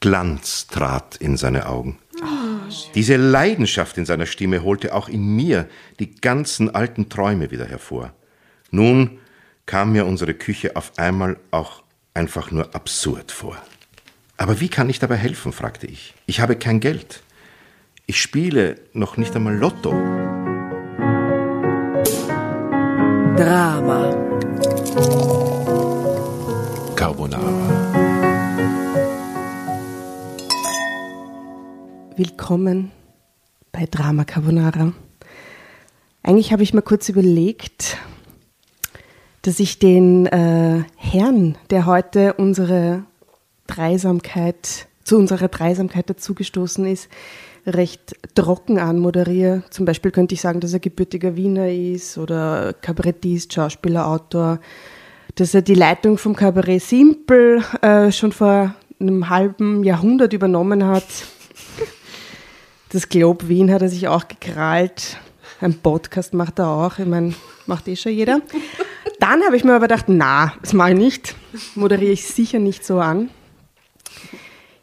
Glanz trat in seine Augen. Diese Leidenschaft in seiner Stimme holte auch in mir die ganzen alten Träume wieder hervor. Nun kam mir unsere Küche auf einmal auch einfach nur absurd vor. Aber wie kann ich dabei helfen? fragte ich. Ich habe kein Geld. Ich spiele noch nicht einmal Lotto. Drama. Carbonara. Willkommen bei Drama Carbonara. Eigentlich habe ich mir kurz überlegt, dass ich den äh, Herrn, der heute unsere Dreisamkeit, zu unserer Dreisamkeit dazugestoßen ist, recht trocken anmoderiere. Zum Beispiel könnte ich sagen, dass er gebürtiger Wiener ist oder Kabarettist, Schauspieler, Autor, dass er die Leitung vom Kabarett Simpel äh, schon vor einem halben Jahrhundert übernommen hat das Globe Wien hat er sich auch gekrallt. Ein Podcast macht er auch. Ich meine, macht eh schon jeder. Dann habe ich mir aber gedacht, na, das mache ich nicht. Moderiere ich sicher nicht so an.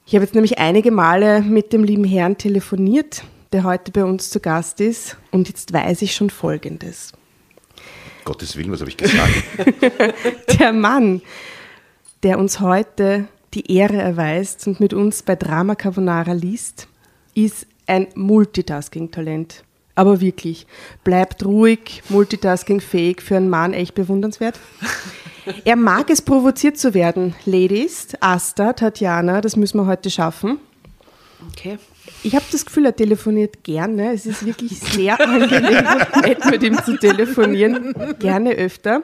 Ich habe jetzt nämlich einige Male mit dem lieben Herrn telefoniert, der heute bei uns zu Gast ist. Und jetzt weiß ich schon Folgendes. Gottes Willen, was habe ich gesagt? der Mann, der uns heute die Ehre erweist und mit uns bei Drama Carbonara liest, ist ein Multitasking-Talent. Aber wirklich, bleibt ruhig, multitasking-fähig für einen Mann echt bewundernswert. Er mag es, provoziert zu werden. Ladies, Asta, Tatjana, das müssen wir heute schaffen. Okay. Ich habe das Gefühl, er telefoniert gerne. Es ist wirklich sehr angenehm und nett, mit ihm zu telefonieren. Gerne öfter.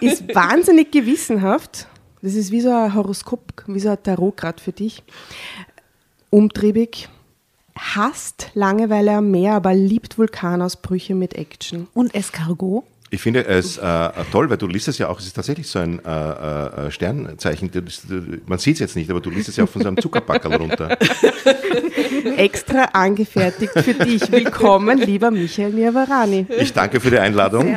Ist wahnsinnig gewissenhaft. Das ist wie so ein Horoskop, wie so ein Tarot gerade für dich. Umtriebig, hasst Langeweile am Meer, aber liebt Vulkanausbrüche mit Action. Und Escargot? Ich finde es äh, toll, weil du liest es ja auch, es ist tatsächlich so ein äh, äh, Sternzeichen. Man sieht es jetzt nicht, aber du liest es ja auch von so einem Zuckerbackel runter. Extra angefertigt für dich. Willkommen, lieber Michael Niavarani. Ich danke für die Einladung.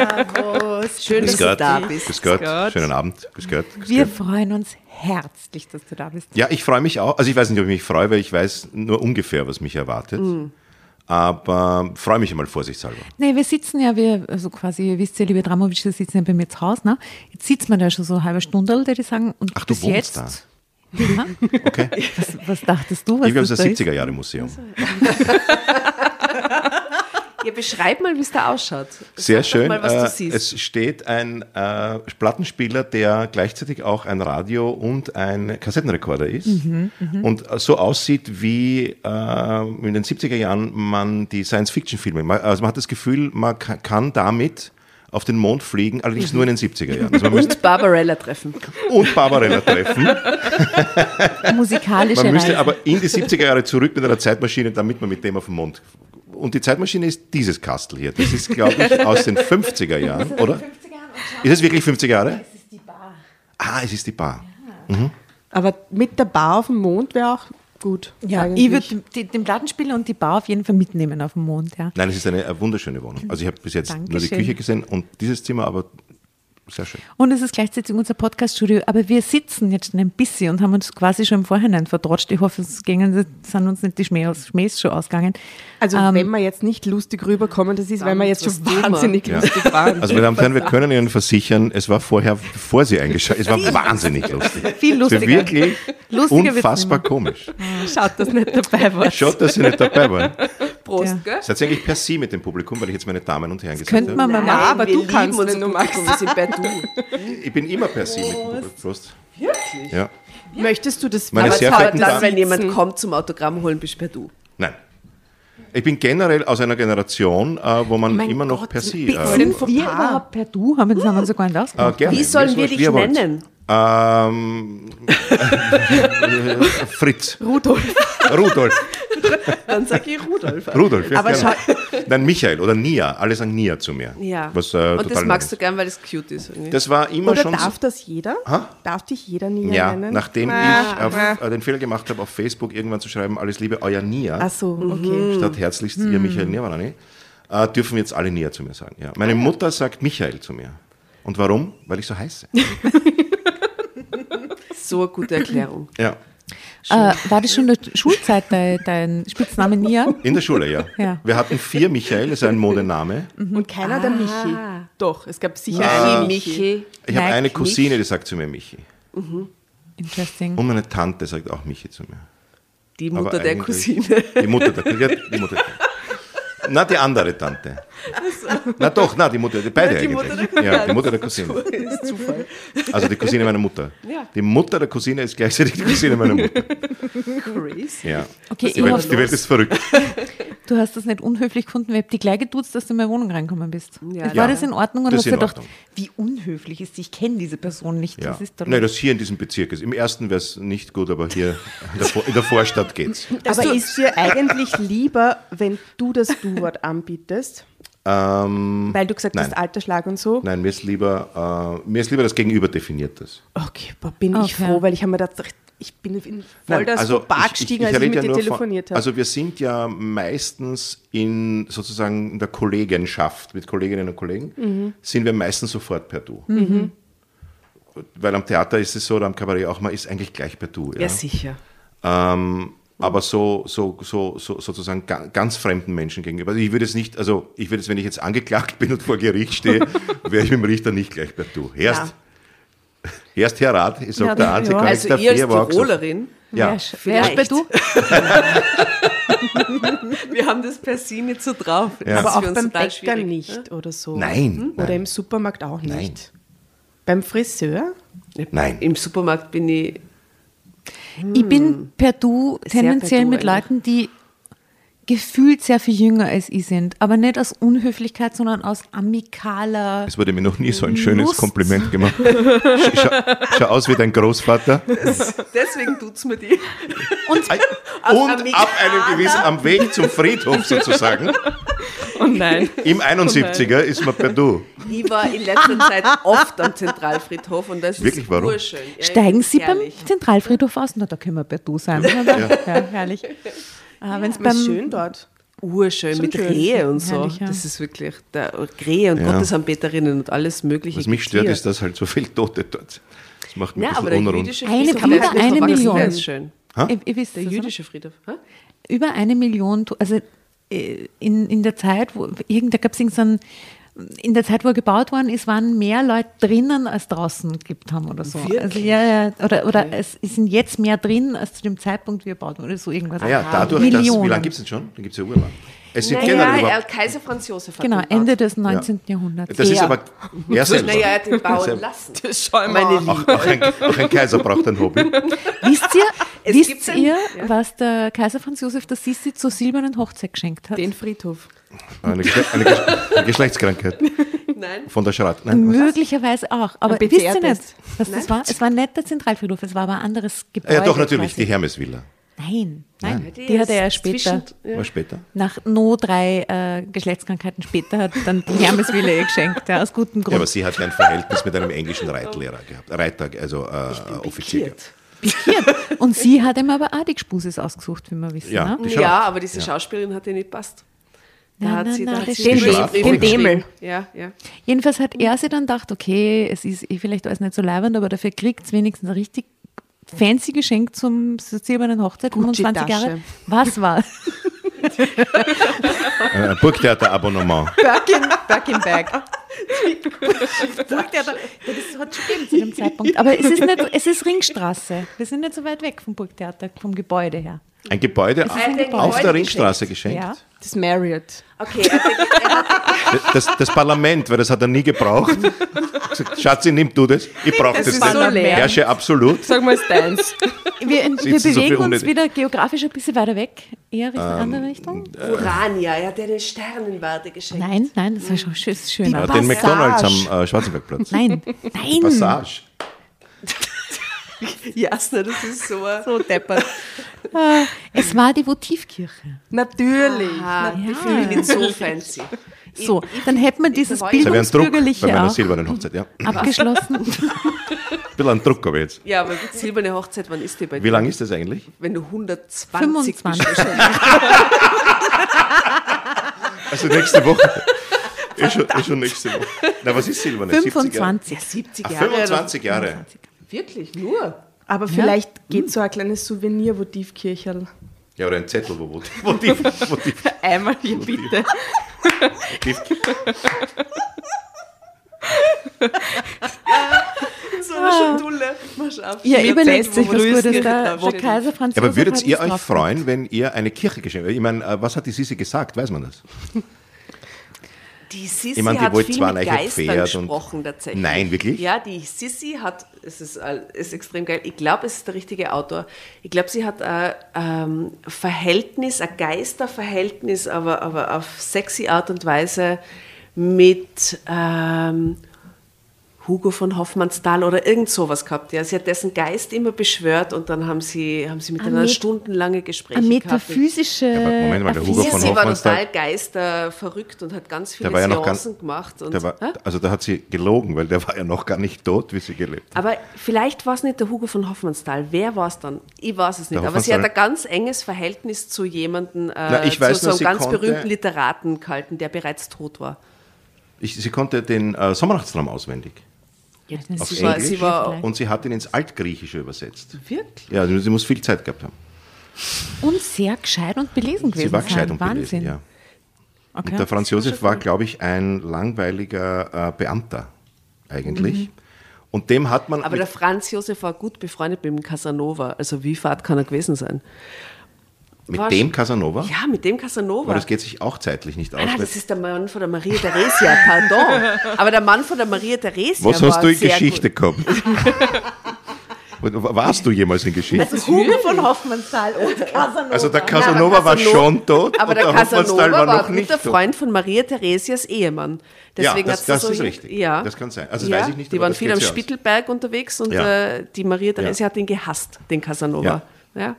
Servus. Schön, dass du da bist. Grüß Gott. Schönen Abend. Grüß Gott. Grüß Wir Gott. freuen uns herzlich, dass du da bist. Ja, ich freue mich auch. Also ich weiß nicht, ob ich mich freue, weil ich weiß nur ungefähr, was mich erwartet. Mhm. Aber freue mich einmal vorsichtshalber. Nee, wir sitzen ja, wir, also quasi, ihr wisst ja, liebe Dramovic, wir sitzen ja bei mir zu Hause, ne? Jetzt sitzt man da schon so eine halbe Stunde, würde ich sagen. Und Ach, du bis wohnst jetzt. da. Ja, Okay. was, was dachtest du? Was Ich glaube, es das ist das 70er-Jahre-Museum. Ja, beschreib mal, wie es da ausschaut. Sehr Sag schön. Mal, was Äh, es steht ein äh, Plattenspieler, der gleichzeitig auch ein Radio und ein Kassettenrekorder ist Mhm, und so aussieht, wie äh, in den 70er Jahren man die Science-Fiction-Filme, also man hat das Gefühl, man ka- kann damit auf den Mond fliegen, allerdings nur in den 70er Jahren. Also man müsste, und Barbarella treffen. und Barbarella treffen. Musikalische Man müsste Reise. aber in die 70er Jahre zurück mit einer Zeitmaschine, damit man mit dem auf den Mond. Und die Zeitmaschine ist dieses Kastel hier. Das ist, glaube ich, aus den 50er Jahren, oder? Ist es wirklich 50er Jahre? Es ist die Bar. Ah, es ist die Bar. Aber mit der Bar auf dem Mond wäre auch gut. ja, eigentlich. ich würde den, Plattenspieler und die Bar auf jeden Fall mitnehmen auf den Mond, ja. Nein, es ist eine, äh, wunderschöne Wohnung. Also ich habe bis jetzt nur die Dankeschön. Küche gesehen und dieses Zimmer, aber sehr schön. Und es ist gleichzeitig unser Podcast-Studio, aber wir sitzen jetzt schon ein bisschen und haben uns quasi schon im Vorhinein vertrotscht. Ich hoffe, es gingen, sind uns nicht die Schmähs, Schmähs schon ausgegangen. Also Ähm, wenn wir jetzt nicht lustig rüberkommen, das ist, weil wir jetzt schon wahnsinnig Ja. lustig waren. Also meine Damen und Herren, wir können Ihnen versichern, es war vorher, bevor Sie eingeschaltet es war wahnsinnig lustig. Viel Es lustiger. war wirklich Lustiger unfassbar komisch. Schaut, dass nicht dabei war. Schaut, dass Sie nicht dabei waren. Prost, Ja. gell? Seid ihr eigentlich per Sie mit dem Publikum, weil ich jetzt meine Damen und Herren gesagt könnte habe? man mal Ja, machen. aber wir du kannst, du magst. Publikum, Wir sind bei du. Ich bin immer per Sie mit dem Publikum. Prost. Wirklich? Ja. Möchtest du das Meine Aber sehr verehrten dann, Damen- wenn jemand kommt zum Autogramm holen, bist du bei du. Nein. Ich bin generell aus einer Generation, äh, wo man Mein immer noch Gott, per Sie. Äh, Sind wir überhaupt per Du? Haben wir das haben wir uns sogar nicht äh, ausgemacht. gerne. Wie sollen wir wurscht, dich ihr wollt. Ähm, äh, Fritz. Rudolf. Rudolf. Dann sag ich Rudolf. Rudolf, ja, Aber gerne. Nein, Michael oder Nia. Alle sagen Nia zu mir. Ja. Was, äh, Und total das magst du gern, weil es cute ist. irgendwie. Das war immer Oder schon darf das jeder? Ha? Darf dich jeder nie Ja, nennen? nachdem Ah, ich auf, ah. äh, den Fehler gemacht habe, auf Facebook irgendwann zu schreiben, alles Liebe, euer Nia, Ach so, okay. statt herzlichst ihr Michael Nirwanani, äh, dürfen jetzt alle Nia zu mir sagen. Ja. Ah, Meine Mutter sagt Michael zu mir. Und warum? Weil ich so heiße. So eine gute Erklärung. Ja. Äh, war das schon in der Schulzeit dein, dein Spitzname Nia? In der Schule, ja. Ja. Wir hatten vier Michael, das ist ein Modename. Und keiner der Michi. Doch, es gab sicher Michi, einen Michi. Ich habe eine. Cousine, die sagt zu mir Michi. Interesting. Und meine Tante sagt auch Michi zu mir. Die Aber Mutter der Cousine. Die Mutter der der Na, die andere Tante. Na doch, na, die Mutter, die beide die eigentlich. Mutter der- ja, die Mutter der Cousine. ist Zufall. Also die Cousine meiner Mutter. Ja. Die Mutter der Cousine ist gleichzeitig die Cousine meiner Mutter. Crazy. Ja. Okay, Die Welt, die Welt ist verrückt. du hast das nicht unhöflich gefunden, weil ich hab dich gleich geduzt, dass du in meine Wohnung reinkommen bist. Ja. War Ja. das in Ordnung? Oder Das hast du gedacht, wie unhöflich ist sie? Ich kenne diese Person nicht. Ja. Was ist da Nein, das hier in diesem Bezirk ist. Im ersten wäre es nicht gut, aber hier in der, Vor- in der Vorstadt geht's. Aber ist dir eigentlich lieber, wenn du das Du-Wort anbietest? Ähm, Weil du gesagt Nein. hast, alter Schlag und so? nein, mir ist lieber, äh, mir ist lieber das Gegenüber definiert das. Okay, boah, bin ich Okay. froh, weil ich habe mir gedacht, ich bin in voll Nein, das also Bar ich- gestiegen, ich- ich als ich mit ja dir telefoniert habe. Also wir sind ja meistens in sozusagen in der Kollegenschaft mit Kolleginnen und Kollegen, Mhm. sind wir meistens sofort per Du. Weil am Theater ist es so, oder am Kabarett auch, man ist eigentlich gleich per Du. Ja, sicher. Ähm, aber so, so, so, so sozusagen ga- ganz fremden Menschen gegenüber. Also ich würde es nicht, also ich würde es, wenn ich jetzt angeklagt bin und vor Gericht stehe, wäre ich mit dem Richter nicht gleich per Du. Erst, erst Herr Rat, ich sage Ja, der ja. einzige Also korrekte Also ihr als. Tirolerin, Ja. Ist bei du? wir haben das per se nicht so drauf. Ja. Aber Das ist auch für uns beim Bäcker schwierig. nicht oder so. Nein, Oder nein. im Supermarkt auch nicht. Nein. Beim Friseur? Nein. Im Supermarkt bin ich Ich bin per Du tendenziell per Du mit. Leuten, die gefühlt sehr viel jünger als ich sind. Aber nicht aus Unhöflichkeit, sondern aus amikaler. Es wurde mir noch nie so ein schönes Lust. Kompliment gemacht. Schau, schau aus wie dein Großvater. Deswegen tut's mir die. Und Und ab einem gewissen, am Weg zum Friedhof sozusagen, Oh nein. im 71er ist man per Du. Ich war in letzter Zeit oft am Zentralfriedhof und das Wirklich, ist warum? urschön. Ja, steigen Sie beim herrlich. Zentralfriedhof aus? Na, da können wir per Du sein. Ja, ja herrlich. Ah, wenn's Aber ist beim, schön dort. Urschön mit schön. Rehe und so. Herrlich, ja. Das ist wirklich der Rehe und Ja. Gottesanbeterinnen und alles Mögliche. Was mich stört, ist, dass halt so viele Tote dort. Das macht mich Ja, ein bisschen jüdische Eine- Friedhof über eine verwachsen, Million. Der ist schön. ihr, ihr wisst Der jüdische Friedhof. hä? über eine Million, also äh, in, in der Zeit, wo irgend, da gab es irgendeinen, in der Zeit, wo er gebaut worden ist, waren mehr Leute drinnen als draußen gibt haben oder so. Wirklich? Also ja, ja, oder, oder es sind jetzt mehr drin als zu dem Zeitpunkt, wie er baut wurde, oder so irgendwas. Ah ja, dadurch, dass, Millionen. wie lange gibt es denn schon? Den gibt es ja urlang. Es sind Naja, generell ja, überhaupt, Kaiser Franz Josef hat Genau, gebaut. Ende des 19. Jahrhunderts. das ist Ja. aber er selber. Naja, er hat den bauen lassen. Das schau Meine. Liebe. Auch, auch, ein, auch ein Kaiser braucht ein Hobby. Wisst ihr, Es wisst ihr ja. was der Kaiser Franz Josef der Sissi zur silbernen Hochzeit geschenkt hat? Den Friedhof. Eine, Geschle eine, Gesch eine Geschlechtskrankheit Nein. von der Schrat. Nein, was? Möglicherweise auch. Aber wisst ihr nicht, was das war? Es war nicht der Zentralfriedhof, es war aber ein anderes Gebäude. Ja, doch, natürlich, quasi. die Hermesvilla. Nein, nein, Die die hat er ja später. ja. War später. Nach no drei äh, Geschlechtskrankheiten später hat dann die Hermeswille eh geschenkt, ja, aus gutem Ja, aber Grund. sie hat ja ein Verhältnis mit einem englischen Reitlehrer gehabt. Reiter, also äh, Offizier. gehabt. Pikiert. Und sie hat ihm aber auch die Gspusis ausgesucht, wie wir wissen. Ja, ne? Ja, aber diese Schauspielerin hat ihr nicht passt. Da Na, hat na, sie, na, da hat das. Den den geschrieben. Demel. Ja, ja. Jedenfalls hat er sich dann gedacht, okay, es ist eh vielleicht alles nicht so leibend, aber dafür kriegt es wenigstens ein richtig fancy Geschenk zum silbernen Hochzeit, 25 Jahre. Was war? Äh, Ein Burgtheater-Abonnement. Birkin, Birkin Bag. Burgtheater. Das hat schon gegeben zu dem Zeitpunkt. Aber es ist, nicht, es ist Ringstraße. Wir sind nicht so weit weg vom Burgtheater, vom Gebäude her. Ein Gebäude auf, ein Gebäude auf der geschenkt. Ringstraße geschenkt. Ja. Das Marriott. Okay, Das, das Parlament, weil das hat er nie gebraucht. Schatzi, nimm du das. Ich brauche Es das ist nicht. so leer. Herrsche absolut. Sag mal Stans. Wir, wir so bewegen viel uns wieder geografisch ein bisschen weiter weg. Eher Richtung Ähm, andere Richtung? Urania, er hat ihr eine Sternenwarte geschenkt. Nein, nein, das war schon schön. Die. Ja, den. McDonalds am äh, Schwarzenbergplatz. Nein, nein. Passage. Jasna, das ist so ein... So deppert. Ah, es war die Votivkirche. Natürlich. Ah, Ja. die finde ich nicht so fancy. So, dann hätte man dieses ein Druck bei Bildungsbürgerliche meiner silbernen Hochzeit. Ja. Ein abgeschlossen. bisschen ein Druck habe ich jetzt. Ja, aber silberne Hochzeit, wann ist die bei dir? Wie lang ist das eigentlich? Wenn du 120 25. bist. Also nächste Woche. ist, schon, ist schon nächste Woche. Na, was ist silberne? 70 Jahre? 25. Ja, 70 Ach, Jahre. 25 Jahre. Wirklich? Nur? Aber vielleicht geht so ein kleines Souvenir-Votivkircherl. Ja, oder ein Zettel, wo, wo, wo, die, wo die, Einmal hier bitte. die So eine Schatulle. Mal schauen. Ja, Mir überlegt sich wo was Gutes. Der, der draufsteht. Kaiser Franz Aber Josef würdet ihr euch freuen, wenn ihr eine Kirche geschenkt? Ich meine, äh, was hat die Sisi gesagt? Weiß man das? Die Sissi Ich meine, die hat viel zwar mit Geistern gesprochen tatsächlich. Nein, wirklich? Ja, die Sissi hat, es ist, ist extrem geil, ich glaube, es ist der richtige Autor. Ich glaube, sie hat ein ähm, Verhältnis, ein Geisterverhältnis, aber, aber auf sexy Art und Weise mit ähm, Hugo von Hoffmannsthal oder irgend sowas gehabt. Ja. Sie hat dessen Geist immer beschwört und dann haben sie, haben sie miteinander met- stundenlange Gespräche Eine gehabt. metaphysische. aber Moment mal, der Hugo von Sie war Hoffmannsthal- total geisterverrückt und hat ganz viele Der ja gar, gemacht. Und, der war, also da hat sie gelogen, weil der war ja noch gar nicht tot, wie sie gelebt hat. Aber vielleicht war es nicht der Hugo von Hoffmannsthal. Wer war es dann? Ich weiß es nicht. Aber sie hat ein Hoffmannsthal- ganz enges Verhältnis zu jemandem, äh, Na, ich weiß zu so einem ganz konnte- berühmten Literaten gehalten, der bereits tot war. Ich, sie konnte den äh, Sommernachtstraum auswendig. Auf ist Sie war, Englisch? sie war Und sie hat ihn ins Altgriechische übersetzt. wirklich. Ja, sie sie muss viel Zeit gehabt haben. Und sehr gescheit und belesen gewesen. Sie war sein. gescheit und Wahnsinn. belesen, ja. Okay. Und der Franz Josef war, glaube ich, ein langweiliger äh, Beamter eigentlich. Und dem hat man. Aber der Franz Josef war gut befreundet mit dem Casanova. Also wie fad kann er gewesen sein? Mit war dem Casanova? Ja, mit dem Casanova. Aber das geht sich auch zeitlich nicht aus. Ah, das ist der Mann von der Maria Theresia, pardon. Aber der Mann von der Maria Theresia Was war hast du in Geschichte Gut. gehabt? Warst du jemals in Geschichte? Hugo von Hoffmannsthal und Casanova. Also der Ja, Casanova war Casanova- schon tot Aber und der Hoffmannsthal Casanova war, noch ein nicht guter tot. Freund von Maria Theresias Ehemann. Deswegen das- hat's das so ist richtig. Ja. Das kann sein. Also das ja, weiß ich nicht, Die aber waren das viel am sich aus. Spittelberg unterwegs und Ja. äh, die Maria Theresia hat ihn gehasst, den Casanova. Ja.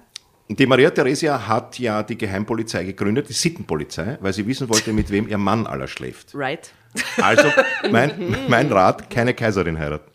Die Maria Theresia hat ja die Geheimpolizei gegründet, die Sittenpolizei, weil sie wissen wollte, mit wem ihr Mann aller schläft. Right. Also mein, mein Rat, keine Kaiserin heiraten.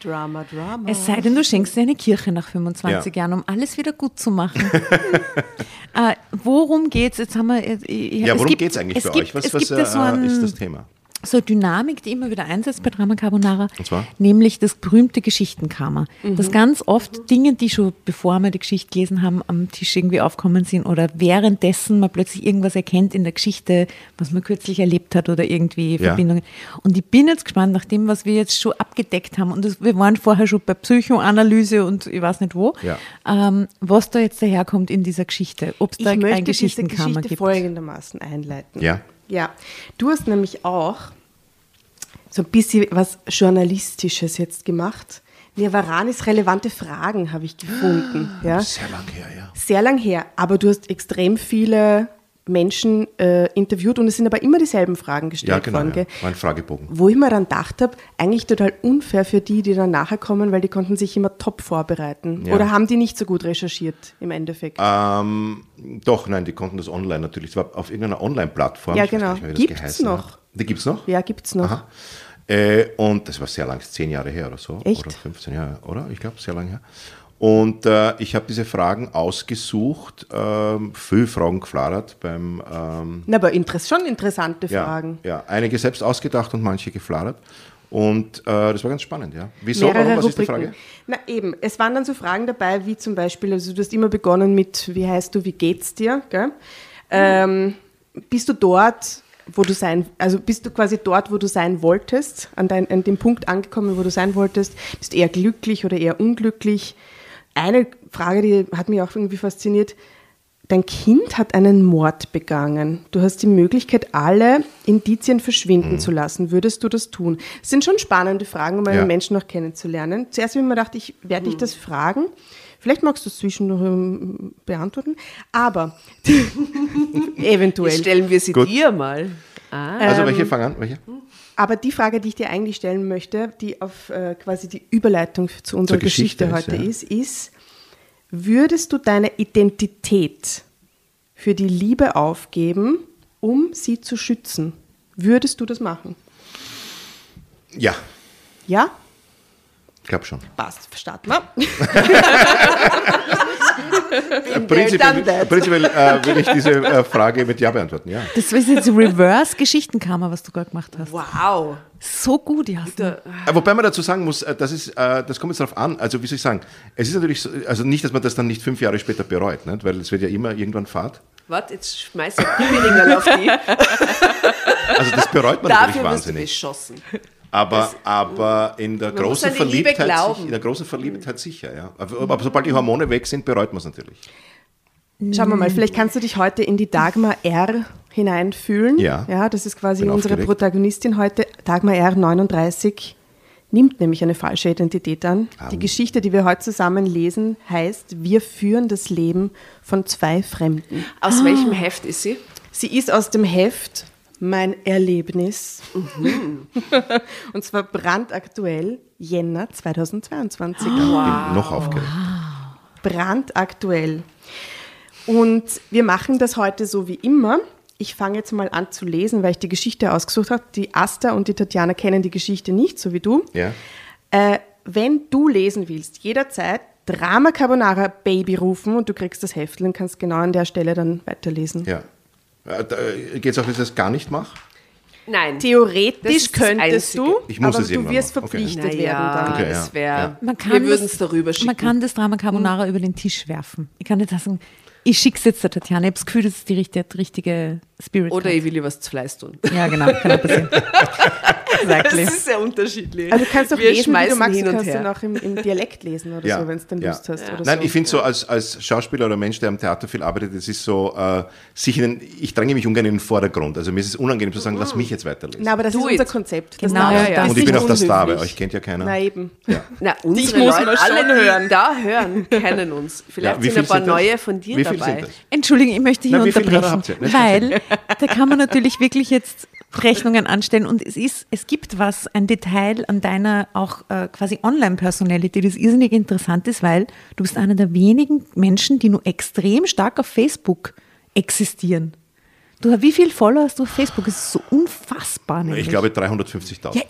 Drama, Drama. Es sei denn, du schenkst dir eine Kirche nach 25 Ja. Jahren, um alles wieder gut zu machen. äh, worum geht's? Jetzt haben wir. Ich, ich, Ja, es worum gibt- geht es eigentlich es für gibt, euch? Was, es was gibt ja so, äh, ein, ist das Thema? So eine Dynamik, die immer wieder einsetzt bei Drama Carbonara, Und zwar? nämlich das berühmte Geschichtenkammer. Dass ganz oft Dinge, die schon bevor wir die Geschichte gelesen haben, am Tisch irgendwie aufkommen sind oder währenddessen man plötzlich irgendwas erkennt in der Geschichte, was man kürzlich erlebt hat oder irgendwie Ja. Verbindungen. Und ich bin jetzt gespannt, nach dem, was wir jetzt schon abgedeckt haben, und das, wir waren vorher schon bei Psychoanalyse und ich weiß nicht wo, Ja. ähm, was da jetzt daherkommt in dieser Geschichte. Ob es da ich möchte ein diese Geschichtenkammer Geschichte gibt. folgendermaßen einleiten. Ja. Ja, du hast nämlich auch so ein bisschen was Journalistisches jetzt gemacht. Nirvaranis relevante Fragen habe ich gefunden. Ja. Sehr lang her, ja. Sehr lang her, aber du hast extrem viele Menschen äh, interviewt und es sind aber immer dieselben Fragen gestellt Ja, genau. worden. Ja. War ein Fragebogen. Wo ich mir dann gedacht habe, eigentlich total unfair für die, die dann nachher kommen, weil die konnten sich immer top vorbereiten. Ja. Oder haben die nicht so gut recherchiert im Endeffekt? Ähm, doch, nein, die konnten das online natürlich. Es war auf irgendeiner Online-Plattform. Ja, genau. nicht mehr, wie das Gibt's geheißen noch? Hat. Die gibt es noch? ja, gibt es noch. Äh, und das war sehr lang, zehn Jahre her oder so. Echt? Oder 15 Jahre, oder? Ich glaube, sehr lang her. Und äh, ich habe diese Fragen ausgesucht, ähm, viele Fragen gefladert beim. Ähm, Na, aber interess schon interessante ja, Fragen. ja, einige selbst ausgedacht und manche gefladert. Und äh, das war ganz spannend, ja. Wieso? mehrere Warum? Was ist die Rubriken. Frage? Na eben, es waren dann so Fragen dabei, wie zum Beispiel, also du hast immer begonnen mit, wie heißt du, wie geht's dir? Gell? Ähm, bist du dort, wo du sein, also bist du quasi dort, wo du sein wolltest, an, dein, an dem Punkt angekommen, wo du sein wolltest? Bist du eher glücklich oder eher unglücklich? Eine Frage, die hat mich auch irgendwie fasziniert. Dein Kind hat einen Mord begangen. Du hast die Möglichkeit, alle Indizien verschwinden zu lassen. Würdest du das tun? Das sind schon spannende Fragen, um einen Ja. Menschen noch kennenzulernen. Zuerst habe ich mir gedacht, ich werde dich das fragen. Vielleicht magst du es zwischendurch ähm, beantworten. Aber eventuell. Jetzt stellen wir sie Gut. dir mal. Ah. Also, Ähm, welche fangen an? Welche? Aber die Frage, die ich dir eigentlich stellen möchte, die auf äh, quasi die Überleitung zu unserer Geschichte Geschichte, ist, heute ja. ist, ist, würdest du deine Identität für die Liebe aufgeben, um sie zu schützen? Würdest du das machen? Ja, Ja? ich glaube schon. Passt, starten wir. Prinzipiell, prinzipiell äh, will ich diese äh, Frage mit Ja beantworten, ja. Das ist jetzt Reverse Geschichtenkammer, was du gerade gemacht hast. Wow. So gut, ja. Äh, Wobei man dazu sagen muss, äh, das, ist, äh, das kommt jetzt darauf an, also wie soll ich sagen, es ist natürlich so, also nicht, dass man das dann nicht fünf Jahre später bereut, nicht? weil es wird ja immer irgendwann Fahrt. Warte, jetzt schmeiß ich Pimmeringerl auf die. Also das bereut man natürlich Dafür du wahnsinnig. beschossen. Aber, aber in der großen Verliebtheit, sich- in der großen Verliebtheit sicher, ja. Aber, aber sobald die Hormone weg sind, bereut man es natürlich. Schauen wir mal, vielleicht kannst du dich heute in die Dagmar R hineinfühlen. Ja. Ja, das ist quasi unsere aufgeregt. Protagonistin heute. Dagmar R 39 nimmt nämlich eine falsche Identität an. Ah. Die Geschichte, die wir heute zusammen lesen, heißt Wir führen das Leben von zwei Fremden. Aus welchem Heft ist sie? Sie ist aus dem Heft Mein Erlebnis. Mhm. Und zwar brandaktuell Jänner 2022. Bin noch aufgeregt. brandaktuell. Und wir machen das heute so wie immer. Ich fange jetzt mal an zu lesen, weil ich die Geschichte ausgesucht habe. Die Asta und die Tatjana kennen die Geschichte nicht, so wie du. Ja. Äh, wenn du lesen willst, jederzeit Drama Carbonara Baby rufen und du kriegst das Heftel und kannst genau an der Stelle dann weiterlesen. ja. Geht es auch, dass ich das gar nicht mache? Nein. Theoretisch könntest du, Ich muss aber es du wirst machen. Okay. verpflichtet naja, werden dann. Okay, ja. das wäre. Ja. Man kann Wir würden das- es darüber schicken. Man kann das Drama Carbonara über den Tisch werfen. Ich kann nicht sagen, ich schicke es jetzt der Tatjana. Ich habe das Gefühl, das ist die richtige, der richtige Spirit. Oder ich will ihr was zu Fleiß tun. Ja, genau, kann auch passieren. exactly. ist sehr unterschiedlich. Also du kannst doch Wir lesen, wie du schmeißen magst, hin du und kannst her. dann auch im, im Dialekt lesen oder so, wenn du dann Lust hast. Oder Nein, so. ich finde so als, als Schauspieler oder Mensch, der am Theater viel arbeitet, das ist so, äh, sich in den, ich dränge mich ungern in den Vordergrund. Also mir ist es unangenehm zu sagen, lass mich jetzt weiterlesen. Na, aber das Do ist unser it. Konzept. Das Genau, ja, ja. das Und ich bin auch der Star, weil unhöflich. euch kennt ja keiner. Na eben. Na, unsere Dich muss Leute, schon alle, hören. die da hören, kennen uns. Vielleicht Ja, sind ein paar das? neue von dir dabei. das? Entschuldigung, ich möchte hier unterbrechen, weil da kann man natürlich wirklich jetzt Rechnungen anstellen und es ist, es gibt was, ein Detail an deiner auch äh, quasi Online-Personality, das irrsinnig interessant ist, weil du bist einer der wenigen Menschen, die nur extrem stark auf Facebook existieren. Du, wie viele Follower hast du auf Facebook? Das ist so unfassbar. Nämlich. Ich glaube 350.000. Ja,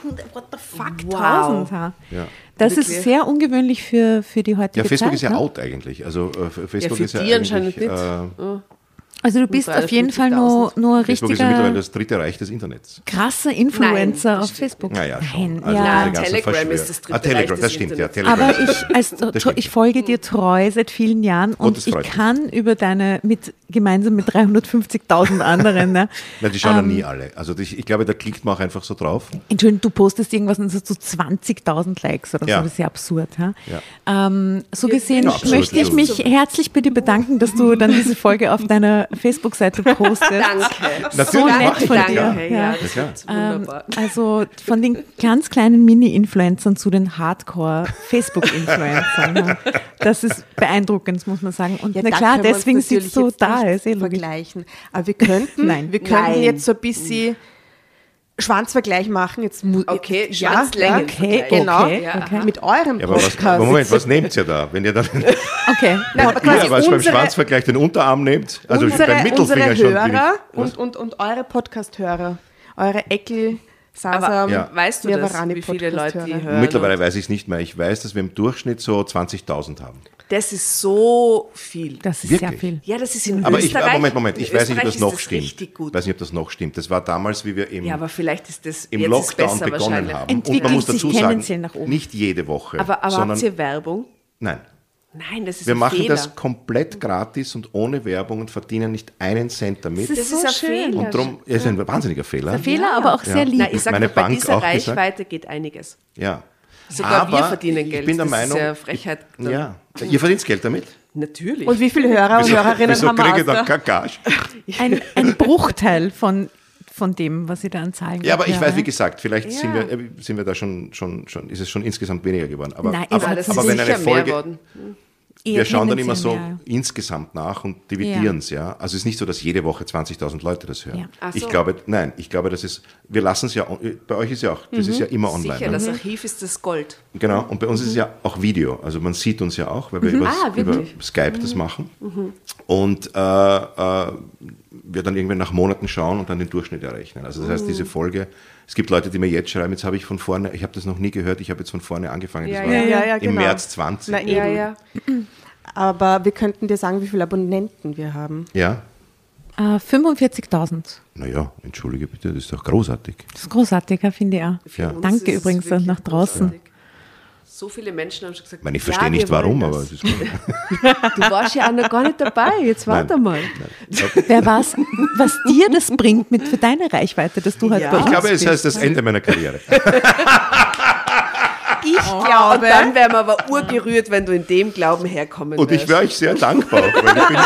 300, what the fuck, Wow. 1000. Ha. Ja. Das Wirklich? ist sehr ungewöhnlich für, für die heutige Ja, Facebook Zeit. ist ja ne? out eigentlich. Also äh, Facebook für ist ja die anscheinend eigentlich, nicht. Äh, Also du bist auf jeden Fall nur, nur ein Facebook ist ja mittlerweile richtiger das dritte Reich des Internets. krasser Influencer Nein, auf Facebook. Naja, schon. Nein, Also ja. Telegram ist das dritte ah, Telegram, Reich des das stimmt, ja. Internets. Telegram. Aber ich, als, Das stimmt. ich folge dir treu seit vielen Jahren und das ich freut mich. kann über deine, mit, gemeinsam mit 350.000 anderen, ne, Nein, die schauen ja ähm, nie alle. Also ich, ich glaube, da klickt man auch einfach so drauf. Entschuldigung, du postest irgendwas und es hat so 20.000 Likes oder Ja. so, das ist ja absurd. Ja. Ähm, so gesehen Ja, absolut, möchte ich mich herzlich bei dir bedanken, dass du dann diese Folge auf deiner Facebook-Seite postest. Danke. Natürlich so nett von das, dir. ja. Danke, ja, Ähm, wunderbar. also von den ganz kleinen Mini-Influencern zu den Hardcore-Facebook-Influencern. ja. Das ist beeindruckend, muss man sagen. Und Ja, na klar, deswegen sitzt du da, ist eh vergleichen. Aber wir könnten, Nein. wir könnten Nein. jetzt so ein bisschen Schwanzvergleich machen. Jetzt Okay, ja, Schwanzlängen. Okay, Genau. okay, Ja. okay. Mit eurem Ja, aber was, Podcast. aber Moment, was nehmt ihr da? Wenn ihr dann okay. Nein, aber ja, quasi was beim Schwanzvergleich den Unterarm nehmt? Also unsere, beim Mittelfinger unsere schon. bin Hörer ich, was? und, und, und eure Podcast-Hörer, eure Eckel, Aber Sasam, Ja. weißt du das, wie viele Leute die hören? Mittlerweile weiß ich es nicht mehr. Ich weiß, dass wir im Durchschnitt so 20.000 haben. Das ist so viel. Das ist Wirklich? sehr viel. Ja, das ist in Aber ich, Österreich. Moment, Moment, ich weiß nicht, ob das noch ist stimmt. Richtig gut. weiß nicht, ob das noch stimmt. Das war damals, wie wir im, Ja, aber vielleicht ist das im Lockdown ist besser begonnen haben. Entwickelt Und man muss dazu sagen, nicht jede Woche, Aber, aber sondern habt ihr Werbung? nein. Nein, das ist Wir ein machen Fehler. das komplett gratis und ohne Werbung und verdienen nicht einen Cent damit. Das Das ist ist so ein schön. Fehler. und darum ja, ist ein wahnsinniger Fehler. Ein Fehler, aber auch sehr lieb. Nein, ich sage Meine bei Bank dieser auch gesagt. Reichweite geht einiges. Ja. Sogar aber wir verdienen ich Geld. bin der das Meinung, ist ja Frechheit. Ich, ja. Ihr verdient Geld damit? Natürlich. Und wie viele Hörer und Hörerinnen wieso haben wir kriege ich dann der- kein Gage? Ein, ein Bruchteil von, von dem, was ihr da an Zahlen Ja, aber ich gehabt weiß, wie gesagt, vielleicht Ja. sind, wir, äh, sind wir da schon, schon, schon, ist es schon insgesamt weniger geworden. Aber, Nein, aber, aber das aber ist wenn eine mehr Folge, worden. Eher wir schauen dann immer so mehr. insgesamt nach und dividieren es, ja. Also es ist nicht so, dass jede Woche 20.000 Leute das hören. Ja. Ach Ich so. glaube, nein, ich glaube, das ist, wir lassen es ja, bei euch ist ja auch, das ist ja immer online. Sicher, ne? das Archiv ist das Gold. Genau, und bei uns ist es ja auch Video. Also man sieht uns ja auch, weil wir übers- Ah, über? Skype das machen. Und äh, äh, wir dann irgendwann nach Monaten schauen und dann den Durchschnitt errechnen. Also das heißt, diese Folge, es gibt Leute, die mir jetzt schreiben, jetzt habe ich von vorne, ich habe das noch nie gehört, ich habe jetzt von vorne angefangen. Das Ja, war ja, ja, ja, im genau. März 20. Na, Ja, ja. aber wir könnten dir sagen, wie viele Abonnenten wir haben. Ja? Äh, 45.000. Naja, entschuldige bitte, das ist doch großartig. Das ist großartig, ja, finde ich auch. Ja. Danke übrigens nach draußen. großartig. So viele Menschen haben schon gesagt, Ich meine, ich ja, verstehe wir nicht warum, aber das. es ist gut. Du warst ja auch noch gar nicht dabei, jetzt warte Nein. mal. Wer weiß, was dir das bringt mit für deine Reichweite, dass du halt Ja. bei Ich uns glaube, es bist. heißt das Ende meiner Karriere. Ich Ja, und dann wären wir aber urgerührt, wenn du in dem Glauben herkommen Und ich wäre euch sehr dankbar, weil ich bin,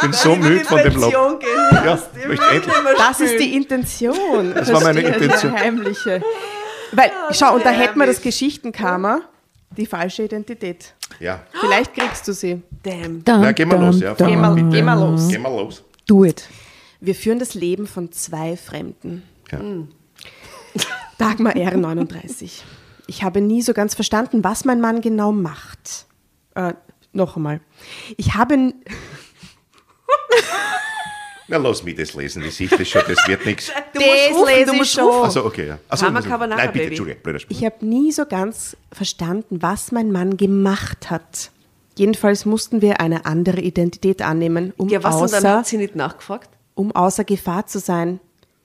bin so müde von dem Lob. Ja, ich Das ist die Intention. Das war meine Intention. Die heimliche. Weil, schau, und da hätten wir das. Geschichtenkarma, die falsche Identität. Ja. Vielleicht kriegst du sie. Damn. Dum, Na, geh mal los, ja. Geh mal, geh mal los. Geh mal los. Do it. Wir führen das Leben von zwei Fremden. Ja. Dagmar R. 39. Ich habe nie so ganz verstanden, was mein Mann genau macht. Äh, noch einmal. Ich habe. Na, lass mich das lesen, das ich das schon, das wird nichts. Du musst rufen, lese du ich musst schon. rufen. Also okay, ja. Also, Mama also, Carbonara, nein, bitte, Baby. Entschuldige, blöder Spruch. Ich habe nie so ganz verstanden, was mein Mann gemacht hat. Jedenfalls mussten wir eine andere Identität annehmen, um, Ja, was und dann außer, hat sie nicht nachgefragt? um außer Gefahr zu sein.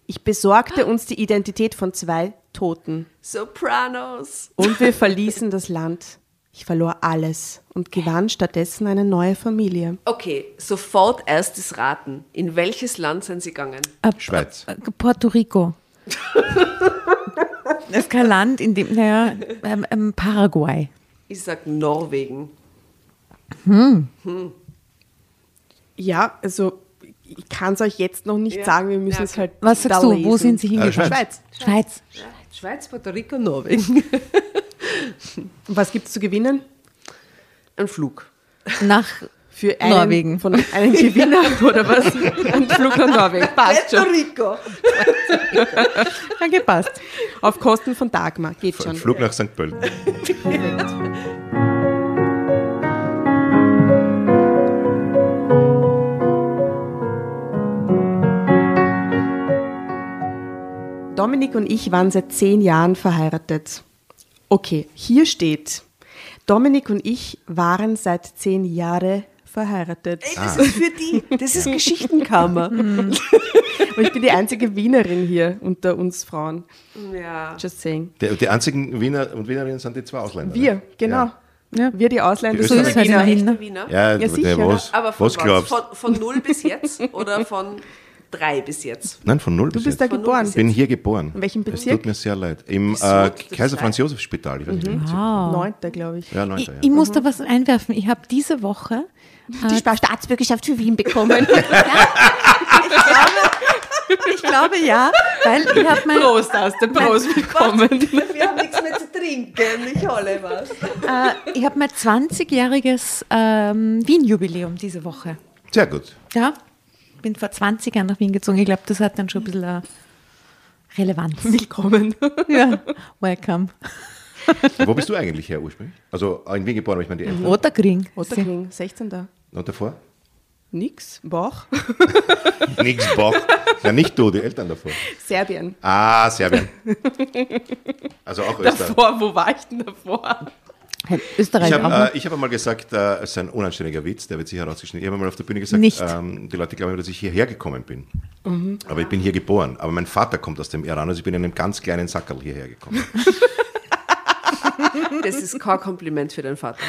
Ich besorgte uns die Identität von zwei Toten. Sopranos. Und wir verließen das Land. Ich verlor alles und gewann stattdessen eine neue Familie. Okay, sofort erstes Raten. In welches Land sind sie gegangen? Äh, Schweiz. äh, Puerto Rico. das ist kein Land, in dem, naja, ähm, ähm, Paraguay. Ich sag Norwegen. Ja, also ich kann es euch jetzt noch nicht Ja. sagen, wir müssen Ja, es okay. halt. Was sagst da du? lesen. Wo sind sie Äh, hingegangen? Schweiz. Schweiz. Schweiz, Puerto Rico, Norwegen. Was gibt es zu gewinnen? Ein Flug. Nach Für einen, Norwegen. Von einem Gewinner oder was? Ein Flug nach Norwegen. Passt Puerto schon. Rico. Ja, gepasst. Auf Kosten von Dagmar. Geht Ein schon. Flug nach St. Pölten. Dominik und ich waren seit zehn Jahren verheiratet. Okay, hier steht, Dominik und ich waren seit zehn Jahren verheiratet. Ey, das ist für die. Das ist Geschichtenkammer. Und ich bin die einzige Wienerin hier unter uns Frauen. ja. Just saying. Die, die einzigen Wiener und Wienerinnen sind die zwei Ausländer. Wir, ne? genau. Ja. Wir die Ausländer Die So ist sind halt Wiener. hin. ne? Wiener. Ja, ja, Ja, sicher. was, Aber von was was? glaubst Von, von null bis jetzt oder von drei bis jetzt? Nein, von null Du bis bist da jetzt. Von null geboren. bis Ich bin hier geboren. In welchem Es Bezirk? tut mir sehr leid. Im äh, Kaiser. Franz Josef Spital. Ich weiß nicht, Mhm. wie Neunter, glaube ich. Ja, Ich, neunter, ja. ich muss da was einwerfen. Ich habe diese Woche Die Staatsbürgerschaft für Wien bekommen. Ich glaube ja, weil ich habe mein, Prost aus dem Prost bekommen. Wir haben nichts mehr zu trinken. Ich hole was. äh, ich hab mein 20-jähriges ähm, Wien-Jubiläum diese Woche. Sehr gut. Ja, bin vor 20 Jahren nach Wien gezogen. Ich glaube, das hat dann schon ein bisschen äh, Relevanz. Willkommen. ja, welcome. Wo bist du eigentlich her ursprünglich? Also in Wien geboren, aber ich meine die Eltern. Otterkring. Otterkring, 16. Und davor? Nix. Bach. Nix Bock. Ja, nicht du, die Eltern davor. Serbien. Ah, Serbien. Also auch Österreich. Davor, wo war ich denn davor? Österreich Ich habe äh, ich hab einmal gesagt, äh, es ist ein unanständiger Witz, der wird sicher rausgeschnitten. Ich habe einmal auf der Bühne gesagt, ähm, die Leute glauben, dass ich hierher gekommen bin. Aber ich bin hier geboren. Aber mein Vater kommt aus dem Iran, also ich bin in einem ganz kleinen Sackerl hierher gekommen. Das ist kein Kompliment für deinen Vater.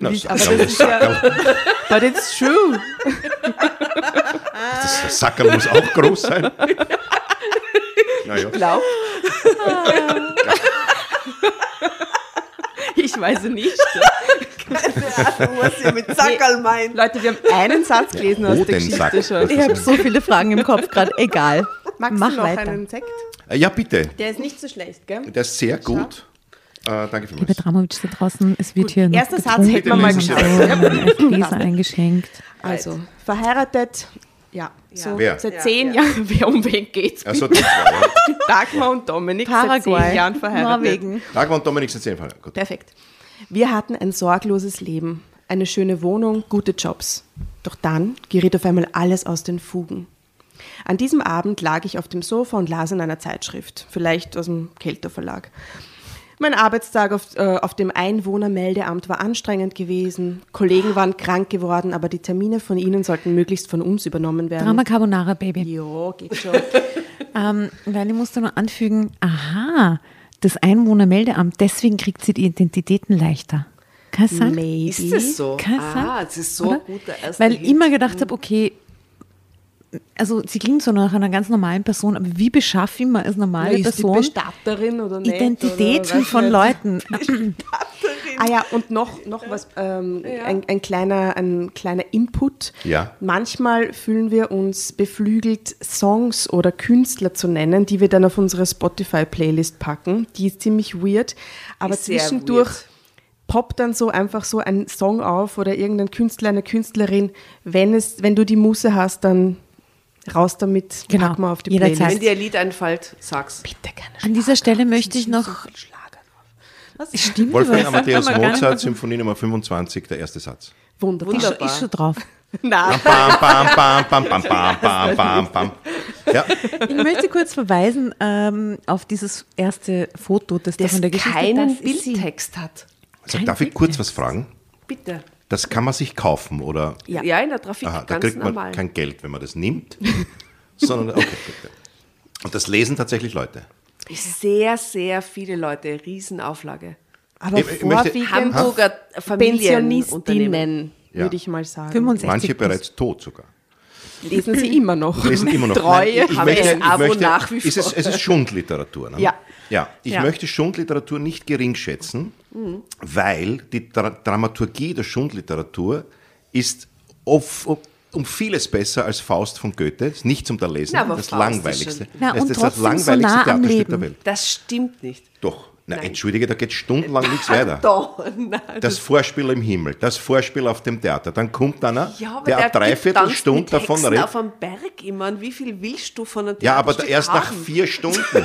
Aber Sackerl, das ist ja- Sackerl. But it's true. Das Sackerl muss auch groß sein. Naja. Glaub. Ich weiß nicht. Was sie mit Zackerl meint. Leute, wir haben einen Satz gelesen aus der. Geschichte schon. Ich habe so viele Fragen im Kopf gerade. Egal. Magst Mach du noch weiter. einen Sekt? Äh, Ja, bitte. Der ist nicht so schlecht, gell? Der ist sehr gut. Äh, danke Liebe vielmals. Dramowitsch da draußen, es wird hier noch erster Satz hätten wir mal gesagt. Gläser eingeschenkt. Also, verheiratet, ja, so Wer? seit Ja, zehn ja. Jahren, wer um wen geht's? Also, ja. Dagmar und Dominik seit Paraguay, zehn Jahren verheiratet. Norwegen. Dagmar und Dominik sind zehn Fall. Gut. Perfekt. Wir hatten ein sorgloses Leben, eine schöne Wohnung, gute Jobs. Doch dann geriet auf einmal alles aus den Fugen. An diesem Abend lag ich auf dem Sofa und las in einer Zeitschrift, vielleicht aus dem Kelter Verlag. Mein Arbeitstag auf, äh, auf dem Einwohnermeldeamt war anstrengend gewesen. Kollegen waren krank geworden, aber die Termine von ihnen sollten möglichst von uns übernommen werden. Drama Carbonara, Baby. Jo, geht schon. Ähm, weil ich muss da noch anfügen, aha, das Einwohnermeldeamt, deswegen kriegt sie die Identitäten leichter. Kann es sein? Maybe. Ist das so? Kann es ah, sein? das ist so Weil ich immer gedacht habe, okay, also sie klingt so nach einer ganz normalen Person, aber wie beschaffe ich mir als normale ist die Person Bestatterin oder nicht? Identitäten oder von nicht. Leuten? Ah ja, und noch, noch was, ähm, ein, ein, kleiner, ein kleiner Input. Ja. Manchmal fühlen wir uns beflügelt, Songs oder Künstler zu nennen, die wir dann auf unsere Spotify-Playlist packen. Die ist ziemlich weird, aber Ist sehr zwischendurch weird. poppt dann so einfach so ein Song auf oder irgendein Künstler, eine Künstlerin. Wenn, es, wenn du die Muße hast, dann raus damit, genau. pack mal auf die Jederzeit. Playlist. Wenn dir ein Lied einfällt, sag's. Bitte gerne. Schlager. An dieser Stelle möchte ich noch... So was? Stimmt, Wolfgang Amadeus Mozart, Symphonie Nummer 25, der erste Satz. Wunderbar. Wunderbar. Ist schon drauf. Nein. Ja. Ich möchte kurz verweisen ähm, auf dieses erste Foto, das, das da von der Geschichte keinen Bildtext hat. Also, darf ich kurz was fragen? Bitte. Das kann man sich kaufen, oder? Ja, in der Trafik Aha, da ganz kriegt man normal. kein Geld, wenn man das nimmt, sondern, okay, bitte. Und das lesen tatsächlich Leute. Sehr, sehr viele Leute, Riesenauflage. Aber Ich- vorwiegend Hamburger Familienunternehmen. Pensionistinnen, Ja. würde ich mal sagen. 65 Manche bereits tot sogar. Lesen sie immer noch. Lesen immer noch. Treue. Nein, ich, ich haben möchte, das ich Abo möchte, nach wie ist es, vor. es ist Schundliteratur. Ne? Ja. Ja, ich Ja. möchte Schundliteratur nicht gering schätzen, Mhm. weil die Dra Dramaturgie der Schundliteratur ist oft, um vieles besser als Faust von Goethe. Ist nicht zum Lesen, Na, das Faust ist langweiligste. schon- Na, das ist das trotzdem so langweiligste nah Theaterstück der Welt. Das stimmt nicht. Doch, na, Nein. entschuldige, da geht stundenlang nichts weiter. Nein. Das Vorspiel im Himmel, das Vorspiel auf dem Theater. Dann kommt einer, ja, der, tanzt Dreiviertelstunde davon Hexen redet. auf einem Berg immer. Und wie viel willst du von einem Ja, aber erst nach vier Stunden.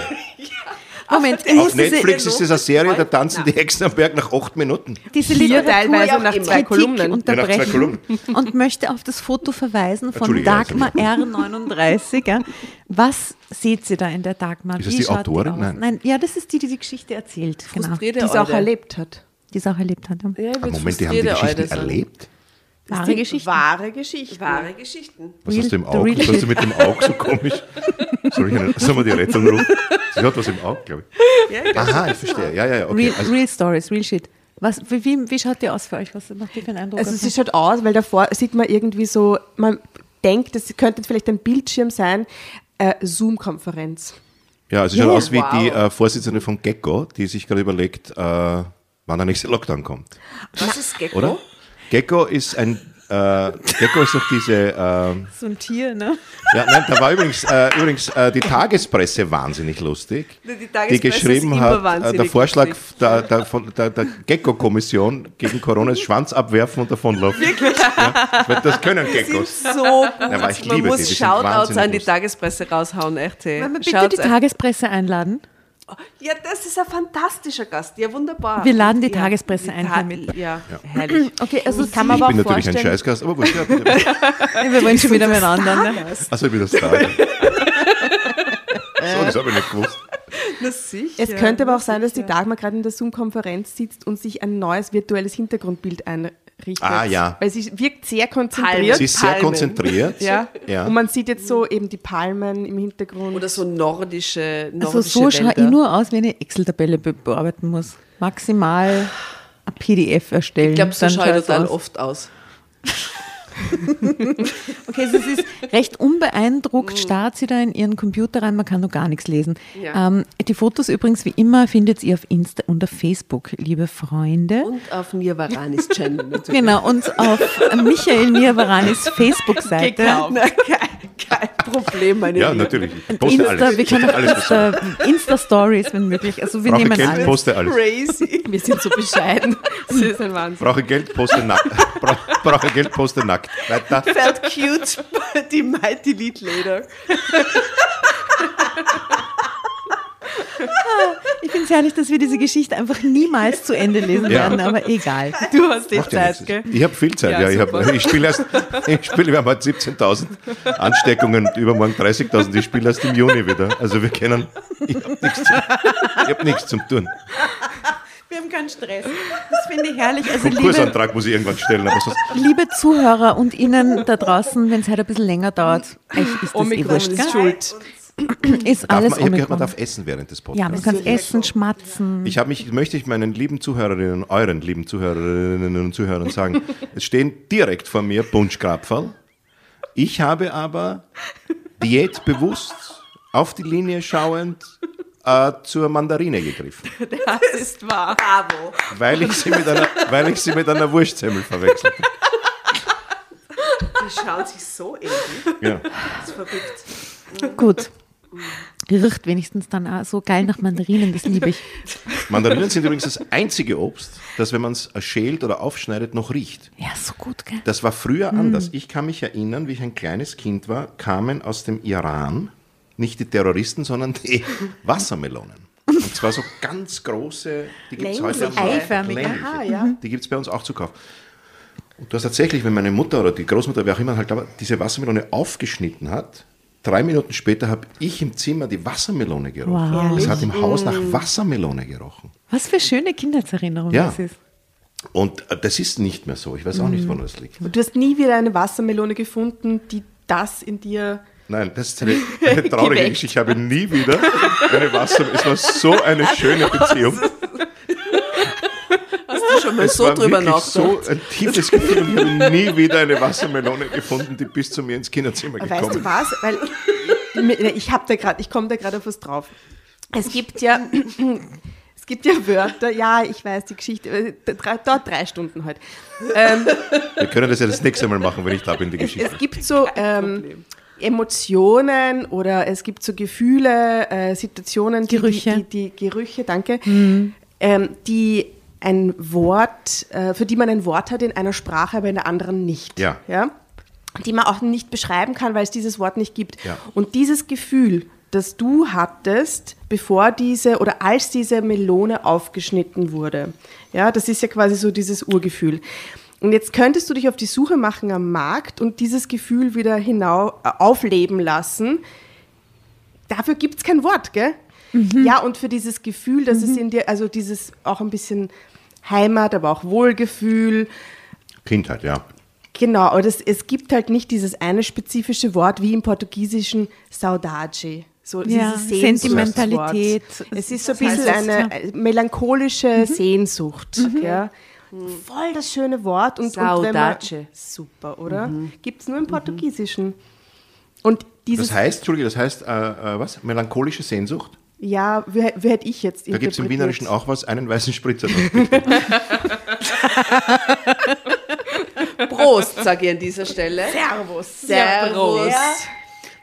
Moment, Auf Netflix ist es eine Serie, da tanzen Nein. die Hexen am Berg nach acht Minuten. diese Literatur teilweise nach zwei Kolumnen. Ja, nach zwei unterbrechen Kolumnen. und möchte auf das Foto verweisen von Dagmar R39. Ja. Was seht ihr da in der Dagmar? Ist das die Autorin? aus? Nein. Nein, ja, das ist die, die die Geschichte erzählt. Genau. Die es auch erlebt hat. Die es auch erlebt hat. Ja. Ja, Moment, die haben die Geschichte erlebt? Wahre Die Geschichte. Wahre Geschichte. Wahre Geschichten. Was hast du im the Auge? Was hast du mit dem Auge so komisch? Soll, ich eine, soll man die Rettung rufen? Sie hat was im Auge, glaube ich. Aha, ich verstehe. Ja, ja, ja. Okay. Real, Also, real Stories, real shit. Was, wie, wie, wie schaut die aus für euch? Was macht die für einen Eindruck? Also sie schaut aus, weil davor sieht man irgendwie so, man denkt, das könnte vielleicht ein Bildschirm sein, äh, Zoom-Konferenz. ja, also sie schaut Ja, aus wie wow. die äh, Vorsitzende von Gecko, die sich gerade überlegt, äh, wann der nächste Lockdown kommt. Was ist Gecko? Oder? Gecko ist ein. Äh, Gecko ist doch diese. Äh, so ein Tier, ne? Ja, nein, da war übrigens, äh, übrigens äh, die Tagespresse wahnsinnig lustig. Die Tagespresse geschrieben ist immer hat, äh, der wahnsinnig Vorschlag lustig. der, der, der, der Gecko-Kommission gegen Corona ist Schwanz abwerfen und davonlaufen. Wirklich? Ja, das können Geckos. So gut. aber ich Man liebe muss die, die sind Shoutouts an die. Tagespresse raushauen, echt. Hey. Bitte Schaut's die Tagespresse einladen? Ja, das ist ein fantastischer Gast. Ja, wunderbar. Wir laden die ja, Tagespresse die ein Ta- mit. Ja, herrlich. Okay, also Das kann man aber Ich bin auch natürlich ein vorstellen. Scheißgast, aber wurscht. Ja, wir wollen schon wieder miteinander. Ne? Also ich bin das da. So, das habe ich nicht gewusst. Na sicher. Es könnte aber auch sein, dass die. Dagmar gerade in der Zoom-Konferenz sitzt und sich ein neues virtuelles Hintergrundbild einrichtet. Ah, ja. Weil sie wirkt sehr konzentriert. Sie ist sehr Palmen. konzentriert. ja. Ja. Und man sieht jetzt so eben die Palmen im Hintergrund. Oder so nordische, nordische Also so schaue ich nur aus, wenn ich Excel-Tabelle be bearbeiten muss. Maximal ein PDF erstellen. Ich glaube, so dann schaue ich schaut's total aus. oft aus. Okay, es ist recht unbeeindruckt, starrt sie da in ihren Computer rein, man kann noch gar nichts lesen. Ja. Ähm, die Fotos übrigens wie immer findet ihr auf Insta und auf Facebook, liebe Freunde. Und auf Nirvaranis Channel natürlich. Genau, und auf Michael Nirvaranis Facebook-Seite. Kein, Problem, meine Ja, Lieben. natürlich. Ich poste Insta, alles. wir können auch Insta, Insta-Stories, wenn möglich. Also wir Brauche nehmen Geld, alles. poste alles. Crazy. Wir sind so bescheiden. Das ist ein Wahnsinn. Brauche Geld, poste nackt. Bra brauche Geld, poste nackt. Weiter. Felt cute, die Mighty Lead Leder. Ich finde es herrlich, dass wir diese Geschichte einfach niemals zu Ende lesen Ja. werden, aber egal. Du hast die Macht Zeit, gell? Ich habe viel Zeit, Ja, ja. ich, ich spiele erst, ich spiele, wir haben heute 17.000 Ansteckungen, übermorgen 30.000. Ich spiele erst im Juni wieder. Also wir können, ich habe nichts, zum- ich hab nichts zum tun. Keinen Stress. Das finde ich herrlich. Also liebe, Konkursantrag muss ich irgendwann stellen. Liebe Zuhörer und Ihnen da draußen, wenn es heute ein bisschen länger dauert, euch ist das eh Omikron wurscht, ist schuld. Ist darf alles man, ich habe gehört, man darf essen während des Ja, Podcasts. man kann essen, schmatzen. Ich habe mich, möchte ich meinen lieben Zuhörerinnen, euren lieben Zuhörerinnen und Zuhörern sagen, es stehen direkt vor mir Bunschkrapferl. Ich habe aber Diät bewusst auf die Linie schauend äh, zur Mandarine gegriffen, Das ist wahr. Bravo. weil ich sie mit einer, weil ich sie mit einer Wurstsemmel verwechselt habe. Die schauen sich so ähnlich. Ja. Das ist verrückt. Gut. Riecht wenigstens dann auch so geil nach Mandarinen, das liebe ich. Mandarinen sind übrigens das einzige Obst, das, wenn man es schält oder aufschneidet, noch riecht. Ja, so gut, gell? Das war früher anders. Ich kann mich erinnern, wie ich ein kleines Kind war, kamen aus dem Iran nicht die Terroristen, sondern die Wassermelonen. Und zwar so ganz große, die gibt es heute. Längliche. Aha, ja. Die gibt es bei uns auch zu kaufen. Und du hast tatsächlich, wenn meine Mutter oder die Großmutter, wer auch immer, halt diese Wassermelone aufgeschnitten hat, drei Minuten später habe ich im Zimmer die Wassermelone gerochen. Wow. Es hat im Haus nach Wassermelone gerochen. Was für schöne Kindheitserinnerung Ja. das ist. Und äh, das ist nicht mehr so. Ich weiß auch nicht, woran das liegt. Du hast nie wieder eine Wassermelone gefunden, die das in dir. Nein, das ist eine, eine traurige Geweckt. Geschichte. Ich habe nie wieder eine Wasser. Es war so eine schöne Beziehung. Hast du schon mal Es so war drüber wirklich nachgedacht? so ein tiefes Gefühl. und Ich habe nie wieder eine Wassermelone gefunden, die bis zu mir ins Kinderzimmer Weißt gekommen du ist. was? Weil ich, ich habe da gerade, ich komme da gerade auf was drauf. Es gibt ja, es gibt ja Wörter. Ja, ich weiß die Geschichte. drei- Dauert drei Stunden heute. Ähm, Wir können das ja das nächste Mal machen, wenn ich da bin, die es, Geschichte. es gibt so ähm, Emotionen oder es gibt so Gefühle, äh, Situationen, die, Gerüche. Die, die, die Gerüche, danke, ähm, die ein Wort, äh, für die man ein Wort hat in einer Sprache, aber in der anderen nicht. Ja. ja? Die man auch nicht beschreiben kann, weil es dieses Wort nicht gibt. Ja. Und dieses Gefühl, das du hattest, bevor diese oder als diese Melone aufgeschnitten wurde, ja, das ist ja quasi so dieses Urgefühl. Und jetzt könntest du dich auf die Suche machen am Markt und dieses Gefühl wieder hinau äh, aufleben lassen. Dafür gibt es kein Wort, gell? Ja, und für dieses Gefühl, dass es in dir, also dieses auch ein bisschen Heimat, aber auch Wohlgefühl, Kindheit, ja. Genau, aber das, es gibt halt nicht dieses eine spezifische Wort wie im Portugiesischen Saudade. So Ja, dieses Sehnsuchtswort. Sentimentalität. Es ist so ein bisschen eine melancholische Sehnsucht. Ja. Voll das schöne Wort. Und, und wenn man, Saudade. super, oder? Gibt es nur im Portugiesischen. Und dieses, Das heißt, Entschuldige, das heißt, äh, äh, was? Melancholische Sehnsucht? ja, wie, wie hätte ich jetzt Da gibt es im? Wienerischen auch was, einen weißen Spritzer. Prost, sage ich an dieser Stelle. Servus. Servus.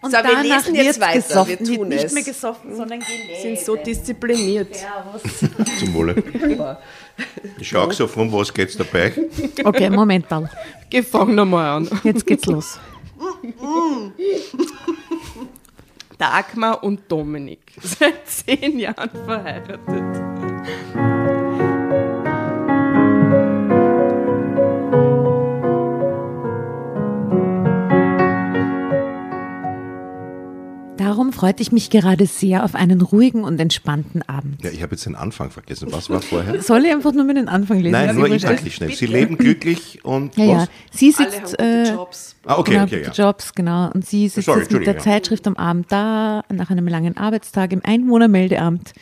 Und So, wir lesen jetzt weiter, gesoffen, wir tun nicht es. mehr gesoffen, sondern gelebt. sind so diszipliniert. Zum Wohle. Ich schaue so, um was geht's dabei? Okay, Moment mal. Geh, fang nochmal an. Jetzt geht's los. Dagmar und Dominik. Seit zehn Jahren verheiratet. Darum freute ich mich gerade sehr auf einen ruhigen und entspannten Abend. Ja, ich habe jetzt den Anfang vergessen. Was war vorher? Soll ich einfach nur mit den Anfang lesen? Nein, nur ich ich wollte? sag schnell. Sie leben glücklich und Ja, ja. was? Sie Alle haben sitzt, äh, Jobs. Ah, okay, genau, okay, ja. Jobs, genau. Und sie sitzt Sorry, jetzt mit der ja. Zeitschrift am Abend da, nach einem langen Arbeitstag im Einwohnermeldeamt.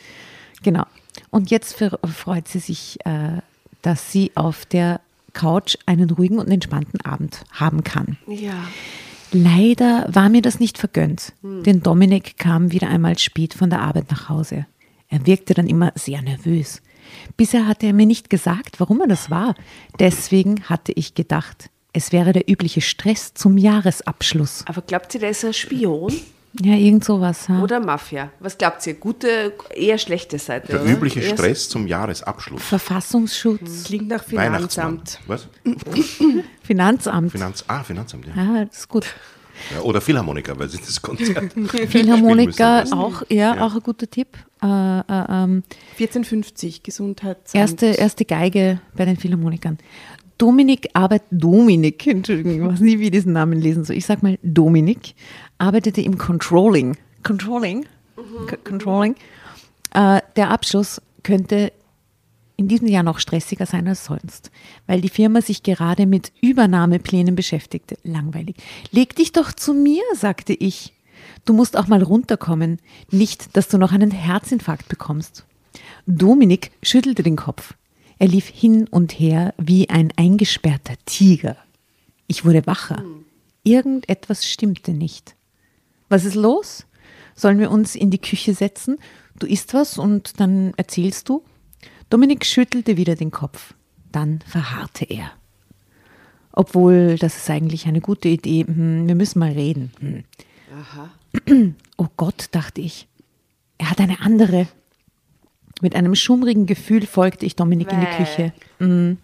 Genau. Und jetzt freut sie sich, äh, dass sie auf der Couch einen ruhigen und entspannten Abend haben kann. Ja. Leider war mir das nicht vergönnt, denn Dominik kam wieder einmal spät von der Arbeit nach Hause. Er wirkte dann immer sehr nervös. Bisher hatte er mir nicht gesagt, warum er das war. Deswegen hatte ich gedacht, es wäre der übliche Stress zum Jahresabschluss. Aber glaubt ihr, der ist ein Spion Ja, irgend sowas. Ha? oder Mafia? Was glaubt ihr? Gute, eher schlechte Seite? Der oder? übliche Eher- Stress zum Jahresabschluss. Verfassungsschutz, Klingt nach. Finanzamt. Was? Finanzamt. Finanz, ah, Finanzamt, ja. Ja, das ist gut. ja. Oder Philharmoniker, weil sie das Konzert. Philharmoniker, auch, ja, auch ein guter Tipp. Äh, äh, ähm, 1450, Gesundheitsamt. Erste, erste Geige bei den Philharmonikern. Dominik arbeitet, Dominik, Entschuldigung, ich weiß nie, wie ich diesen Namen lesen soll. Ich sag mal Dominik, arbeitete im Controlling. Controlling? C- Controlling. Äh, der Abschluss könnte in diesem Jahr noch stressiger sein als sonst, weil die Firma sich gerade mit Übernahmeplänen beschäftigte. Langweilig. Leg dich doch zu mir, sagte ich. Du musst auch mal runterkommen. Nicht, dass du noch einen Herzinfarkt bekommst. Dominik schüttelte den Kopf. Er lief hin und her wie ein eingesperrter Tiger. Ich wurde wacher. Irgendetwas stimmte nicht. Was ist los? Sollen wir uns in die Küche setzen? Du isst was und dann erzählst du? Dominik schüttelte wieder den Kopf. Dann verharrte er. Obwohl, das ist eigentlich eine gute Idee. Hm, wir müssen mal reden. Hm. Aha. Oh Gott, dachte ich. Er hat eine andere. Mit einem schummrigen Gefühl folgte ich Dominik in die Bäh. Küche. Mm.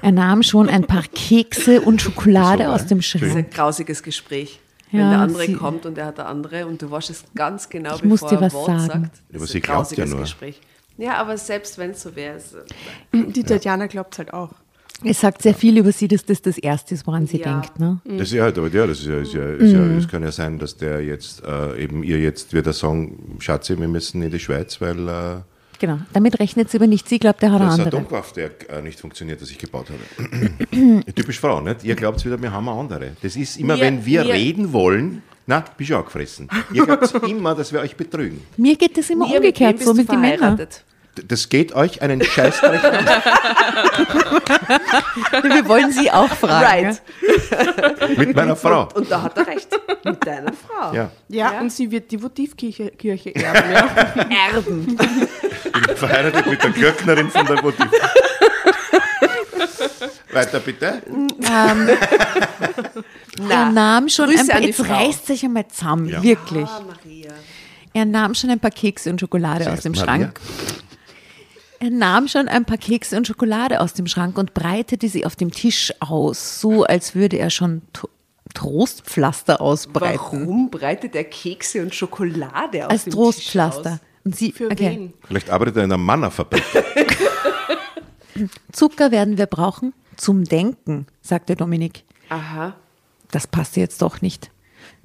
Er nahm schon ein paar Kekse und Schokolade So aus dem Das ist ein Schrank. grausiges Gespräch. Wenn Ja, der andere sie- kommt und er hat der andere und du weißt es ganz genau, Ich bevor muss dir er was ein Wort sagen. sagt. Aber sie glaubt ja nur. Gespräch. Ja, aber selbst wenn es so wäre, Die Tatjana glaubt es halt auch. Es sagt sehr viel über sie, dass das das Erste ist, woran sie Ja. denkt. Ne? Das ist ja halt, aber ja, das ist ja, ist ja, ist ja, Mhm. es kann ja sein, dass der jetzt äh, eben ihr jetzt wird er sagen, Schatzi, wir müssen in die Schweiz, weil äh, Genau, damit rechnet sie aber nicht. Sie glaubt, er hat eine das ist ein andere. Atomkraftwerk äh, nicht funktioniert, das ich gebaut habe. Typisch Frau, nicht? Ihr glaubt wieder, wir haben eine andere. Das ist immer, Wir- wenn wir, wir- reden wollen, na, bist du auch gefressen. Ihr glaubt immer, dass wir euch betrügen. Mir geht es immer Mir, umgekehrt, so mit den Männern. Das geht euch einen Scheißdreck an. Wir wollen sie auch fragen. Right. Mit meiner Frau. Und da hat er recht. Mit deiner Frau. Ja, Ja, Ja. und sie wird die Votivkirche Kirche erben. Ja. Erben. Bin verheiratet mit der Glöcknerin von der Motiv. Weiter bitte. Er nahm schon Grüße ein paar, jetzt reißt sich einmal zusammen, Ja. wirklich. Ah. Er nahm schon ein paar Kekse und Schokolade aus dem Maria. Schrank. Er nahm schon ein paar Kekse und Schokolade aus dem Schrank und breitete sie auf dem Tisch aus, so als würde er schon Tro- Trostpflaster ausbreiten. Warum breitet er Kekse und Schokolade aus Als dem Trostpflaster. Tisch aus? Und sie, Für okay. wen? Vielleicht arbeitet er in einer Mannerfabrik. Zucker werden wir brauchen zum Denken, sagte Dominik. Aha. Das passte jetzt doch nicht.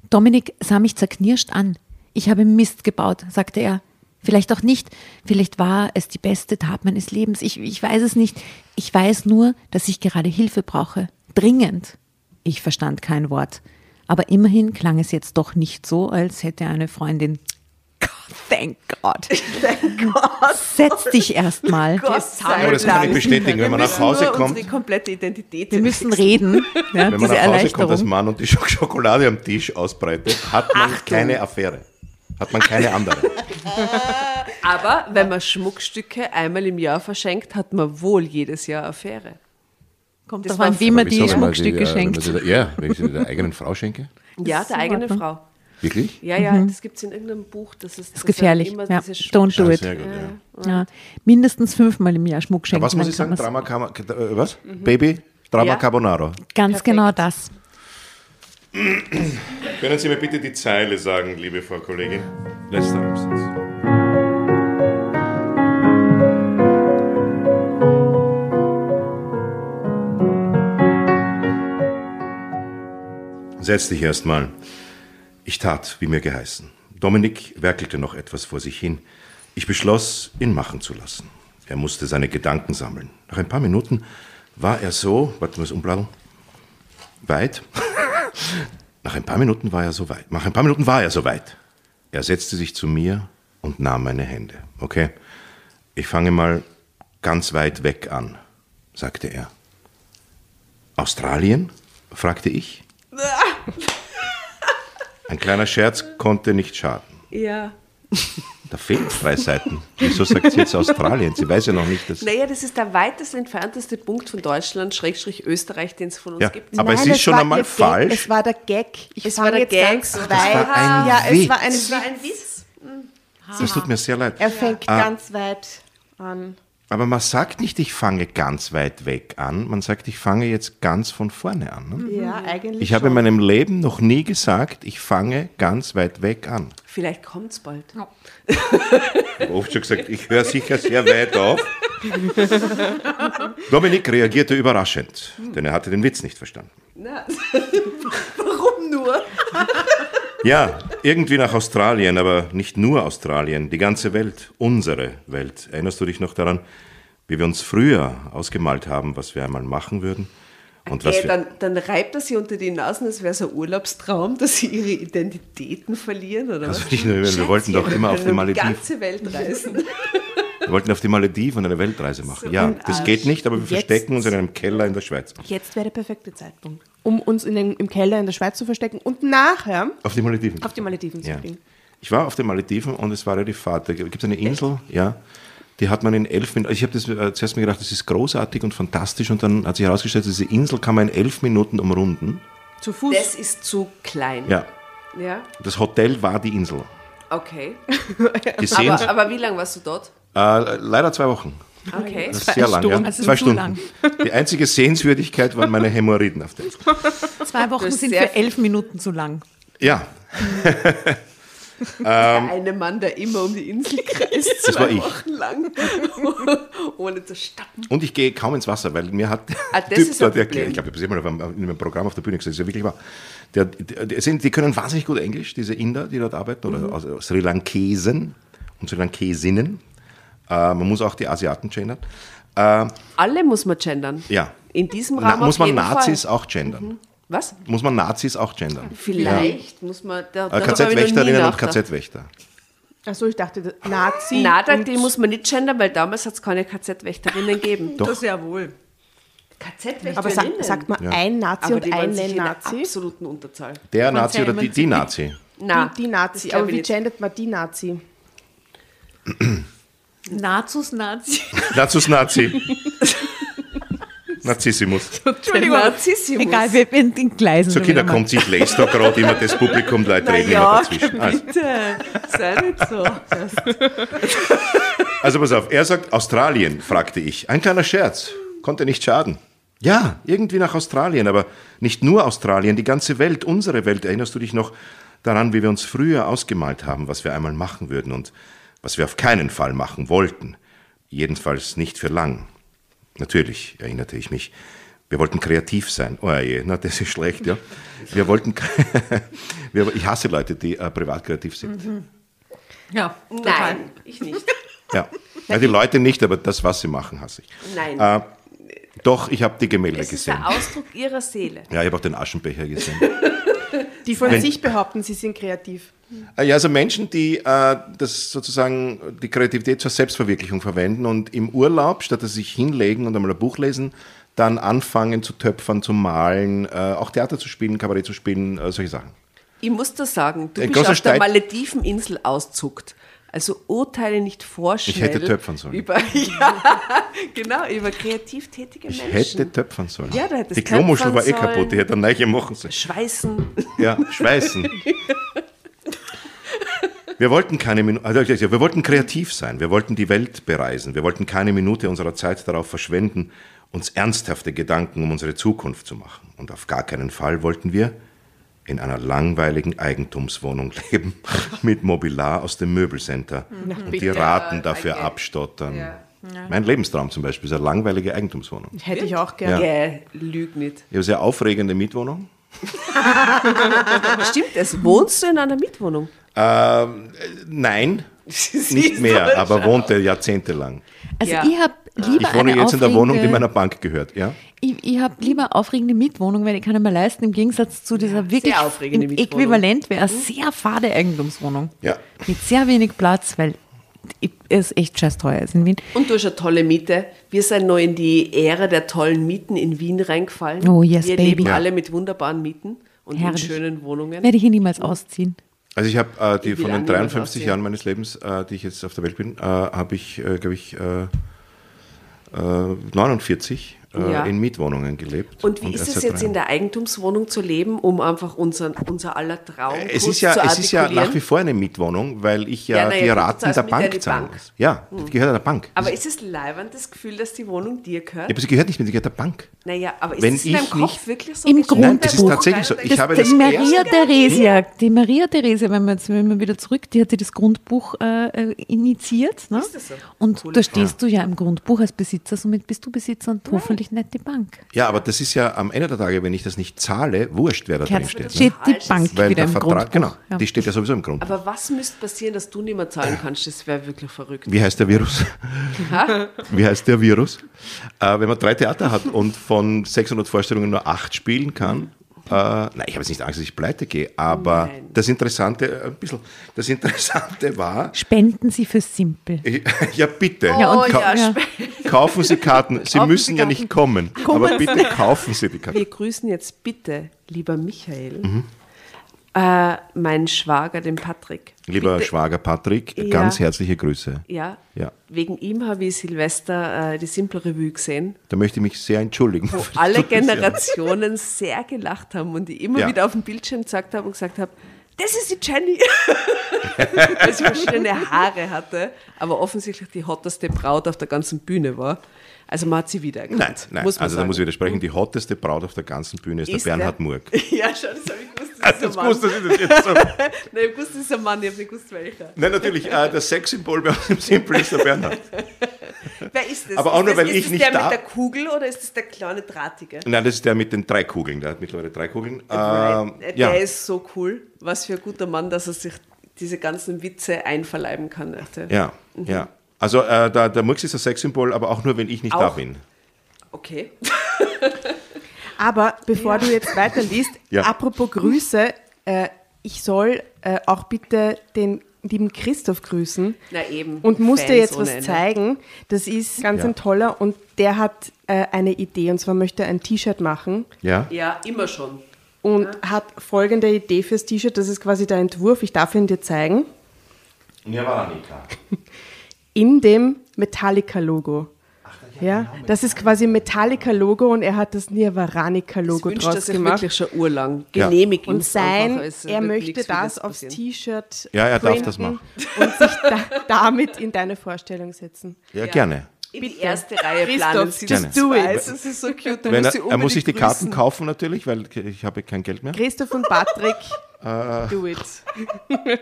Dominik sah mich zerknirscht an. Ich habe Mist gebaut, sagte er. Vielleicht auch nicht. Vielleicht war es die beste Tat meines Lebens. Ich, ich weiß es nicht. Ich weiß nur, dass ich gerade Hilfe brauche. Dringend. Ich verstand kein Wort. Aber immerhin klang es jetzt doch nicht so, als hätte eine Freundin. Thank God. Thank God. Setz dich erstmal. Gott sei Aber das kann ich bestätigen, wenn man Wir nach müssen Hause nur kommt. unsere komplette Identität Wir müssen reden. Ja, Wenn man nach Hause kommt als. Mann und die Schok- Schokolade am Tisch ausbreitet, hat man keine Affäre. Hat man keine andere. Aber wenn man Schmuckstücke einmal im Jahr verschenkt, hat man wohl jedes Jahr Affäre. Kommt Das an, war- wie man die Schmuckstücke äh, schenkt. Ja, wenn ich sie der eigenen Frau schenke. Ja, der eigenen. Frau. Wirklich? Ja, ja, das gibt es in irgendeinem Buch. Das ist, Das ist gefährlich. Immer Ja. diese Don't do it. gut, ja. Ja. Mindestens fünfmal im Jahr Schmuck schenken. Was muss ich sagen? Drama, äh, was? Baby? Drama Ja. Carbonaro. Ganz Perfekt. genau das. Können Sie mir bitte die Zeile sagen, liebe Frau Kollegin? Letzter Absatz. Setz dich erst mal. Ich tat, wie mir geheißen. Dominik werkelte noch etwas vor sich hin. Ich beschloss, ihn machen zu lassen. Er musste seine Gedanken sammeln. Nach ein paar Minuten war er so, warte mal, umbladeln, weit. Nach ein paar Minuten war er so weit. Nach ein paar Minuten war er so weit. Er setzte sich zu mir und nahm meine Hände. Okay, ich fange mal ganz weit weg an, sagte er. Australien? fragte ich. Ein kleiner Scherz konnte nicht schaden. Ja. Da fehlen drei Seiten. Wieso sagt sie jetzt Australien? Sie weiß ja noch nicht, dass. Naja, das ist der weitest entfernteste Punkt von Deutschland, Schrägstrich Österreich, den es von uns Ja, gibt. aber es ist das schon war einmal ihr Gag, falsch. Es war der Gag. Ich Es war der jetzt Gag. ganz Ach, weit. das war ein ja, es Witz. war ein Das war Witz. ein Witz. Das tut mir sehr leid. Er fängt Ah. ganz weit an. Aber man sagt nicht, ich fange ganz weit weg an. Man sagt, ich fange jetzt ganz von vorne an. Ne? Ja, eigentlich. Ich habe in meinem Leben noch nie gesagt, ich fange ganz weit weg an. Vielleicht kommt es bald. Ich habe oft schon gesagt, ich höre sicher sehr weit auf. Dominik reagierte überraschend, denn er hatte den Witz nicht verstanden. Na, warum nur? Ja, irgendwie nach Australien, aber nicht nur Australien, die ganze Welt, unsere Welt. Erinnerst du dich noch daran? wie wir uns früher ausgemalt haben, was wir einmal machen würden. Und was Okay, wir, dann, dann reibt er sie unter die Nasen, als wäre es ein Urlaubstraum, dass sie ihre Identitäten verlieren, oder Also was? nicht nur, wir wollten doch immer auf die Malediven. Die ganze Welt reisen. wir wollten auf die Malediven eine Weltreise machen. Ja, das geht nicht, aber wir Jetzt- verstecken uns in einem Keller in der Schweiz. Jetzt wäre der perfekte Zeitpunkt, um uns in den, im Keller in der Schweiz zu verstecken und nachher Auf die Malediven. auf die Malediven zu Ja. fliegen. Ich war auf den Malediven und es war relativ fad. Da gibt es eine Insel, ja, die hat man in elf Minuten, ich habe das äh, zuerst mir gedacht, das ist großartig und fantastisch und dann hat sich herausgestellt, diese Insel kann man in elf Minuten umrunden. Zu Fuß. Das ist zu klein. Ja, Ja, das Hotel war die Insel. okay. Gesehen, Aber, aber wie lange warst du dort? äh, leider zwei Wochen. Okay. Das ist sehr lang, ja. Stunden. Also zwei Stunden. lang. Die einzige Sehenswürdigkeit waren meine Hämorrhoiden auf der Insel. Zwei Wochen sind für elf Minuten zu lang. Ja, der eine Mann, der immer um die Insel kreist, Das war zwei ich. Wochen lang, ohne zu stoppen. und ich gehe kaum ins Wasser, weil mir hat der Ah, das Typ dort erklärt, ich glaube, das habe ich mal in einem Programm auf der Bühne gesagt, das ist ja wirklich wahr. Der, der, der sind, die können wahnsinnig gut Englisch, diese Inder, die dort arbeiten, oder Mhm. also Sri Lankesen und Sri Lankesinnen. Äh, man muss auch die Asiaten gendern. Äh, Alle muss man gendern. ja. In diesem Na, Raum muss auf man jeden Nazis Fall. auch gendern? Was? Muss man Nazis auch gendern? Vielleicht muss man. Da, Äh, KZ-Wächterinnen und nachgedacht. KZ-Wächter. Achso, ich dachte, Nazi. Und- die muss man nicht gendern, weil damals hat es keine KZ-Wächterinnen gegeben. Doch. Das ja wohl. KZ-Wächterinnen? Aber sag, sagt man Ja. ein Nazi und ein sicher in der Nazi? absoluten Unterzahl. Der Nazi zählen oder die, die Nazi? Nein, die, die Nazi. Aber wie gendert man die Nazi? Nazus Nazi. Nazus Nazi. Nazissimus. Entschuldigung. Der Narzissmus. Egal, wir sind in Gleisen. So Kinder kommt, ich lese da gerade immer das Publikum, Leute reden immer ja, dazwischen. Also, bitte. Sei nicht so. also pass auf, er sagt Australien, fragte ich. Ein kleiner Scherz, konnte nicht schaden. Ja, irgendwie nach Australien, aber nicht nur Australien, die ganze Welt, unsere Welt. Erinnerst du dich noch daran, wie wir uns früher ausgemalt haben, was wir einmal machen würden und was wir auf keinen Fall machen wollten? Jedenfalls nicht für lang. Natürlich, erinnerte ich mich. Wir wollten kreativ sein. Oh je, na, das ist schlecht, ja. Wir wollten, wir, ich hasse Leute, die äh, privat kreativ sind. Ja, total. Nein, ich nicht. Ja. ja, die Leute nicht, aber das, was sie machen, hasse ich. Nein. Äh, doch, ich habe die Gemälde es ist gesehen. der Ausdruck ihrer Seele. Ja, ich habe auch den Aschenbecher gesehen. Die von Wenn- sich behaupten, sie sind kreativ. Äh, ja, also Menschen, die äh, das sozusagen die Kreativität zur Selbstverwirklichung verwenden und im Urlaub, statt dass sie sich hinlegen und einmal ein Buch lesen, dann anfangen zu töpfern, zu malen, äh, auch Theater zu spielen, Kabarett zu spielen, äh, solche Sachen. Ich muss da sagen, du Ein bist auf der Streit- Malediveninsel auszuckt. Also urteile nicht vorschnell. Ich hätte töpfern sollen. Über, ja, genau, über kreativ tätige Ich Menschen. hätte töpfern sollen. Ja, du hättest die Klomuschel war eh kaputt, die hätte eine neue machen sollen. Schweißen. Ja, schweißen. Wir wollten keine Minute, also wir wollten kreativ sein, wir wollten die Welt bereisen, wir wollten keine Minute unserer Zeit darauf verschwenden, uns ernsthafte Gedanken um unsere Zukunft zu machen. Und auf gar keinen Fall wollten wir in einer langweiligen Eigentumswohnung leben, mit Mobiliar aus dem Möbelcenter und die bitte. Raten dafür danke. abstottern. Ja. Mein Lebenstraum zum Beispiel ist eine langweilige Eigentumswohnung. Hätte ich auch gerne. Ja. lüg nicht. Ich habe eine sehr aufregende Mietwohnung. Stimmt es? Wohnst du in einer Mietwohnung? Ähm, äh, nein, nicht mehr, aber wohnte jahrzehntelang. Also Ja. ich habe lieber Ich wohne jetzt in der Wohnung, die aufregende- meiner Bank gehört. Ja? Ich, ich habe lieber aufregende Mietwohnung, weil ich kann mir leisten, im Gegensatz zu dieser wirklich aufregende im Mietwohnung. Äquivalent wäre eine sehr fade Eigentumswohnung. Ja. Mit sehr wenig Platz, weil es echt scheiß teuer ist in Wien. Und du hast eine tolle Miete. Wir sind neu in die Ära der tollen Mieten in Wien reingefallen. Oh, yes, Wir baby. leben Ja. alle mit wunderbaren Mieten und Herrlich. in schönen Wohnungen. Werde ich hier niemals ausziehen. Also ich habe äh, die von den niemand 53 aussehen. Jahren meines Lebens, äh, die ich jetzt auf der Welt bin, äh, habe ich, äh, glaube ich, äh, äh, 49 äh, Ja. in Mietwohnungen gelebt. Und wie ist erst es jetzt in der Eigentumswohnung zu leben, um einfach unseren, unser aller Traum Es kurz ist, ja, zu es ist ja nach wie vor eine Mietwohnung, weil ich ja, Ja, ja, die du Raten der Bank die zahlen muss. Ja, die gehört der Bank. Aber ist es leibend das Gefühl, dass die Wohnung dir gehört? ja, aber sie gehört nicht mehr, sie gehört der Bank. Naja, aber ist Wenn es in deinem ich Kopf nicht- wirklich so? Im geschrieben? Nein, es ist Grundbuch. tatsächlich so. Ich habe die das Maria erste, Theresia, die Maria Theresia, wenn wir jetzt wenn wir wieder zurück, die hat ja das Grundbuch äh, äh, initiiert. Ne? Ist das so? Und Cool. da stehst du ja im Grundbuch als Besitzer, somit bist du Besitzer und hoffentlich natürlich nicht die Bank. Ja, aber das ist ja am Ende der Tage, wenn ich das nicht zahle, wurscht, wer da drin steht. steht Ne? die Bank Weil wieder der im Vertrag, Grundbuch. genau, Ja. die steht ja sowieso im Grund. Aber was müsste passieren, dass du nicht mehr zahlen kannst? Das wäre wirklich verrückt. Wie heißt der Virus? Wie heißt der Virus? Äh, wenn man drei Theater hat und von 600 Vorstellungen nur acht spielen kann, äh, nein, ich habe jetzt nicht Angst, dass ich pleite gehe, aber Nein. das Interessante, äh, ein bisschen, das Interessante war, Spenden Sie für Simpel. ja bitte, Ja, und- Ka- ja, kaufen Sie Karten. Sie Kaufen müssen Sie ja Karten. nicht kommen, aber bitte kaufen Sie die Karten. Wir grüßen jetzt bitte, lieber Michael, Mhm. Äh, meinen Schwager, den Patrick. Lieber bitte, Schwager Patrick, Ja. ganz herzliche Grüße. Ja, Ja. wegen ihm habe ich Silvester äh, die Simple Revue gesehen, Da möchte ich mich sehr entschuldigen. wo alle. Generationen sehr gelacht haben und ich immer Ja. wieder auf dem Bildschirm gesagt habe und gesagt habe, das ist die Jenny. Weil sie verschiedene Haare hatte, aber offensichtlich die hotteste Braut auf der ganzen Bühne war. Also man hat sie wieder erkannt. Nein, nein, muss man also da sagen. muss ich widersprechen. Die hotteste Braut auf der ganzen Bühne ist, Ist der Bernhard der- Murg. Ja, schon, das habe ich gewusst. Das ist Jetzt ein Mann. wusste ich das jetzt so. Nein, ich wusste, das ist ein Mann, ich habe nicht gewusst, welcher. Nein, natürlich, äh, das Sexsymbol bei uns im Simple ist der Bernhard. Wer ist das? Aber auch ist nur, das, weil ist ich das nicht der da- mit der Kugel oder ist das der kleine Drahtige? Nein, das ist der mit den drei Kugeln. Der hat mittlerweile drei Kugeln. Ähm, Right. Der ja. ist so cool. Was für ein guter Mann, dass er sich diese ganzen Witze einverleiben kann. dachte. ja, ja. Also äh, der, der Murks ist das Sexsymbol, aber auch nur, wenn ich nicht da Auch? bin. Okay. Aber bevor du jetzt weiterliest, Ja. apropos Grüße, äh, ich soll äh, auch bitte den lieben Christoph grüßen. Na eben. Und musste Fans jetzt was zeigen. Das ist ganz Ja. ein toller und der hat äh, eine Idee und zwar möchte er ein T-Shirt machen Ja? Ja, immer schon. und hat folgende Idee fürs T-Shirt. Das ist quasi der Entwurf. Ich darf ihn dir zeigen. Ja, war nicht klar. In dem Metallica-Logo. Ja, das ist quasi Metallica-Logo und er hat das Ich Nirvaranica-Logo draus das gemacht. wirklich schon urlang. Ja. Genehmigt Und sein, einfach. Es er möchte das aufs. T-Shirt Ja, er darf das printen und sich da, damit in deine Vorstellung setzen. Ja, gerne. In die erste Reihe planen Sie just das do it. Das ist so cute. Wenn muss er, er muss sich die Karten kaufen natürlich, weil ich habe kein Geld mehr. Christoph und Patrick, Äh. do it.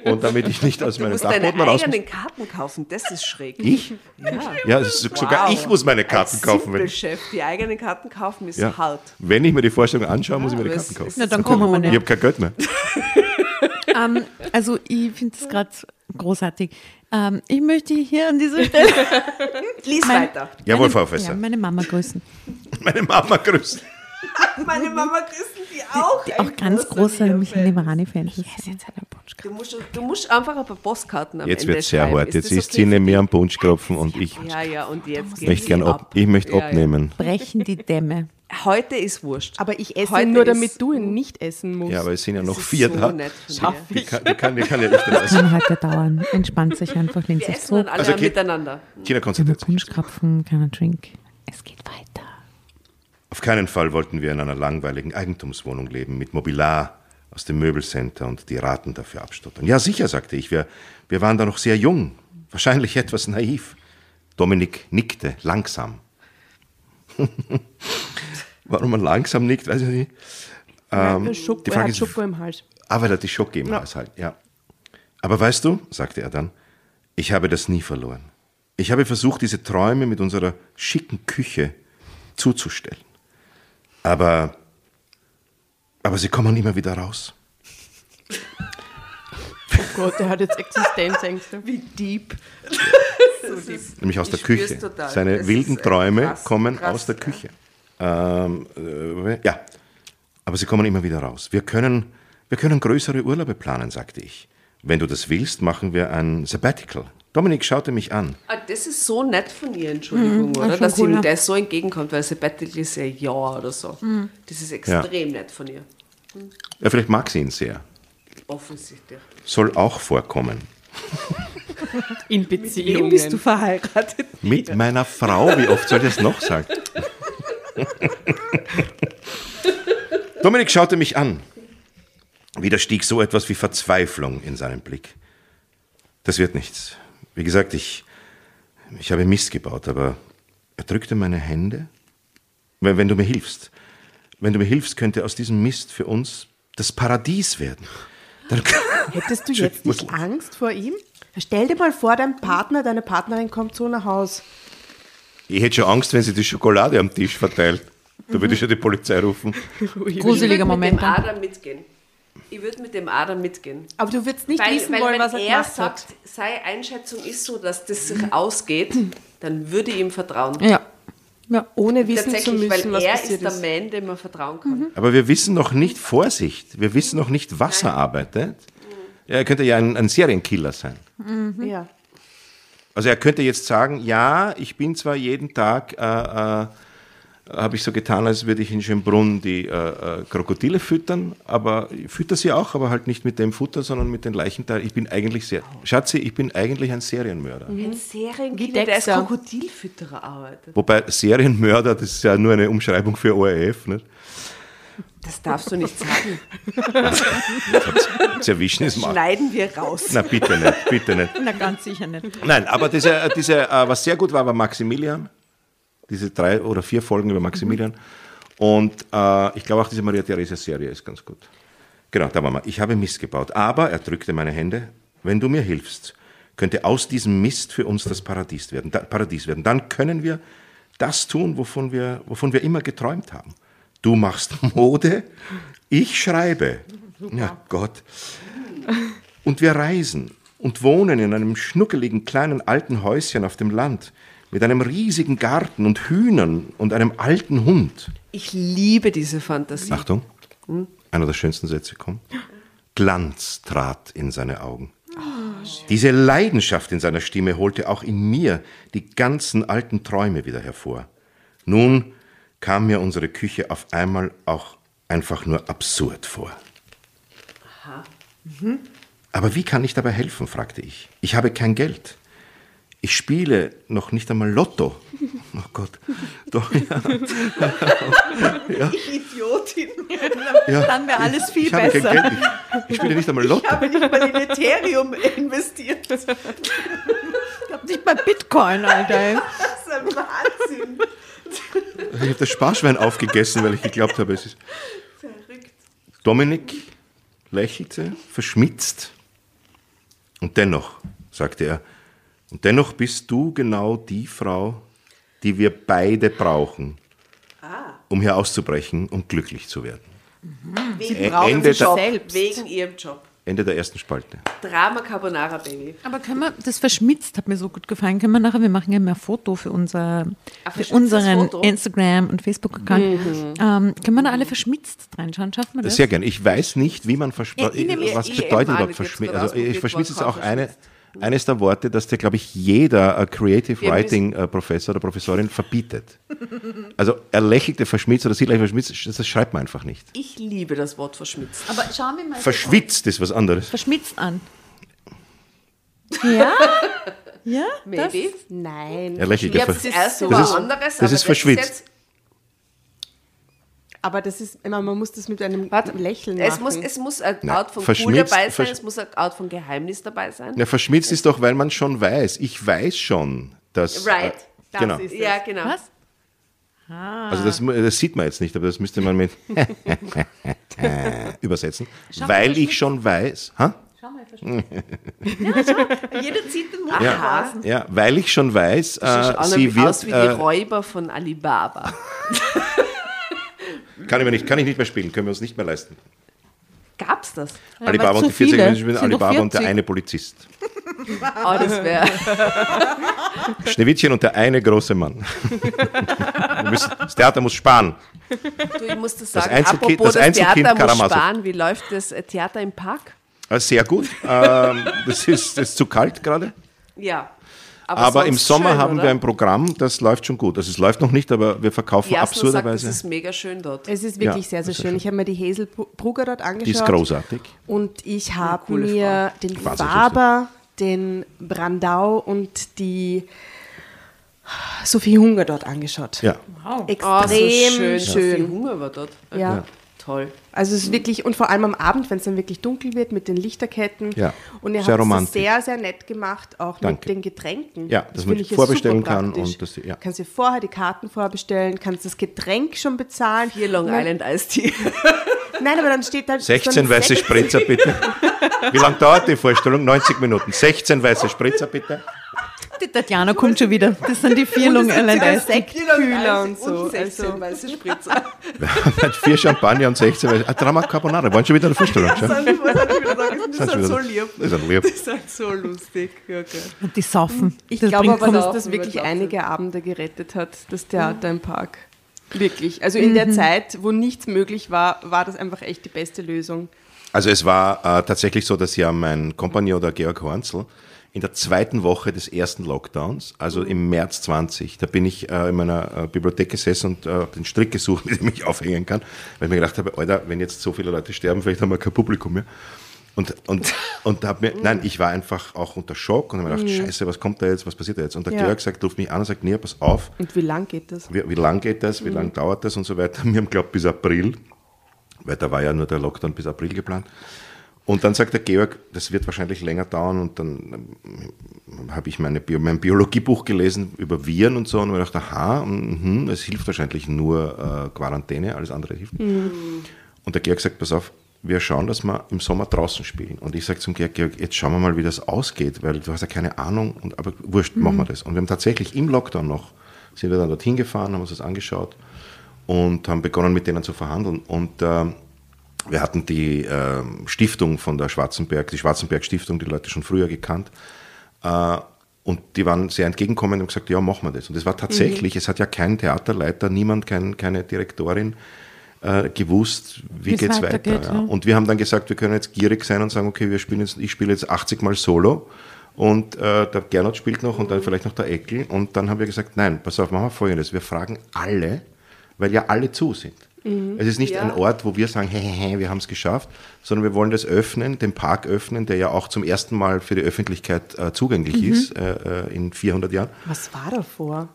Und damit ich nicht aus Du meinem musst deine Dachboden raus muss. eigenen Karten kaufen. Das ist schräg. Ich? Ja. Ja, ist, sogar ich muss meine Karten Als kaufen. Wenn, Chef, die eigenen Karten kaufen ist ja. hart. wenn ich mir die Vorstellung anschaue, muss ich mir die Karten es- kaufen. es Na, dann kommen wir nicht. Ich habe kein Geld mehr. Ähm, also ich finde das gerade großartig. Ähm, ich möchte hier an dieser Stelle Lies Mein- weiter. Jawohl, Frau Professor. ja, meine Mama grüßen. Meine Mama grüßt. Meine Mama grüßen die auch. Die auch ganz große Michael Limerani-Fans ist. Du musst, du musst einfach ein paar Postkarten am Jetzt wird es sehr hart. Jetzt das ist okay für mehr am Punschkropfen und ich? Ja, ja, und jetzt möchte gern ob, ich möchte Ja, ja. abnehmen. Brechen die Dämme. Heute ist wurscht. Aber ich esse Heute nur, damit du ihn nicht essen musst. Ja, aber es sind ja noch vier so da. So, dir. die, kann, die, kann, die kann ja nicht essen. Kann heute dauern. Entspannt sich einfach, lehnt Wir sich essen dann zurück. alle Also, okay. miteinander. China konzentriert sich. Punschkrapfen, keiner Drink. Es geht weiter. Auf keinen Fall wollten wir in einer langweiligen Eigentumswohnung leben, mit Mobiliar aus dem Möbelcenter und die Raten dafür abstottern. Ja, sicher, sagte ich, wir, wir waren da noch sehr jung, wahrscheinlich etwas naiv. Dominik nickte langsam. Warum man langsam nickt, weiß ich nicht. Ähm, Schoko, die er Frage hat ist- Schoko im Hals. Aber er hat die Schocke im Hals halt, ja. Aber weißt du, sagte er dann, ich habe das nie verloren. Ich habe versucht, diese Träume mit unserer schicken Küche zuzustellen. Aber, aber sie kommen immer wieder raus. Oh Gott, der hat jetzt Existenzängste. Wie deep. so deep. Nämlich aus Ich der Küche. total. Seine Das wilden äh, Träume krass, kommen krass, aus der ja. Küche. Ähm, äh, ja, aber sie kommen immer wieder raus. Wir können, wir können größere Urlaube planen, sagte ich. Wenn du das willst, machen wir ein Sabbatical. Dominik schaute mich an. Ah, das ist so nett von ihr, Entschuldigung, Mhm, oder? Dass cool, ihm ja. das so entgegenkommt, weil Sabbatical ist ja Jahr oder so. Mhm. Das ist extrem nett von ihr. Ja, vielleicht mag sie ihn sehr. Offensichtlich. Soll auch vorkommen. In Mit wem Beziehungen. bist du verheiratet? Mit meiner Frau, wie oft soll ich das noch sagen? Dominik schaute mich an. Wieder stieg so etwas wie Verzweiflung in seinen Blick. Das wird nichts. Wie gesagt, ich, ich habe Mist gebaut, aber er drückte meine Hände. Wenn, wenn du mir hilfst, wenn du mir hilfst, könnte aus diesem Mist für uns das Paradies werden. Dann, Hättest du jetzt nicht Angst vor ihm? Stell dir mal vor, dein Partner, deine Partnerin kommt so nach Haus. Ich hätte schon Angst, wenn sie die Schokolade am Tisch verteilt. Da würde ich schon die Polizei rufen. Gruseliger Moment. Mit dem. Adam mitgehen. Ich würde mit dem Adam mitgehen. Aber du würdest nicht Weil, wissen weil wollen, wenn was er er gemacht sagt, hat. seine Einschätzung ist so, dass das sich ausgeht, dann würde ich ihm vertrauen. Ja. ja. Ohne wissen zu Tatsächlich, müssen, weil was er passiert ist der ist. Man, dem man vertrauen kann. Aber wir wissen noch nicht, Vorsicht, wir wissen noch nicht, was er arbeitet. Ja, er könnte ja ein, ein Serienkiller sein. Ja. Also er könnte jetzt sagen, ja, ich bin zwar jeden Tag, äh, äh, habe ich so getan, als würde ich in Schönbrunn die äh, äh, Krokodile füttern, aber ich fütter sie auch, aber halt nicht mit dem Futter, sondern mit den Leichenteilen. Ich bin eigentlich sehr, Schatzi, ich bin eigentlich ein Serienmörder. Ein Serienkiller, Wie der als. Krokodilfütterer arbeitet. Wobei Serienmörder, das ist ja nur eine Umschreibung für ORF, nicht? Das darfst du nicht sagen. Sie erwischen es mal. Schneiden wir raus. Na bitte nicht, bitte nicht. Na, ganz sicher nicht. Nein, aber diese, diese, äh, was sehr gut war, war Maximilian. Diese drei oder vier Folgen über Maximilian. Und äh, ich glaube auch diese Maria Theresia Serie ist ganz gut. Genau, da waren wir. Ich habe Mist gebaut. Aber, er drückte meine Hände, wenn du mir hilfst, könnte aus diesem Mist für uns das Paradies werden. Da, Paradies werden. Dann können wir das tun, wovon wir, wovon wir immer geträumt haben. Du machst Mode, ich schreibe. Ja, Gott. Und wir reisen und wohnen in einem schnuckeligen kleinen alten Häuschen auf dem Land mit einem riesigen Garten und Hühnern und einem alten Hund. Ich liebe diese Fantasie. Achtung, einer der schönsten Sätze kommt. Glanz trat in seine Augen. Diese Leidenschaft in seiner Stimme holte auch in mir die ganzen alten Träume wieder hervor. Nun kam mir unsere Küche auf einmal auch einfach nur absurd vor. Aber wie kann ich dabei helfen, fragte ich. Ich habe kein Geld. Ich spiele noch nicht einmal Lotto. Oh Gott. Doch, ja. Idiotin. ja. Dann wäre alles viel ich habe kein besser. Geld. Ich, ich spiele nicht einmal Lotto. Ich habe nicht mal in Ethereum investiert. Das ist Nicht bei Bitcoin, Alter. ey. ein Wahnsinn. Ich habe das Sparschwein aufgegessen, weil ich geglaubt habe, es ist. Verrückt. Dominik lächelte, verschmitzt. Und dennoch, sagte er, und dennoch bist du genau die Frau, die wir beide brauchen, um hier auszubrechen und glücklich zu werden. Wegen, brauchen Ende Job. der- selbst. Wegen ihrem Job. Ende der ersten Spalte. Drama Carbonara Baby. Aber können wir, das verschmitzt hat mir so gut gefallen. Können wir nachher, wir machen ja mehr Foto für, unser, für unseren Foto? Instagram- und Facebook-Account. Ähm, können wir da alle verschmitzt reinschauen? Schaffen wir das? Sehr gern. Ich weiß nicht, wie man verschmitzt. Ja, was bedeutet überhaupt verschmitzt? jetzt Also ich verschmitzt ist ausprobiert, auch eine. Eines der Worte, das dir, glaube ich, jeder äh, Creative Wir Writing äh, Professor oder Professorin verbietet. Also er lächelte verschmitzt oder lächelte verschmitzt, das schreibt man einfach nicht. Ich liebe das Wort verschmitzt. Aber schauen wir mal. Verschwitzt ist was anderes. Verschmitzt an. Ja? Ja? Das, Maybe. Nein. Er lächelt. Ich ja habe ver- das Das ist- anderes, das ist verschwitzt. Aber das ist, immer, man muss das mit einem Warte, Lächeln es machen. muss, es muss ein Nein, Art von cool dabei sein, es muss ein Art von Geheimnis dabei sein. Ja, verschmitzt ist doch, weil man schon weiß. Ich weiß schon, dass. Right. Äh, Das genau. ist- Ja, genau. Was? Also das, das sieht man jetzt nicht, aber das müsste man mit übersetzen. weil ich schon weiß. Ha? Schau mal, verschmitzt. Jeder zieht den Mund Ja. Ja, weil ich schon weiß, äh, schaut sie wird. aus wie die Äh, Räuber von Alibaba. kann, ich mir nicht, kann ich nicht mehr spielen, können wir uns nicht mehr leisten. Gab's das? Alibaba weil und die zu 40 viele. Menschen, Sind doch Alibaba und der 40. eine Polizist. Oh, das wäre. Schneewittchen und der eine große Mann. Müssen, das Theater muss sparen. Du, ich muss das sagen. Einzelkind- Apropos das das, Einzelkind Theater muss Karamazov. sparen. Wie läuft das äh, Theater im Park? Äh, Sehr gut. Ähm, das, ist, das ist zu kalt gerade. Ja. Aber, im sonst Sommer schön, haben oder? wir ein Programm, das läuft schon gut. Also es läuft noch nicht, aber wir verkaufen Jasna sagt, es absurderweise. ist mega schön dort. Es ist wirklich Ja, sehr, sehr ist schön. Ich habe mir die Hazel Brugger dort angeschaut. Die ist großartig. Und ich habe mir den Wahnsinnig Faber, den Brandau und die Sophie Hunger dort angeschaut. Ja. Oh, Extrem so schön. schön. So viel Hunger war dort. Ja. Toll. Also es ist wirklich, und vor allem am Abend, wenn es dann wirklich dunkel wird mit den Lichterketten. Ja, Und ihr sehr habt es sehr, sehr nett gemacht, auch Danke. mit den Getränken. Ja, dass man ich jetzt vorbestellen super kann und das- ja. Kannst dir vorher die Karten vorbestellen, kannst das Getränk schon bezahlen. Hier Long Nein, Island Ice Tea. Nein, aber dann steht da... 16 so weiße Sekt- Spritzer bitte. Wie lange dauert die Vorstellung? 90 Minuten. 16 weiße Spritzer bitte. Die Tatjana kommt schon wieder. Das sind die vier Long Island Ice. Sektkühler und so. Und 16 Also, weiße Spritzer. Wir haben halt vier Champagner und 16 Weiße. Ah, Drama Carbonara. Waren schon wieder in der Vorstellung. Schon? Das sind-? Das Sind sind so lieb. Das ist lieb. Das sind so lustig. Ja, okay. Und die saufen. ich Das glaube aber, dass das wirklich einige Abende gerettet hat, das Theater im Park. Wirklich. Also in der Zeit, wo nichts möglich war, war das einfach echt die beste Lösung. Also es war äh, tatsächlich so, dass ja mein Kompagnon, der Georg Hornzl, in der zweiten Woche des ersten Lockdowns, also im März 20, da bin ich äh, in meiner äh, Bibliothek gesessen und äh, den Strick gesucht, mit dem ich aufhängen kann, weil ich mir gedacht habe, Alter, wenn jetzt so viele Leute sterben, vielleicht haben wir kein Publikum mehr. Und, und, und hab mir, nein, ich war einfach auch unter Schock und habe mir gedacht, scheiße, was kommt da jetzt, was passiert da jetzt? Und der Ja. Georg sagt, ruft mich an und sagt, nee, pass auf, Und wie lang geht das? wie, wie lang geht das, wie lang dauert das und so weiter. Wir haben, glaube bis April, weil da war ja nur der Lockdown bis April geplant. Und dann sagt der Georg, das wird wahrscheinlich länger dauern und dann ähm, habe ich meine Bio, mein Biologiebuch gelesen über Viren und so und mir gedacht, aha, mhm, es hilft wahrscheinlich nur äh, Quarantäne, alles andere hilft. nicht. Und der Georg sagt, pass auf, wir schauen, dass wir im Sommer draußen spielen. Und ich sage zum Georg, Georg, jetzt schauen wir mal, wie das ausgeht, weil du hast ja keine Ahnung, und, aber wurscht, machen wir das. Und wir haben tatsächlich im Lockdown noch, sind wir dann dorthin gefahren, haben uns das angeschaut und haben begonnen, mit denen zu verhandeln. Und ähm, wir hatten die ähm, Stiftung von der Schwarzenberg, die Schwarzenberg Stiftung, die Leute schon früher gekannt. Äh, und die waren sehr entgegenkommend und gesagt, ja, machen wir das. Und es war tatsächlich, es hat ja kein Theaterleiter, niemand, kein, keine Direktorin äh, gewusst, wie Wie's geht's weiter. weitergeht, ja. ja. Und wir haben dann gesagt, wir können jetzt gierig sein und sagen, okay, wir spielen jetzt, ich spiele jetzt 80 Mal Solo und äh, der Gernot spielt noch und dann vielleicht noch der Eckel. Und dann haben wir gesagt, nein, pass auf, machen wir folgendes. Wir fragen alle, weil ja alle zu sind. Es ist nicht Ja. ein Ort, wo wir sagen, hey, hey, hey, wir haben es geschafft, sondern wir wollen das öffnen, den Park öffnen, der ja auch zum ersten Mal für die Öffentlichkeit äh, zugänglich ist äh, äh, in 400 Jahren. Was war davor?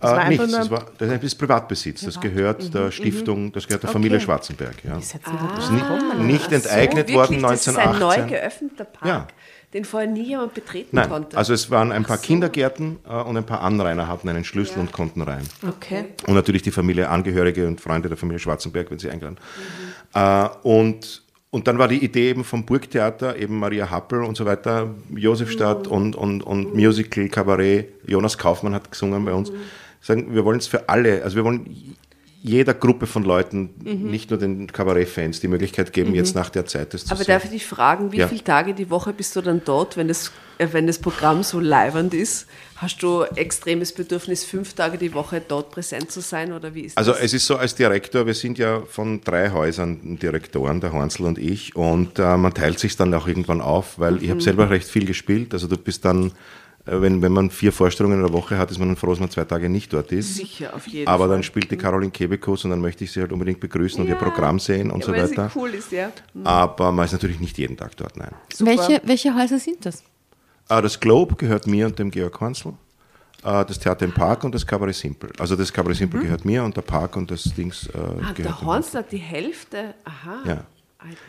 Das Äh, war nichts, das, war, das ist Privatbesitz. Das gehört der Stiftung, das gehört der Familie Schwarzenberg. Ja. Ist jetzt wieder Nicht, nicht enteignet worden Wirklich, das ist ein neu 1918. geöffneter Park, Ja. Den vorher nie jemand betreten Nein, konnte. also es waren ein paar Kindergärten äh, und ein paar Anrainer hatten einen Schlüssel und konnten rein. Okay. Und natürlich die Familie, Angehörige und Freunde der Familie Schwarzenberg, wenn sie eingeladen. Äh, und, und dann war die Idee eben vom Burgtheater, eben Maria Happel und so weiter, Josefstadt und, und, und Musical, Kabarett, Jonas Kaufmann hat gesungen bei uns. Sagen, wir wollen es für alle, also wir wollen jeder Gruppe von Leuten, nicht nur den Kabarett-Fans, die Möglichkeit geben, jetzt nach der Zeit das zu Aber sehen. darf ich dich fragen, wie Ja. viele Tage die Woche bist du dann dort, wenn das, äh, wenn das Programm so leibernd ist? Hast du extremes Bedürfnis, fünf Tage die Woche dort präsent zu sein oder wie ist Also das? es ist so als Direktor, wir sind ja von drei Häusern Direktoren, der Hornsel und ich, und äh, man teilt sich dann auch irgendwann auf, weil ich habe selber recht viel gespielt. Also du bist dann, wenn, wenn man vier Vorstellungen in der Woche hat, ist man froh, dass man zwei Tage nicht dort ist. Sicher, auf jeden Aber Fall. dann spielt die Caroline Kebekus und dann möchte ich sie halt unbedingt begrüßen und ihr Ja. Programm sehen und ja, so weil sie weiter. cool ist, ja. Aber man ist natürlich nicht jeden Tag dort, nein. Welche, welche Häuser sind das? Äh, Das Globe gehört mir und dem Georg Hornsel. Äh, Das Theater im Park und das Cabaret Simple. Also das Cabaret Simple gehört mir und der Park und das Dings äh, Ah, gehört der Horns hat die Hälfte. Aha. Ja.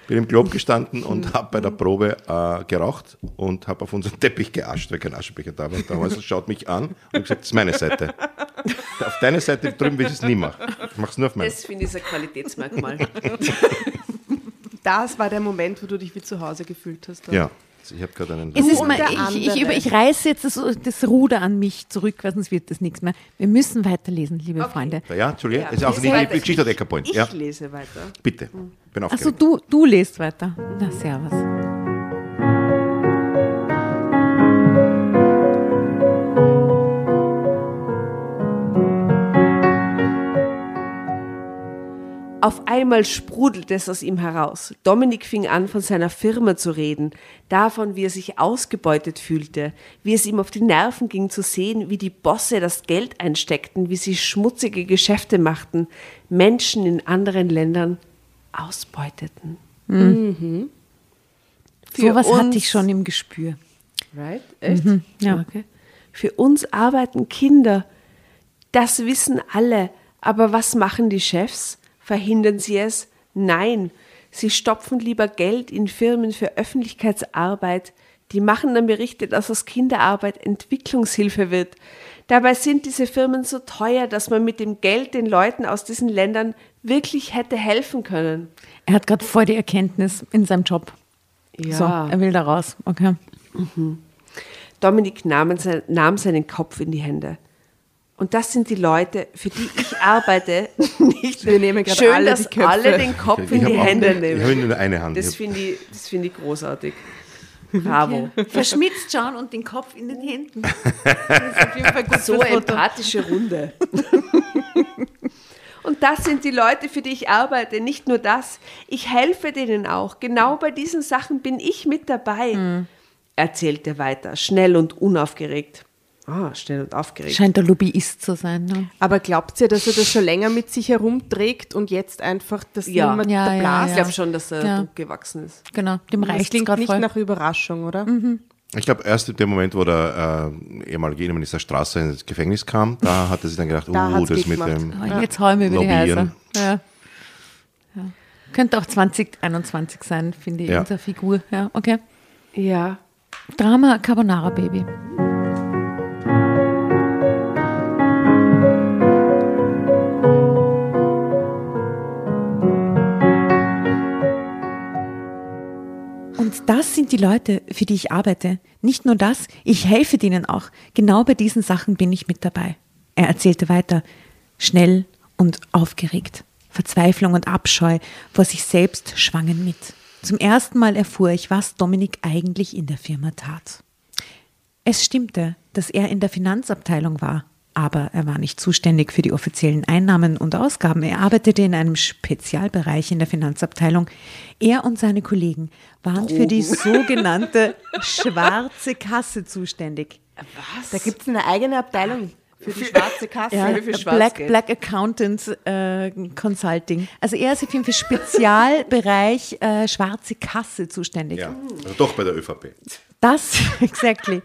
Bin im Globe gestanden und habe bei der Probe äh, geraucht und habe auf unseren Teppich geascht, weil kein Aschenbecher da war. Und der Häusl schaut mich an und gesagt, das ist meine Seite. auf deine Seite drüben will ich es nie machen. Ich mache es nur auf meine. Das finde ich ein Qualitätsmerkmal. Das war der Moment, wo du dich wie zu Hause gefühlt hast. Ja, ich habe gerade einen... Es ist mal, ich, ich, über, ich reiße jetzt das, das Ruder an mich zurück, weil sonst wird das nichts mehr. Wir müssen weiterlesen, liebe Freunde. Ja, Entschuldigung, Ja, ist auch ich nicht weiter. die Geschichte der Eckerpoint. Ich Ja, lese weiter. bitte. Bin Achso, du, du lest weiter. Na, servus. Auf einmal sprudelte es aus ihm heraus. Dominik fing an, von seiner Firma zu reden, davon, wie er sich ausgebeutet fühlte, wie es ihm auf die Nerven ging zu sehen, wie die Bosse das Geld einsteckten, wie sie schmutzige Geschäfte machten, Menschen in anderen Ländern ausbeuteten. Für Sowas uns- hatte ich schon im Gespür. Right? Echt? ja. Okay. Für uns arbeiten Kinder. Das wissen alle. Aber was machen die Chefs? Verhindern sie es? Nein. Sie stopfen lieber Geld in Firmen für Öffentlichkeitsarbeit. Die machen dann Berichte, dass aus Kinderarbeit Entwicklungshilfe wird. Dabei sind diese Firmen so teuer, dass man mit dem Geld den Leuten aus diesen Ländern wirklich hätte helfen können. Er hat gerade voll die Erkenntnis in seinem Job. Ja. So, er will da raus. Okay. Dominik nahm, sein, nahm seinen Kopf in die Hände. Und das sind die Leute, für die ich arbeite. Nicht Wir nehmen gerade schön, alle dass die Köpfe. alle den Kopf in die hab auch- Hände Ich nehmen. habe nur eine Hand. Das finde ich, das finde ich großartig. Bravo. Verschmitzt schauen und den Kopf in den Händen. Das ist auf jeden Fall gut So empathische Runde. Und das sind die Leute, für die ich arbeite. Nicht nur das, ich helfe denen auch. Genau bei diesen Sachen bin ich mit dabei. Erzählt er weiter, schnell und unaufgeregt. Ah, schnell und aufgeregt. Scheint der Lobbyist zu sein. Ne? Aber glaubt ihr, dass er das schon länger mit sich herumträgt und jetzt einfach das Ja. niemand Ja, der ja, Blase? Ich glaube schon, dass er Ja. Druck gewachsen ist. Genau, dem Das reicht klingt gerade nicht voll. nach Überraschung, oder? Ich glaube, erst in dem Moment, wo der äh, ehemalige Innenminister Strasser ins Gefängnis kam, da hat er sich dann gedacht, Da uh, hat's das mit gemacht. dem Oh, Jetzt hau ich mir über die. Häuser. Ja. Ja. Könnte auch 2021 sein, finde ich, Ja. unsere Figur. Ja, okay. Ja. Drama Carbonara Baby. Und das sind die Leute, für die ich arbeite. Nicht nur das, ich helfe denen auch. Genau bei diesen Sachen bin ich mit dabei. Er erzählte weiter, schnell und aufgeregt. Verzweiflung und Abscheu vor sich selbst schwangen mit. Zum ersten Mal erfuhr ich, was Dominik eigentlich in der Firma tat. Es stimmte, dass er in der Finanzabteilung war, aber er war nicht zuständig für die offiziellen Einnahmen und Ausgaben. Er arbeitete in einem Spezialbereich in der Finanzabteilung. Er und seine Kollegen waren für die sogenannte schwarze Kasse zuständig. Da gibt es eine eigene Abteilung für die schwarze Kasse. Ja, für Black. Black Accountant äh, Consulting. Also er ist auf jeden Fall für Spezialbereich äh, schwarze Kasse zuständig. Ja, also doch bei der ÖVP. Das, exactly.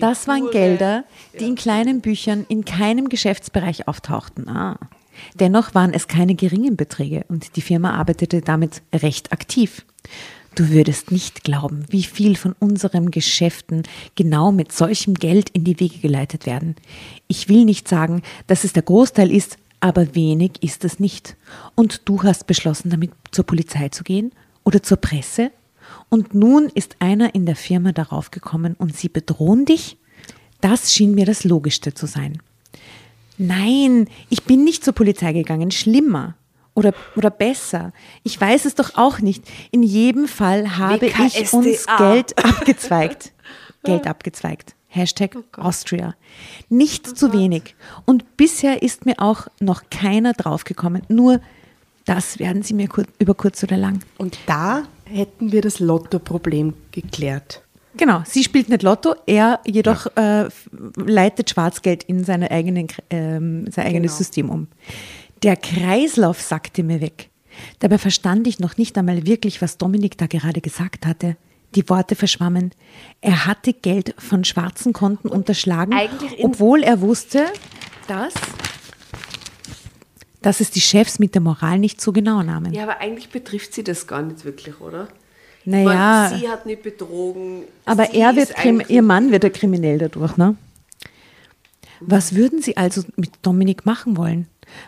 Das waren pure- Gelder, die in kleinen Büchern in keinem Geschäftsbereich auftauchten. Ah. Dennoch waren es keine geringen Beträge und die Firma arbeitete damit recht aktiv. Du würdest nicht glauben, wie viel von unseren Geschäften genau mit solchem Geld in die Wege geleitet werden. Ich will nicht sagen, dass es der Großteil ist, aber wenig ist es nicht. Und du hast beschlossen, damit zur Polizei zu gehen oder zur Presse? Und nun ist einer in der Firma darauf gekommen und sie bedrohen dich? Das schien mir das Logischste zu sein. Nein, ich bin nicht zur Polizei gegangen. Schlimmer. Oder, oder besser. Ich weiß es doch auch nicht. In jedem Fall habe ich WKSDA. uns Geld abgezweigt. Geld abgezweigt. Hashtag Austria. Nicht zu wenig. Und bisher ist mir auch noch keiner draufgekommen. Nur das werden Sie mir kur über kurz oder lang. Und da hätten wir das Lotto-Problem geklärt. Genau, sie spielt nicht Lotto, er jedoch äh, f- leitet Schwarzgeld in seine eigenen, ähm, sein eigenes Genau. System um. Der Kreislauf sackte mir weg. Dabei verstand ich noch nicht einmal wirklich, was Dominik da gerade gesagt hatte. Die Worte verschwammen. Er hatte Geld von schwarzen Konten unterschlagen, obwohl er wusste, dass, dass es die Chefs mit der Moral nicht so genau nahmen. Ja, aber eigentlich betrifft sie das gar nicht wirklich, oder? Naja. Meine, sie hat nicht betrogen. Aber er wird, ihr Mann wird ja kriminell dadurch, ne? Was würden Sie also mit Dominik machen wollen?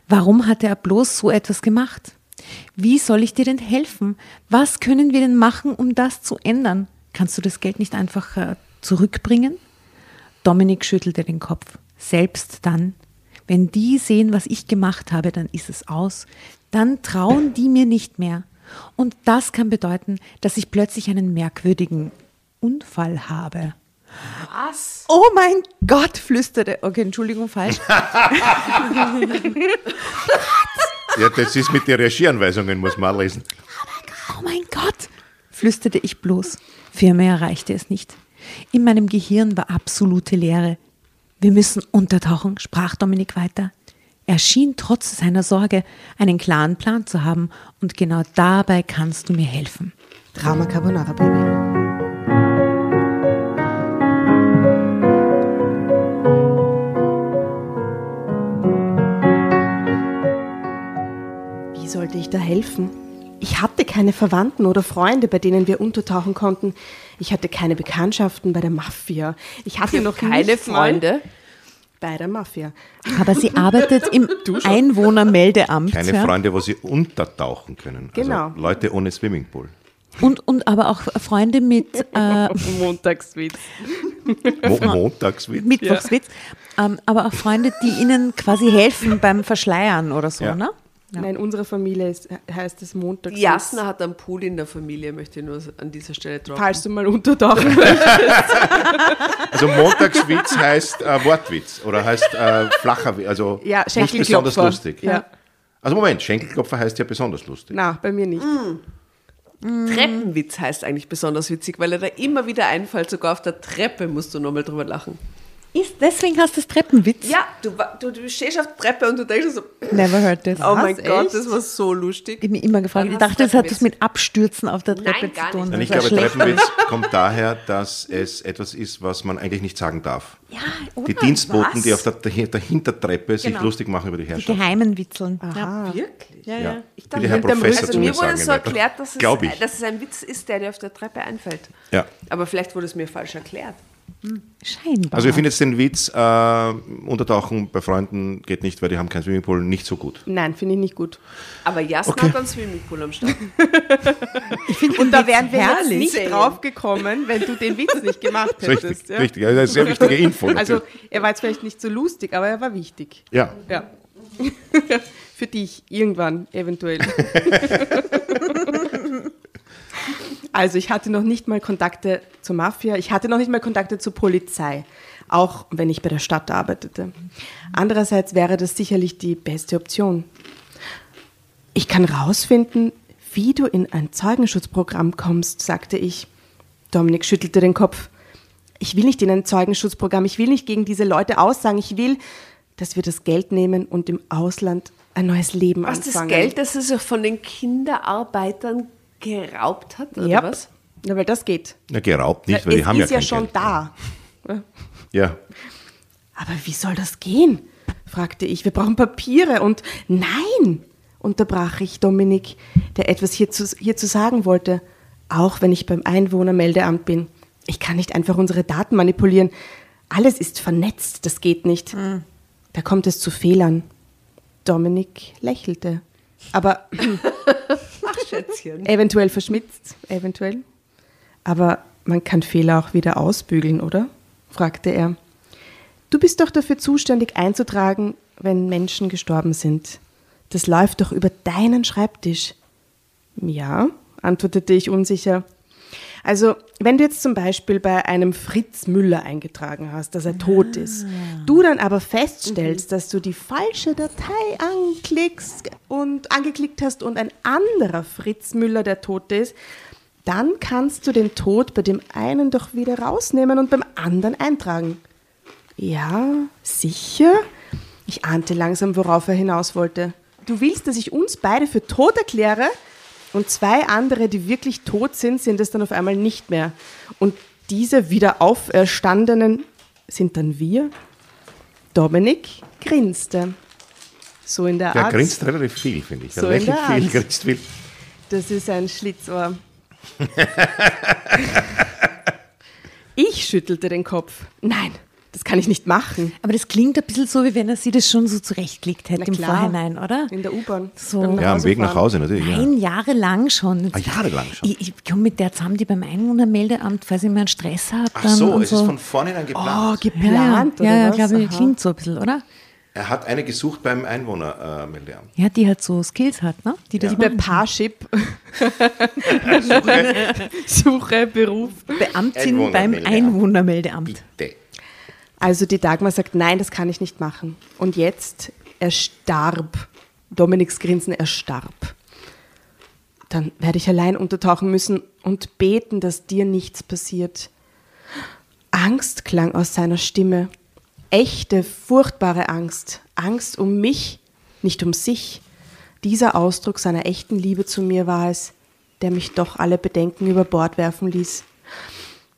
Warum hat er bloß so etwas gemacht? Wie soll ich dir denn helfen? Was können wir denn machen, um das zu ändern? Kannst du das Geld nicht einfach äh, zurückbringen? Dominik schüttelte den Kopf. Selbst dann, wenn die sehen, was ich gemacht habe, dann ist es aus. Dann trauen die mir nicht mehr. Und das kann bedeuten, dass ich plötzlich einen merkwürdigen Unfall habe. Was? Oh mein Gott, flüsterte. Okay, Entschuldigung, falsch. Ja, das ist mit den Regieanweisungen, muss man lesen. Oh mein Gott, flüsterte ich bloß. Für mehr reichte es nicht. In meinem Gehirn war absolute Leere. Wir müssen untertauchen, sprach Dominik weiter. Er schien trotz seiner Sorge einen klaren Plan zu haben und genau dabei kannst du mir helfen. Drama Carbonara Baby. Wie sollte ich da helfen? Ich hatte keine Verwandten oder Freunde, bei denen wir untertauchen konnten. Ich hatte keine Bekanntschaften bei der Mafia. Ich hatte noch Keine Freunde. bei der Mafia. Aber sie arbeitet im Einwohnermeldeamt. Keine ja? Freunde, wo sie untertauchen können. Genau. Also Leute ohne Swimmingpool. Und, und aber auch Freunde mit, äh, Montagswitz. Mo Montagswitz. Mittwochswitz. Ähm, aber auch Freunde, die ihnen quasi helfen beim Verschleiern oder so, Ja. ne? Ja. Nein, unsere Familie ist, heißt es Montags. Jasna hat einen Pool in der Familie, möchte ich nur an dieser Stelle drauf. Falls du mal untertauchen willst. Also Montagswitz heißt äh, Wortwitz oder heißt äh, flacher Witz, also Ja, nicht besonders lustig. Ja. Also Moment, Schenkelklopfer heißt ja besonders lustig. Na, bei mir nicht. Treppenwitz heißt eigentlich besonders witzig, weil er da immer wieder einfällt, sogar auf der Treppe musst du nochmal drüber lachen. Ist, deswegen hast du das Treppenwitz? Ja, du, du, du stehst auf der Treppe und du denkst so, Never heard this. oh mein Gott, echt? das war so lustig. Ich habe mich immer gefragt. Dann Ich dachte, das hat was Treppenwitz. mit Abstürzen auf der Treppe Nein, zu tun. Nein, ich Das glaube, schlecht. Treppenwitz kommt daher, dass es etwas ist, was man eigentlich nicht sagen darf. Ja, oder? Die Dienstboten, Was? die auf der, der Hintertreppe sich Genau. lustig machen über die Die Herrschaft. geheimen Witzeln. Ja. Wirklich? Ja, Ja. Ich der Herr Professor Also mir wurde so erklärt, dass es, dass es ein Witz ist, der dir auf der Treppe einfällt. Ja. Aber vielleicht wurde es mir falsch erklärt. Scheinbar. Also ich finde jetzt den Witz, äh, Untertauchen bei Freunden geht nicht, weil die haben keinen Swimmingpool, nicht so gut. Nein, finde ich nicht gut. Aber Jasna Okay. hat einen Swimmingpool am Start. Und da wären wir jetzt nicht Sehen. drauf gekommen, wenn du den Witz nicht gemacht hättest. Richtig, ja? richtig. Ist eine sehr wichtige Info. Also natürlich. er war jetzt vielleicht nicht so lustig, aber er war wichtig. ja. Ja. Für dich irgendwann eventuell. also ich hatte noch nicht mal Kontakte zur Mafia, ich hatte noch nicht mal Kontakte zur Polizei, auch wenn ich bei der Stadt arbeitete. Andererseits wäre das sicherlich die beste Option. Ich kann rausfinden, wie du in ein Zeugenschutzprogramm kommst, sagte ich. Dominik schüttelte den Kopf. Ich will nicht in ein Zeugenschutzprogramm, ich will nicht gegen diese Leute aussagen, ich will, dass wir das Geld nehmen und im Ausland ein neues Leben Was, das anfangen. Geld, das er sich von den Kinderarbeitern geraubt hat, oder ja, was? Ja, weil das geht. Na, geraubt nicht, weil es die haben ja ist ja kein schon Geld. da. Ja. Aber wie soll das gehen? fragte ich. Wir brauchen Papiere und nein, unterbrach ich Dominik, der etwas hierzu, hierzu sagen wollte, auch wenn ich beim Einwohnermeldeamt bin. Ich kann nicht einfach unsere Daten manipulieren. Alles ist vernetzt, das geht nicht. Da kommt es zu Fehlern. Dominik lächelte. Aber Ach, Schätzchen. eventuell verschmitzt, eventuell. Aber man kann Fehler auch wieder ausbügeln, oder? fragte er. Du bist doch dafür zuständig einzutragen, wenn Menschen gestorben sind. Das läuft doch über deinen Schreibtisch. Ja, antwortete ich unsicher. Also, wenn du jetzt zum Beispiel bei einem Fritz Müller eingetragen hast, dass er tot ist, du dann aber feststellst, dass du die falsche Datei anklickst und angeklickt hast und ein anderer Fritz Müller der Tote ist, dann kannst du den Tod bei dem einen doch wieder rausnehmen und beim anderen eintragen. Ja, sicher? Ich ahnte langsam, worauf er hinaus wollte. Du willst, dass ich uns beide für tot erkläre und zwei andere, die wirklich tot sind, sind es dann auf einmal nicht mehr. Und diese wieder auferstandenen sind dann wir? Dominik grinste. So in der Art. grinst relativ viel, finde ich. Er So in lächelt viel, grinst viel. Das ist ein Schlitzohr. ich schüttelte den Kopf. Nein, das kann ich nicht machen. Aber das klingt ein bisschen so, wie wenn er sie das schon so zurechtgelegt hätte im. Vorhinein, oder? In der U-Bahn. So. Ja, am Weg nach. Hause natürlich. Ja. Nein, jahrelang schon. Ah, jahrelang schon. Ich, ich komme mit der zusammen, die beim Einwohnermeldeamt, falls ich mal einen Stress habe. Ach dann so, und es so. ist von vornherein Oh, geplant. geplant, ja, ja, oder ja, was? glaube ich, Aha. klingt so ein bisschen, oder? er hat eine gesucht beim Einwohnermeldeamt. Ja, die hat so Skills hat, ne? Die das Die bei. Parship Suche, Beruf. Beamtin beim Einwohnermeldeamt. Einwohnermeldeamt. Bitte. Also die Dagmar sagt, nein, das kann ich nicht machen. Und jetzt, er starb. Dominiks Grinsen, er starb. Dann werde ich allein untertauchen müssen und beten, dass dir nichts passiert. Angst klang aus seiner Stimme. Echte, furchtbare Angst. Angst um mich, nicht um sich. Dieser Ausdruck seiner echten Liebe zu mir war es, der mich doch alle Bedenken über Bord werfen ließ.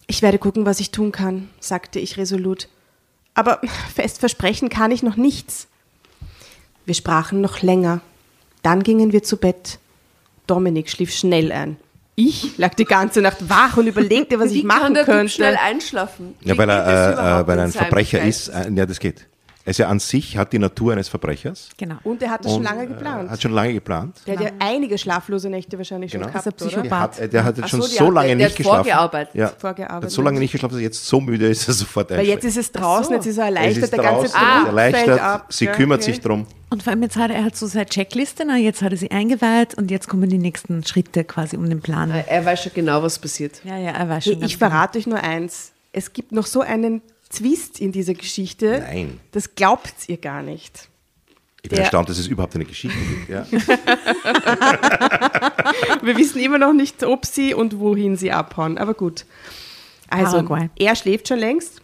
Ich werde gucken, was ich tun kann, sagte ich resolut. Aber fest versprechen kann ich noch nichts. Wir sprachen noch länger. Dann gingen wir zu Bett. Dominik schlief schnell ein. Ich lag die ganze Nacht wach und überlegte, was Wie ich machen kann der Typ könnte. schnell einschlafen? Ja, weil er, äh, äh, weil er in ein Verbrecher ist. Äh, ja, das geht. Also an sich hat die Natur eines Verbrechers. Genau. Und er hat das schon lange äh, geplant. Hat schon lange geplant. der hat ja einige schlaflose Nächte wahrscheinlich schon Genau. gehabt, Das ist ein oder? Psychopath. Der hat, der hat jetzt schon so, so hat- lange der nicht hat geschlafen. vorgearbeitet. Ja, Vorgearbeitet. hat so lange nicht geschlafen, dass er jetzt so müde ist, dass er sofort Weil einschläft. jetzt ist es draußen, jetzt ist er Es erleichtert, ist der ganze draußen, Druck erleichtert, fällt ab. sie gell? kümmert Okay. sich drum. Und vor allem jetzt hat er, er hat so seine Checkliste, na, jetzt hat er sie eingeweiht und jetzt kommen die nächsten Schritte quasi um den Plan. Er weiß schon genau, was passiert. Ja, ja, er weiß schon. ganz ich verrate euch nur eins. Es gibt noch so einen Twist in dieser Geschichte. Nein. Das glaubt ihr gar nicht. Ich bin Der- erstaunt, dass es überhaupt eine Geschichte gibt. Ja. Wir wissen immer noch nicht, ob sie und wohin sie abhauen. Aber gut. Also, Paraguay. er schläft schon längst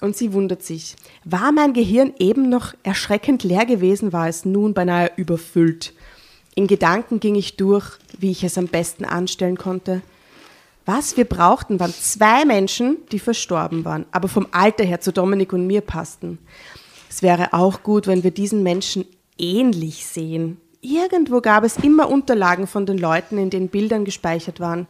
und sie wundert sich. War mein Gehirn eben noch erschreckend leer gewesen, war es nun beinahe überfüllt. In Gedanken ging ich durch, wie ich es am besten anstellen konnte. Was wir brauchten, waren zwei Menschen, die verstorben waren, aber vom Alter her zu Dominik und mir passten. Es wäre auch gut, wenn wir diesen Menschen ähnlich sehen. Irgendwo gab es immer Unterlagen von den Leuten, in denen Bildern gespeichert waren.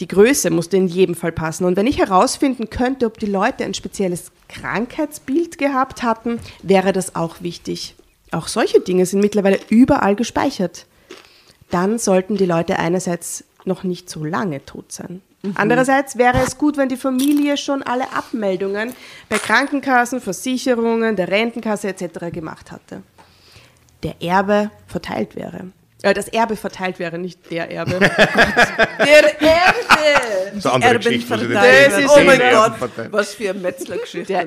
Die Größe musste in jedem Fall passen. Und wenn ich herausfinden könnte, ob die Leute ein spezielles Krankheitsbild gehabt hatten, wäre das auch wichtig. Auch solche Dinge sind mittlerweile überall gespeichert. Dann sollten die Leute einerseits noch nicht so lange tot sein. Andererseits wäre es gut, wenn die Familie schon alle Abmeldungen bei Krankenkassen, Versicherungen, der Rentenkasse etc. gemacht hatte. Der Erbe verteilt wäre. Äh, das Erbe verteilt wäre, nicht der Erbe. Der Erbe! So andere Erben Das zehn oh mein Gott, was für eine Metzlergeschichte. Der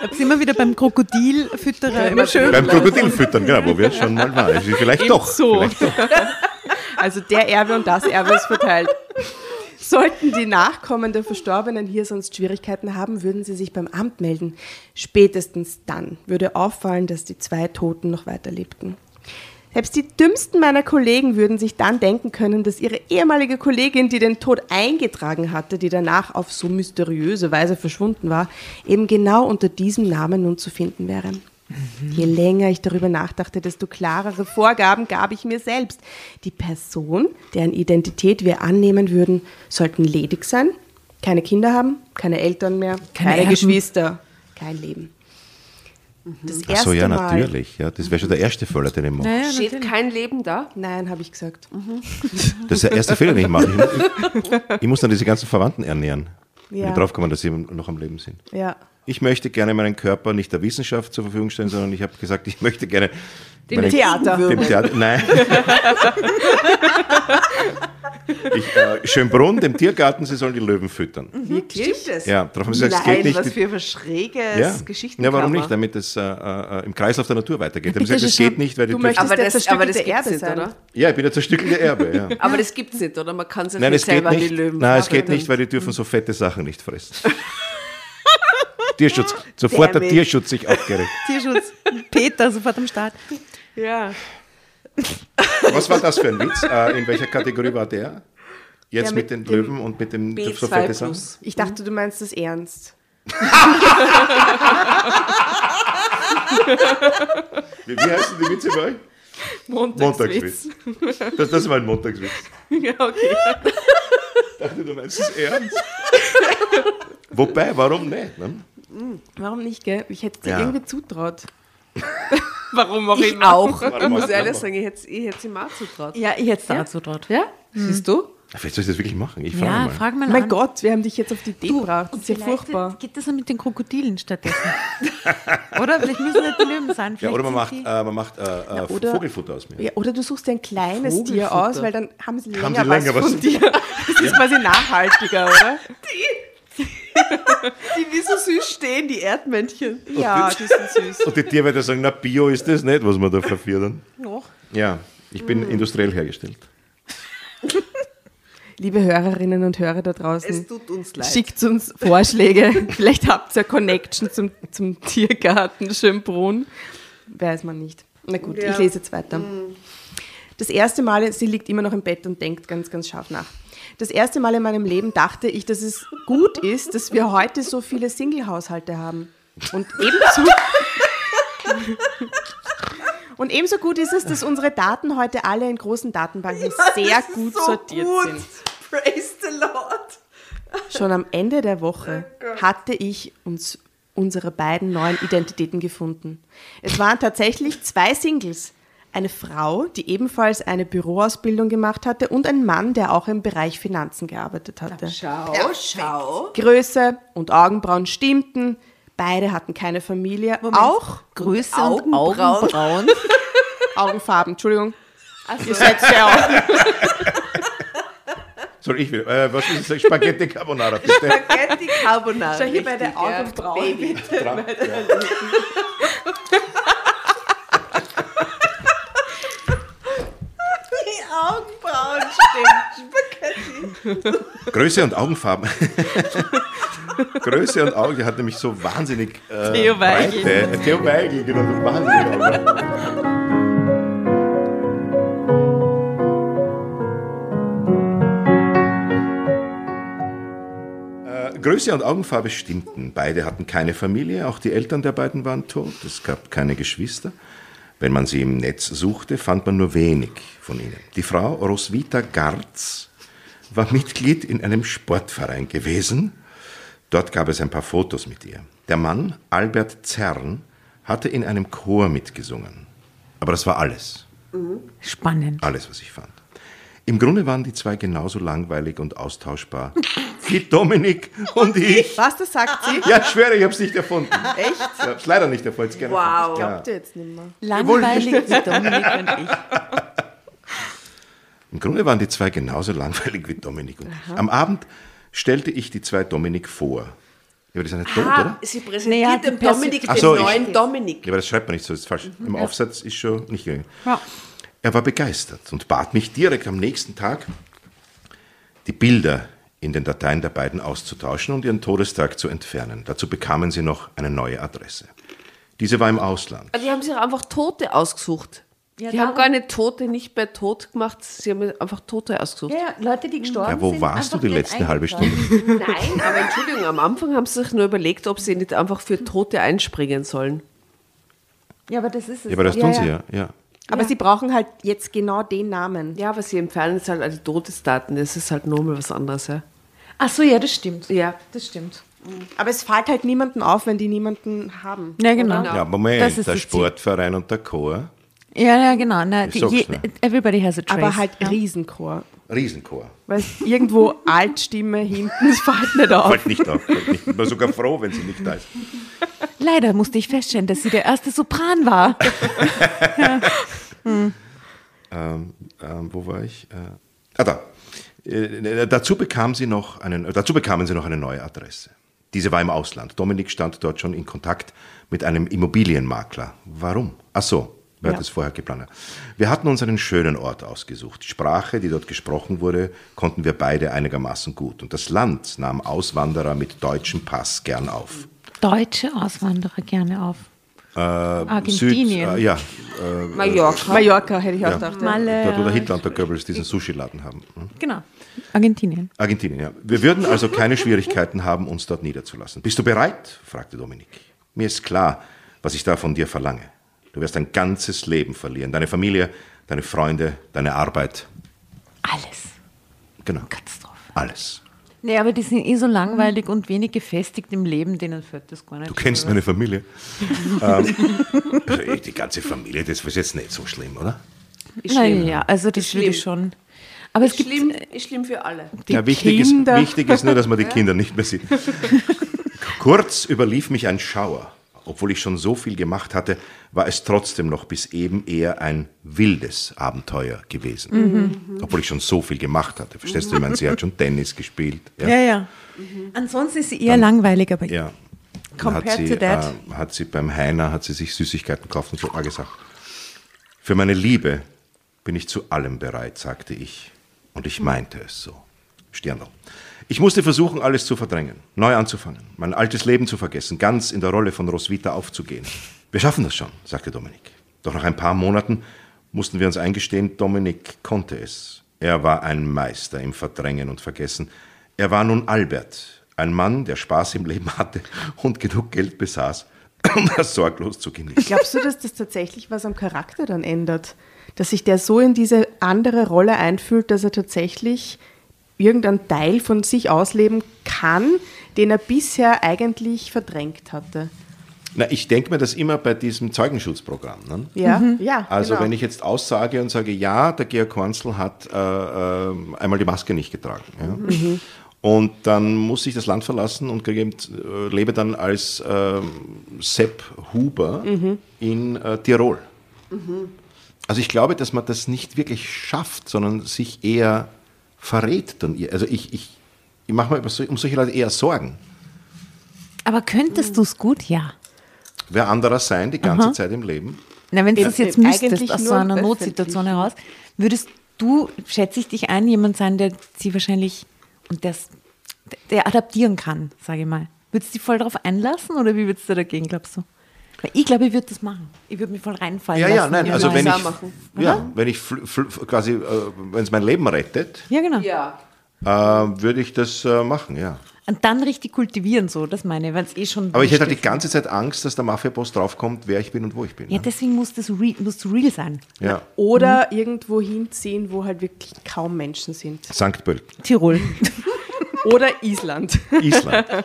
Da sind wir wieder beim Krokodilfütterer. Immer schön. Beim Krokodilfüttern, genau, wo wir schon mal waren. Vielleicht doch. So. Vielleicht doch. Also der Erbe und das Erbe ist verteilt. Sollten die Nachkommen der Verstorbenen hier sonst Schwierigkeiten haben, würden sie sich beim Amt melden. Spätestens dann würde auffallen, dass die zwei Toten noch weiterlebten. Selbst die dümmsten meiner Kollegen würden sich dann denken können, dass ihre ehemalige Kollegin, die den Tod eingetragen hatte, die danach auf so mysteriöse Weise verschwunden war, eben genau unter diesem Namen nun zu finden wäre. Je länger ich darüber nachdachte, desto klarere Vorgaben gab ich mir selbst. Die Person, deren Identität wir annehmen würden, sollten ledig sein, keine Kinder haben, keine Eltern mehr, Keine keine. Geschwister, kein Leben. Das Ach erste so, ja, Mal. natürlich. Ja, das wäre schon der erste Fehler, den ich mache. Naja, Steht natürlich. kein Leben da? Nein, habe ich gesagt. Das ist der erste Fehler, den ich mache. Ich muss dann diese ganzen Verwandten ernähren. Ja. ich draufkommen, dass sie noch am Leben sind. Ja. Ich möchte gerne meinen Körper nicht der Wissenschaft zur Verfügung stellen, sondern ich habe gesagt, ich möchte gerne Dem Theater. Dem Theater. Nein. ich, äh, Schönbrunn, dem Tiergarten, sie sollen die Löwen füttern. Wirklich? Stimmt das? Ja, darauf haben sie gesagt, es Nein, geht nicht. was für ein schräges ja. Geschichten. ja, warum nicht? Damit es äh, äh, im Kreislauf der Natur weitergeht. Haben sie gesagt, es geht nicht, weil die Du dürfen- möchtest Aber der das, aber das Erde nicht, sein. oder? Ja, ich bin der zerstückelte Erbe, ja. Aber das gibt's nicht, oder? Man kann sich Nein, nicht es geht selber nicht. die Löwen Nein, es geht nicht, weil die dürfen so fette Sachen nicht fressen. Tierschutz. Sofort der. Tierschutz sich aufgeregt. Tierschutz. Peter sofort am Start. Ja. Was war das für ein Witz? Äh, in welcher Kategorie war der? Jetzt Ja, mit, mit den Löwen und mit dem so B2 fette Sachen? plus. Ich dachte, du meinst das ernst. Wie, wie heißen die Witze bei euch? Montagswitz. Das, das war ein Montagswitz. ja, okay. Ich dachte, du meinst es ernst. Wobei, warum nicht? Ne? Warum nicht, gell? Ich hätte es dir Ja. irgendwie zutraut. Warum auch Ich immer. auch. Ich muss ehrlich sagen, ich hätte ich hätte sie mal zutraut. Ja, ich hätte es dazu traut. Ja? Siehst du? Vielleicht soll ich das wirklich machen. Ich frage Ja, mal. frag mal Mein an. Gott, wir haben dich jetzt auf die Idee gebracht. Das ist ja furchtbar. Geht das dann mit den Krokodilen stattdessen? oder? Vielleicht müssen nicht die Löwen sein. ja, oder man macht, äh, man macht äh, äh, oder- Vogelfutter aus mir. Ja, oder du suchst dir ein kleines Tier aus, weil dann haben sie länger, Haben sie länger was was von dir. Das ist quasi nachhaltiger, oder? Die wie so süß stehen, die Erdmännchen. Ja, die sind süß. Und die Tierwärter sagen, na, Bio ist das nicht, was wir da verführen. Noch. Ja, ich bin Mm. industriell hergestellt. Liebe Hörerinnen und Hörer da draußen, Es tut uns leid. schickt uns Vorschläge. Vielleicht habt ihr eine Connection zum, zum Tiergarten Schönbrunn. Weiß man nicht. Na gut, Ja. ich lese jetzt weiter. Das erste Mal, sie liegt immer noch im Bett und denkt ganz, ganz scharf nach. Das erste Mal in meinem Leben dachte ich, dass es gut ist, dass wir heute so viele Single-Haushalte haben. Und ebenso. Und ebenso gut ist es, dass unsere Daten heute alle in großen Datenbanken sehr gut sortiert sind. Praise the Lord. Schon am Ende der Woche hatte ich uns unsere beiden neuen Identitäten gefunden. Es waren tatsächlich zwei Singles. Eine Frau, die ebenfalls eine Büroausbildung gemacht hatte und ein Mann, der auch im Bereich Finanzen gearbeitet hatte. Schau, schau. Größe und Augenbrauen stimmten. Beide hatten keine Familie. Auch Größe und Augenbrauen. Augenbrauen. Augenfarben, Entschuldigung. Ihr seid sehr auch. Soll ich wieder? Äh, was ist das? Spaghetti Carbonara, bitte. Spaghetti Carbonara. Schau hier bei der richtig, ja. Augenbrauen. Baby. Dran, ja. Die Augenbrauen, stimmt. Spaghetti. Größe und Augenfarben. Größe und Augen, die hat nämlich so wahnsinnig äh, Theo Weigel. breite- Theo Weigel, genau, so wahnsinnig Augen. Äh, Größe und Augenfarbe stimmten. Beide hatten keine Familie, auch die Eltern der beiden waren tot. Es gab keine Geschwister. Wenn man sie im Netz suchte, fand man nur wenig von ihnen. Die Frau Roswitha Garz war Mitglied in einem Sportverein gewesen. Dort gab es ein paar Fotos mit ihr. Der Mann, Albert Zern, hatte in einem Chor mitgesungen. Aber das war alles. Spannend. Alles, was ich fand. Im Grunde waren die zwei genauso langweilig und austauschbar wie Dominik und ich. Was, das sagt sie? Ja, ich schwöre, ich habe es nicht erfunden. Echt? Ich habe es leider nicht erfunden. Wow. Ja. Glaubt ihr jetzt nicht mehr. Langweilig wie Dominik und ich. Im Grunde waren die zwei genauso langweilig wie Dominik und ich. Am Abend stellte ich die zwei Dominik vor. Ja, aber die sind nicht tot, oder? sie präsentiert Naja, Perso- Dominik den so, ich- neuen Dominik. Ja, aber das schreibt man nicht so, das ist falsch. Im Aufsatz ist schon nicht gegangen. Ja. Er war begeistert und bat mich direkt am nächsten Tag, die Bilder in den Dateien der beiden auszutauschen und ihren Todestag zu entfernen. Dazu bekamen sie noch eine neue Adresse. Diese war im Ausland. Die haben sich einfach Tote ausgesucht. Ja, die haben gar nicht Tote nicht bei Tot gemacht, sie haben einfach Tote ausgesucht. Ja, ja, Leute, die gestorben Ja, wo sind. warst du die letzte halbe. Stunde? Nein, aber Entschuldigung, am Anfang haben sie sich nur überlegt, ob sie nicht einfach für Tote einspringen sollen. Ja, aber das ist es. Ja, aber das tun sie ja. ja. Aber sie brauchen halt jetzt genau den Namen. Ja, aber sie entfernen jetzt halt die Todesdaten, das ist halt nochmal was anderes, ja. Ach so, ja, das stimmt. Ja. Das stimmt. Aber es fällt halt niemanden auf, wenn die niemanden haben. Ja, genau. Oder? Ja, Moment, Das ist der. Sportverein und der Chor, Ja, ja, genau. Na, die, je, ne? everybody has a trace. Aber halt ja. Riesenchor. Riesenchor. Weil irgendwo Altstimme hinten, es fällt nicht auf. Fällt nicht auf. Fällt nicht. Ich bin sogar froh, wenn sie nicht da ist. Leider musste ich feststellen, dass sie der erste Sopran war. Ähm, ähm, wo war ich? Äh, ah, da. Äh, dazu, bekam sie noch einen, äh, dazu bekamen sie noch eine neue Adresse. Diese war im Ausland. Dominik stand dort schon in Kontakt mit einem Immobilienmakler. Warum? Ach so, wer hat es vorher geplant? Wir hatten uns einen schönen Ort ausgesucht. Die Sprache, die dort gesprochen wurde, konnten wir beide einigermaßen gut. Und das Land nahm Auswanderer mit deutschem Pass gern auf. Deutsche Auswanderer gerne auf. Argentinien. Süd, äh, ja, Mallorca. Mallorca hätte ich auch ja. gedacht. Ja. Malle. dort, wo der Hitler und der Goebbels diesen Sushi-Laden haben. Hm? Genau. Argentinien. Argentinien, ja. Wir würden also keine Schwierigkeiten haben, uns dort niederzulassen. Bist du bereit? fragte Dominik. Mir ist klar, was ich da von dir verlange. Du wirst dein ganzes Leben verlieren. Deine Familie, deine Freunde, deine Arbeit. Alles. Genau. Katastrophe. Alles. Nee, aber die sind eh so langweilig und wenig gefestigt im Leben, denen fällt das gar nicht. Du kennst meine Familie. ähm, also die ganze Familie, das ist jetzt nicht so schlimm, oder? Ist schlimm. Naja, also das Ist würde ich schlimm. schon. Aber es Ist gibt schlimm, ist schlimm für alle. Die ja, wichtig, Kinder. Ist, wichtig ist nur, dass man die Kinder nicht mehr sieht. Kurz überlief mich ein Schauer. Obwohl ich schon so viel gemacht hatte, war es trotzdem noch bis eben eher ein wildes Abenteuer gewesen. Obwohl ich schon so viel gemacht hatte. Verstehst du? Ich meine, sie hat schon Tennis gespielt. Ja, ja. Ansonsten ist sie eher langweilig, aber Ja. Dann hat Compared sie, to that. Äh, hat sie beim Heiner hat sie sich Süßigkeiten gekauft und so hat gesagt, für meine Liebe bin ich zu allem bereit, sagte ich. Und ich meinte es so. Stirnl. Ich musste versuchen, alles zu verdrängen, neu anzufangen, mein altes Leben zu vergessen, ganz in der Rolle von Roswitha aufzugehen. Wir schaffen das schon, sagte Dominik. Doch nach ein paar Monaten mussten wir uns eingestehen, Dominik konnte es. Er war ein Meister im Verdrängen und Vergessen. Er war nun Albert, ein Mann, der Spaß im Leben hatte und genug Geld besaß, um das sorglos zu genießen. Glaubst du, dass das tatsächlich was am Charakter dann ändert? Dass sich der so in diese andere Rolle einfühlt, dass er tatsächlich irgendeinen Teil von sich ausleben kann, den er bisher eigentlich verdrängt hatte. Na, ich denke mir das immer bei diesem Zeugenschutzprogramm. Ne? Ja, ja. Also genau. wenn ich jetzt aussage und sage, ja, der Georg Hornzl hat äh, äh, einmal die Maske nicht getragen. Ja? Mhm. Und dann muss ich das Land verlassen und kriege, äh, lebe dann als äh, Sepp Huber Mhm. in äh, Tirol. Also ich glaube, dass man das nicht wirklich schafft, sondern sich eher verrät. Dann. Also ich, ich, ich mache mir so, um solche Leute eher Sorgen. Aber könntest du es gut? Ja. Wer anderer sein die ganze Zeit im Leben? Na, wenn du das jetzt müsstest, aus so einer Notsituation heraus, würdest du, schätze ich dich ein, jemand sein, der sie wahrscheinlich und das, der adaptieren kann, sage ich mal. Würdest du dich voll darauf einlassen oder wie würdest du dagegen, glaubst du? Ich glaube, ich würde das machen. Ich würde mich voll reinfallen Ja, lassen. ja, nein, in also wenn ich, machen. ja, wenn ich quasi, äh, wenn es mein Leben rettet, Ja, genau. Ja. äh, würde ich das äh, machen, ja. Und dann richtig kultivieren, so, das meine ich, weil es eh schon. Aber ich hätte halt die ganze Zeit Angst, dass der Mafia-Boss draufkommt, wer ich bin und wo ich bin. Ja, ne? deswegen muss das real, musst du real sein. ja. Oder irgendwo hinziehen, wo halt wirklich kaum Menschen sind. St. Pölten, Tirol. Oder Island. Island.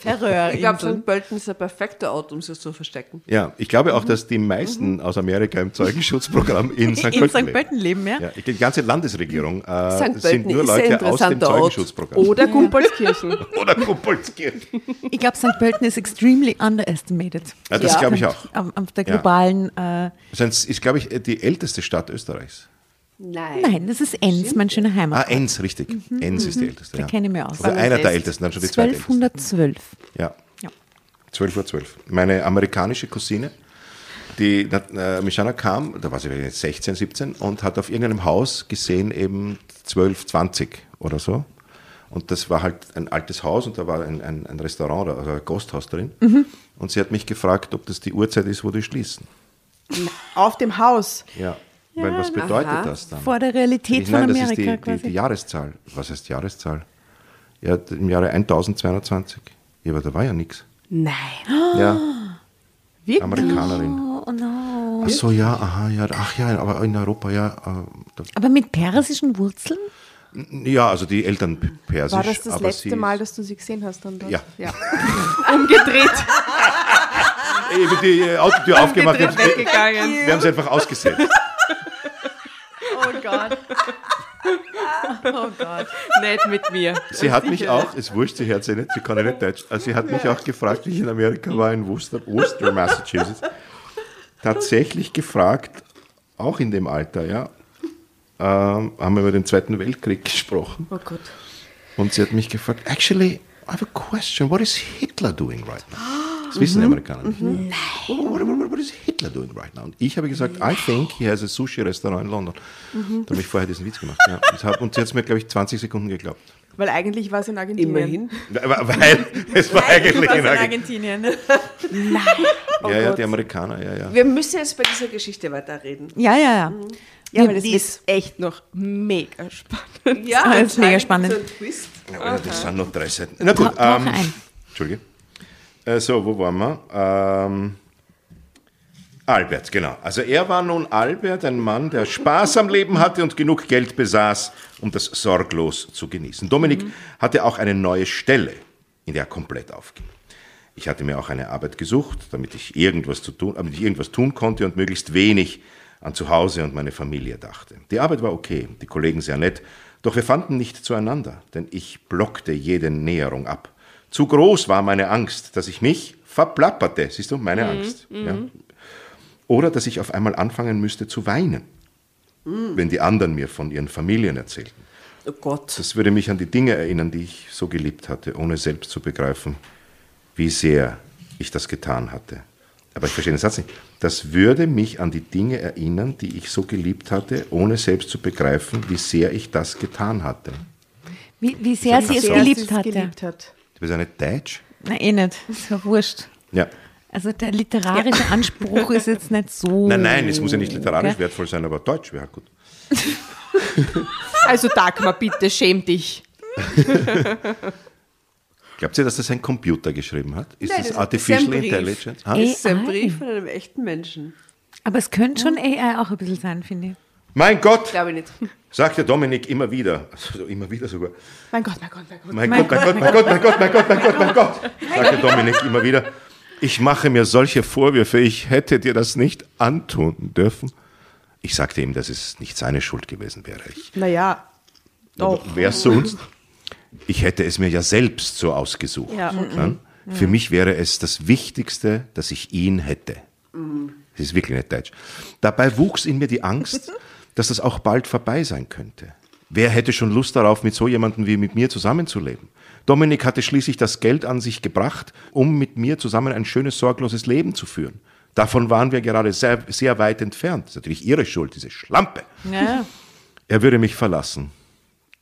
Färöer. Ich glaube, St. Pölten ist ein perfekter Ort, um sich zu verstecken. Ja, ich glaube auch, dass die meisten aus Amerika im Zeugenschutzprogramm in St. In Pölten St. leben. Pölten leben, ja? Ja, ich- die ganze Landesregierung äh, St. sind nur Leute aus dem Ort. Zeugenschutzprogramm. Oder Gumpolskirchen. Oder Kumpolskirchen. Ich glaube, St. Pölten ist extremely underestimated. Ja, das Ja. glaube ich auch. Auf, der Ja. globalen. Äh, Das ist, glaube ich, die älteste Stadt Österreichs. Nein. nein, das ist Enns, mein schöner Ah, Heimat. Enns, richtig. Enns ist die älteste. Da ja. kenne ich mich aus. Oder einer der ältesten, dann schon die zweitälteste. 1212. Ja. Ja. 12 Uhr 12. Meine amerikanische Cousine, die äh, Michana kam, da war sie jetzt 16, 17 und hat auf irgendeinem Haus gesehen eben 12, 20 oder so. Und das war halt ein altes Haus und da war ein, ein, ein Restaurant, also ein Gasthaus drin. Und sie hat mich gefragt, ob das die Uhrzeit ist, wo die schließen. Auf dem Haus. Ja. Weil was bedeutet Aha. das dann? Vor der Realität Ich, von nein, das Amerika ist die, die, quasi. die Jahreszahl. Was heißt Jahreszahl? Ja, im Jahre 1220. Ja, aber da war ja nichts. Nein. Ja, Wirklich? Amerikanerin. oh no. Ach so, ja, aha, ja, ach ja, aber in Europa, ja. Äh, Aber mit persischen Wurzeln? ja, also die Eltern persisch. War das das aber letzte Mal, dass du sie gesehen hast? Dann dort? Ja. ja. Umgedreht. Ey, mit die äh, Autotür aufgemacht. Weggegangen. wir haben sie einfach ausgesetzt. Oh Gott. oh Gott. Nicht mit mir. Sie hat mich auch, ist wurscht, sie hört sie nicht, sie kann ja nicht Deutsch. Also sie hat mich auch gefragt, wie ich in Amerika war, in Worcester, Worcester Massachusetts. Tatsächlich gefragt, auch in dem Alter, ja, ähm, haben wir über den Zweiten Weltkrieg gesprochen. Oh Gott. Und sie hat mich gefragt, actually, I have a question. What is Hitler doing right now? Das wissen die Amerikaner nicht. Nein. What, what, what is Hitler doing right now? Und ich habe gesagt, I think he has a Sushi-Restaurant in London. Da habe ich vorher diesen Witz gemacht. Ja. Und, hab, und sie hat es mir, glaube ich, 20 Sekunden geglaubt. Weil eigentlich war es in Argentinien. Immerhin. Weil es war eigentlich in Argentinien. Argentinien. Ja, ja, die Amerikaner, ja, ja. Wir müssen jetzt bei dieser Geschichte weiterreden. Ja, ja, ja. Ja, aber das Die ist echt noch mega spannend. Ja, das ist mega spannend. So ein Twist. Ja, das sind noch drei Seiten. Na gut, ähm. Entschuldige. Äh, so, wo waren wir? Ähm, Albert, genau. Also er war nun Albert, ein Mann, der Spaß am Leben hatte und genug Geld besaß, um das sorglos zu genießen. Dominik hatte auch eine neue Stelle, in der er komplett aufging. Ich hatte mir auch eine Arbeit gesucht, damit ich irgendwas, zu tun, damit ich irgendwas tun konnte und möglichst wenig an Zuhause und meine Familie dachte. Die Arbeit war okay, die Kollegen sehr nett, doch wir fanden nicht zueinander, denn ich blockte jede Näherung ab. Zu groß war meine Angst, dass ich mich verplapperte. Siehst du, meine Angst. Ja. Oder dass ich auf einmal anfangen müsste zu weinen, wenn die anderen mir von ihren Familien erzählten. Oh Gott. Das würde mich an die Dinge erinnern, die ich so geliebt hatte, ohne selbst zu begreifen, wie sehr ich das getan hatte. Aber ich verstehe den Satz nicht. Das würde mich an die Dinge erinnern, die ich so geliebt hatte, ohne selbst zu begreifen, wie sehr ich das getan hatte. Wie, wie sehr sie es geliebt geliebt hat. Du bist ja nicht Deutsch? Na, eh nicht. Ist ja wurscht. Ja. Also der literarische Anspruch ist jetzt nicht so. Nein, nein, es muss ja nicht literarisch Okay. wertvoll sein, aber Deutsch wäre gut. Also Dagmar, bitte schäm dich. Glaubt ihr, dass das ein Computer geschrieben hat? Ist Nein, das das ist Artificial. Intelligence? Ah? Das ist ein. Brief von einem echten Menschen. Aber es könnte schon AI auch ein bisschen sein, finde ich. Mein Gott, Glaube ich nicht. sagte Dominik immer wieder. Also immer wieder sogar. Mein Gott, mein Gott, mein Gott. Mein, Gott, mein Gott, mein Gott, mein Gott, mein Gott, mein Gott, mein Gott, sagte Dominik immer wieder. Ich mache mir solche Vorwürfe, ich hätte dir das nicht antun dürfen. Ich sagte ihm, dass es nicht seine Schuld gewesen wäre. Ich, Naja, doch. Wär's sonst? Ich hätte es mir ja selbst so ausgesucht. Ja. Ja? Für mich wäre es das Wichtigste, dass ich ihn hätte. Das ist wirklich nicht deutsch. Dabei wuchs in mir die Angst, dass das auch bald vorbei sein könnte. Wer hätte schon Lust darauf, mit so jemandem wie mit mir zusammenzuleben? Dominik hatte schließlich das Geld an sich gebracht, um mit mir zusammen ein schönes, sorgloses Leben zu führen. Davon waren wir gerade sehr, sehr weit entfernt. Das ist natürlich ihre Schuld, diese Schlampe. Ja. Er würde mich verlassen.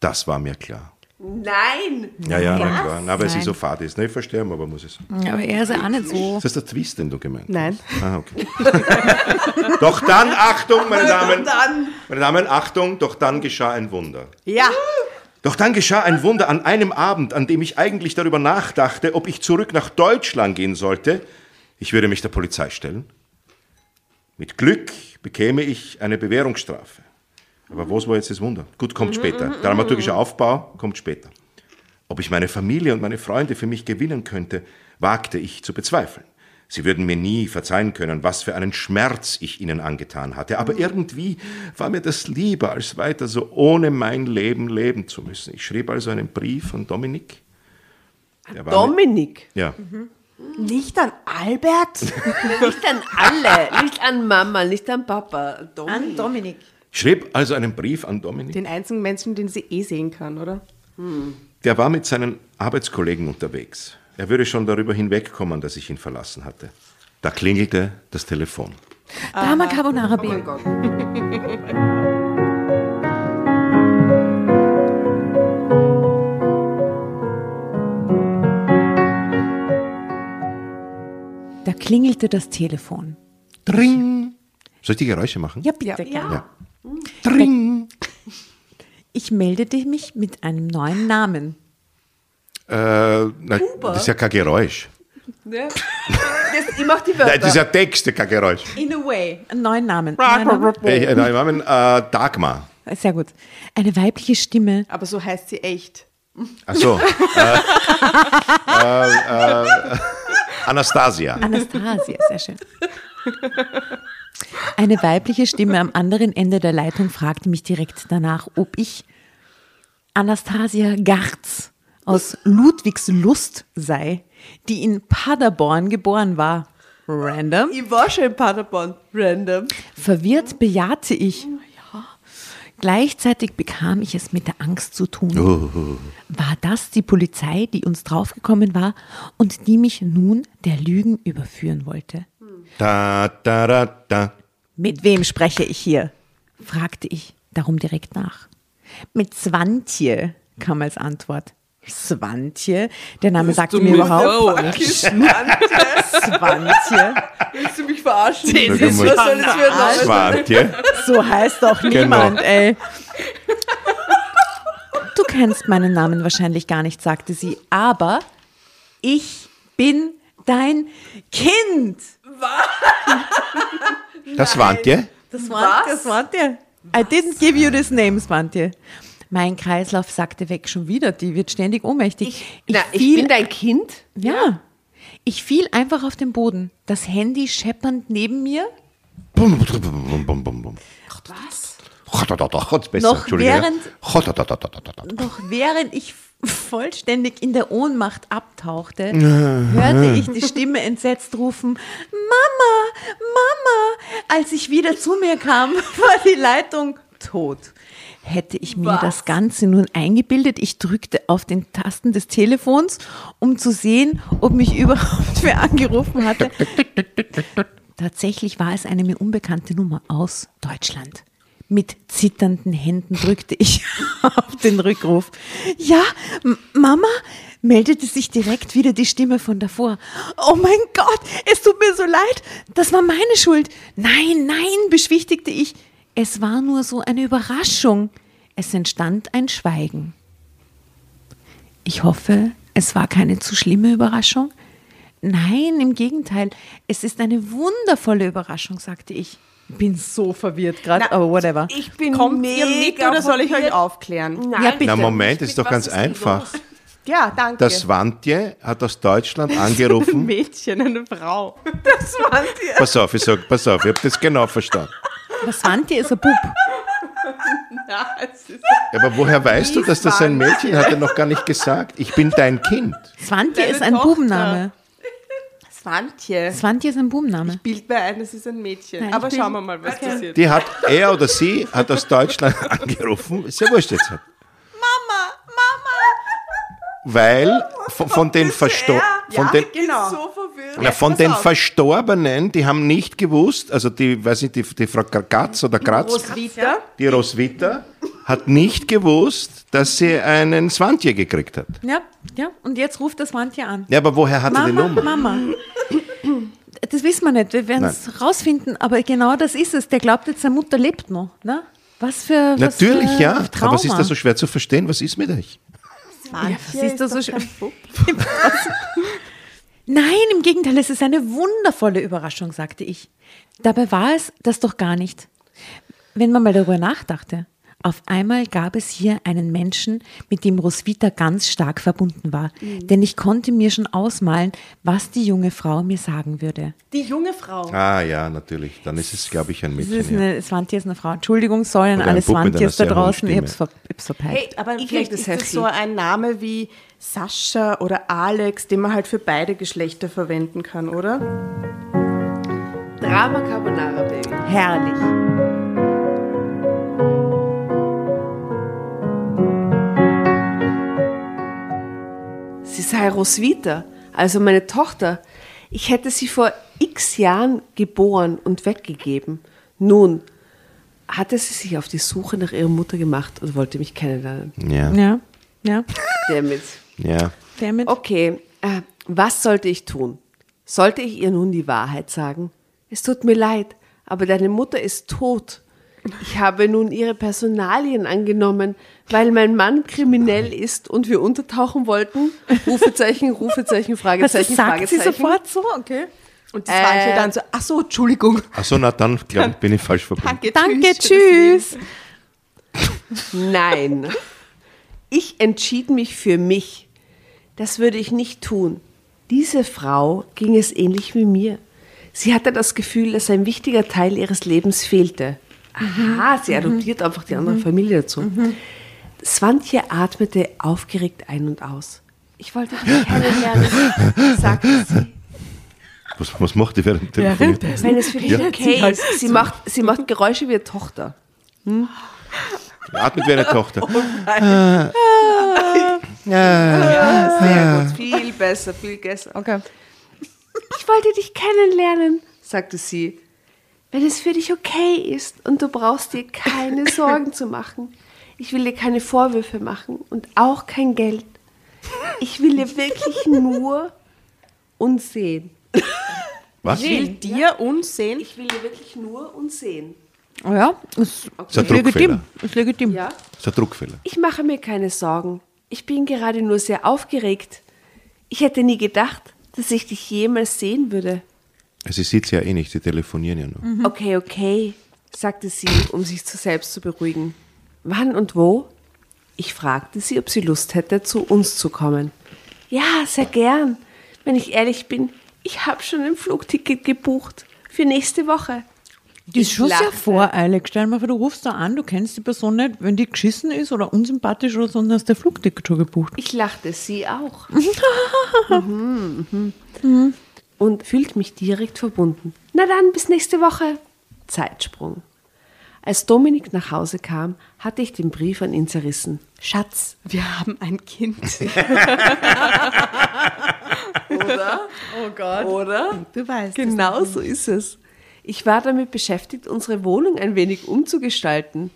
Das war mir klar. Nein! Ja, ja, na klar. Na, weil sie Nein. so fad ist. Ne, versterben, aber muss es. Ja, aber er ist ja auch nicht so. Ist das der Twist, den du gemeint hast? Nein. Ah, okay. doch dann, Achtung, meine Damen. Dann. Meine Damen, Achtung, doch dann geschah ein Wunder. Ja. Doch dann geschah ein Wunder an einem Abend, an dem ich eigentlich darüber nachdachte, ob ich zurück nach Deutschland gehen sollte. Ich würde mich der Polizei stellen. Mit Glück bekäme ich eine Bewährungsstrafe. Aber was war jetzt das Wunder? Gut, kommt später. Dramaturgischer Aufbau kommt später. Ob ich meine Familie und meine Freunde für mich gewinnen könnte, wagte ich zu bezweifeln. Sie würden mir nie verzeihen können, was für einen Schmerz ich ihnen angetan hatte. Aber irgendwie war mir das lieber, als weiter so ohne mein Leben leben zu müssen. Ich schrieb also einen Brief an Dominik. Der war Dominik. mit, ja, Nicht an Albert? Nicht an alle. Nicht an Mama, nicht an Papa. Dominik. An Dominik. Ich schrieb also einen Brief an Dominik. Den einzigen Menschen, den sie eh sehen kann, oder? Der war mit seinen Arbeitskollegen unterwegs. Er würde schon darüber hinwegkommen, dass ich ihn verlassen hatte. Da klingelte das Telefon. Drama Carbonara Oh mein B. Gott. Da klingelte das Telefon. Dring! Soll ich die Geräusche machen? Ja, bitte. gerne. Ja. Dring! Ich meldete mich mit einem neuen Namen. Äh, na, das ist ja kein Geräusch. Ja. Das, ich mach die Nein, das ist Wörter. ja Text, kein Geräusch. In a way. Einen neuen Namen. Neuer Name. Äh, äh, nein, Namen, äh, Dagmar. Sehr gut. Eine weibliche Stimme. Aber so heißt sie echt. Ach so. äh, äh, äh, Anastasia. Anastasia, sehr schön. Eine weibliche Stimme am anderen Ende der Leitung fragte mich direkt danach, ob ich Anastasia Garz aus Ludwigslust sei, die in Paderborn geboren war. Random. Ich war schon in Paderborn. Random. Verwirrt bejahte ich. Ja. Gleichzeitig bekam ich es mit der Angst zu tun. War das die Polizei, die uns draufgekommen war und die mich nun der Lügen überführen wollte? Da, da, da, da. Mit wem spreche ich hier? fragte ich darum direkt nach. Mit Swantje, kam als Antwort. Swantje? Der Name sagte mir überhaupt nichts. Swantje? Willst du mich verarschen? Sag mal. Was soll das für ein Name? Swantje. So heißt doch niemand, ey. Du kennst meinen Namen wahrscheinlich gar nicht, sagte sie, aber ich bin dein Kind. Das Swantje? Das war das Swantje. I didn't give you this name, Swantje. Mein Kreislauf sagte weg schon wieder, die wird ständig ohnmächtig. Ich, Na, ich fiel, bin dein Kind? ja, ich fiel einfach auf den Boden. Das Handy scheppernd neben mir. Bum, bum, bum, bum, bum, bum. Was? Noch während- Doch während ich vollständig in der Ohnmacht abtauchte, hörte ich die Stimme entsetzt rufen, Mama, Mama. Als ich wieder zu mir kam, war die Leitung tot. Hätte ich mir Was? das Ganze nun eingebildet, ich drückte auf den Tasten des Telefons, um zu sehen, ob mich überhaupt wer angerufen hatte. Tatsächlich war es eine mir unbekannte Nummer aus Deutschland. Mit zitternden Händen drückte ich auf den Rückruf. Ja, Mama, meldete sich direkt wieder die Stimme von davor. Oh mein Gott, es tut mir so leid, das war meine Schuld. Nein, nein, beschwichtigte ich. Es war nur so eine Überraschung. Es entstand ein Schweigen. Ich hoffe, es war keine zu schlimme Überraschung. Nein, im Gegenteil, es ist eine wundervolle Überraschung, sagte ich. Bin so verwirrt gerade, aber whatever. Ich bin Kommt ihr mit oder soll ich euch aufklären? Nein, Ja, bitte. Na Moment, ist doch ganz ist einfach. los? Ja, danke. Das Swantje hat aus Deutschland ein angerufen. Mädchen, eine Frau. Das waren die. pass auf, ich sag, pass auf, ich habe das genau verstanden. Was Swantje ist ein Bub. Ja, ist aber woher weißt du, dass das ein Mädchen hat er noch gar nicht gesagt? Ich bin dein Kind. Swantje ist ein Tochter. Bubenname. Swantje. Swantje ist ein Bubenname. Bild mir ein, es ist ein Mädchen. Nein, Aber ich schauen wir mal, was passiert. Die hat, er oder sie hat aus Deutschland angerufen. Ist ja wurscht jetzt. Mama, Mama. Weil von, von den Verstor von Ja, den, genau. So verwirrt. na, von den. Verstorbenen, die haben nicht gewusst, also die, weiß nicht, die, die Frau Gatz oder Gratz, Roswitha. die Roswitha, hat nicht gewusst, dass sie einen Swantje gekriegt hat. Ja, ja. Und jetzt ruft das Swantje an. Ja, aber woher hat er die Mama, Nummer? Mama. Das wissen wir nicht. Wir werden es rausfinden. Aber genau das ist es. Der glaubt jetzt, seine Mutter lebt noch. Ne? Was für was Natürlich, für ja. Trauma. Aber was ist da so schwer zu verstehen? Was ist mit euch? Swantje was ist da doch so sch- kein Bub. Nein, im Gegenteil, es ist eine wundervolle Überraschung, sagte ich. Dabei war es das doch gar nicht. Wenn man mal darüber nachdachte, auf einmal gab es hier einen Menschen, mit dem Roswitha ganz stark verbunden war. Denn ich konnte mir schon ausmalen, was die junge Frau mir sagen würde. Die junge Frau. Ah ja, natürlich. Dann ist es, glaube ich, ein Mädchen. ist ja. eine, Swantje ist eine Frau. Entschuldigung, ein alle Swantjes da draußen. Ich hab's, ver hab's verpeilt. Hey, aber Ich vielleicht ist das so ein Name wie Sascha oder Alex, den man halt für beide Geschlechter verwenden kann, oder? Drama Carbonara Baby. Herrlich. Sie sei Roswitha, also meine Tochter. Ich hätte sie vor x Jahren geboren und weggegeben. Nun, hatte sie sich auf die Suche nach ihrer Mutter gemacht und wollte mich kennenlernen. Ja, Ja, ja. Damit. ja. Damit. Okay, äh, was sollte ich tun? Sollte ich ihr nun die Wahrheit sagen? Es tut mir leid, aber deine Mutter ist tot. Ich habe nun ihre Personalien angenommen, weil mein Mann kriminell ist und wir untertauchen wollten. Rufezeichen, Rufezeichen, Das Fragezeichen, sagt sie Fragezeichen. sofort so, okay. Und die Swantje Äh. dann so, ach so, Entschuldigung. Achso, na dann, glaube ich, bin ich falsch verbunden. Danke, Danke, das tschüss. Nein. Ich entschied mich für mich. Das würde ich nicht tun. Diese Frau ging es ähnlich wie mir. Sie hatte das Gefühl, dass ein wichtiger Teil ihres Lebens fehlte. Aha, sie adoptiert einfach die andere Familie dazu. Swantje atmete aufgeregt ein und aus. Ich wollte dich kennenlernen, sagte sie. Was, was macht die während dem Telefonieren? Wenn es für dich okay ist. Sie macht, sie macht Geräusche wie eine Tochter. Atmet wie eine Tochter. Ja, sehr gut. Viel besser, viel besser. Okay. Ich wollte dich kennenlernen, sagte sie. Wenn es für dich okay ist und du brauchst dir keine Sorgen zu machen. Ich will dir keine Vorwürfe machen und auch kein Geld. Ich will dir wirklich nur uns sehen. Was? Ich will dir uns sehen. Ich will dir wirklich nur uns sehen. Oh ja, ist, ist ein legitim. Druckfehler. Ist legitim. Ja? Das ist ein Druckfehler. Ich mache mir keine Sorgen. Ich bin gerade nur sehr aufgeregt. Ich hätte nie gedacht, dass ich dich jemals sehen würde. Sie sieht es ja eh nicht, sie telefonieren ja nur. Okay, okay, sagte sie, um sich zu selbst zu beruhigen. Wann und wo? Ich fragte sie, ob sie Lust hätte, zu uns zu kommen. Ja, sehr gern. Wenn ich ehrlich bin, ich habe schon ein Flugticket gebucht für nächste Woche. Das ist Ich schon sehr lachte. voreilig. Stell dir mal vor, du rufst da an, du kennst die Person nicht, wenn die geschissen ist oder unsympathisch oder so, dann hast du der Flugticket schon gebucht. Ich lachte, sie auch. Mhm, mhm. Und fühlt mich direkt verbunden. Na dann, bis nächste Woche. Zeitsprung. Als Dominik nach Hause kam, hatte ich den Brief an ihn zerrissen. Schatz, wir haben ein Kind. Oder? Oh Gott. Oder? Du weißt. Genau so ist es. Ich war damit beschäftigt, unsere Wohnung ein wenig umzugestalten.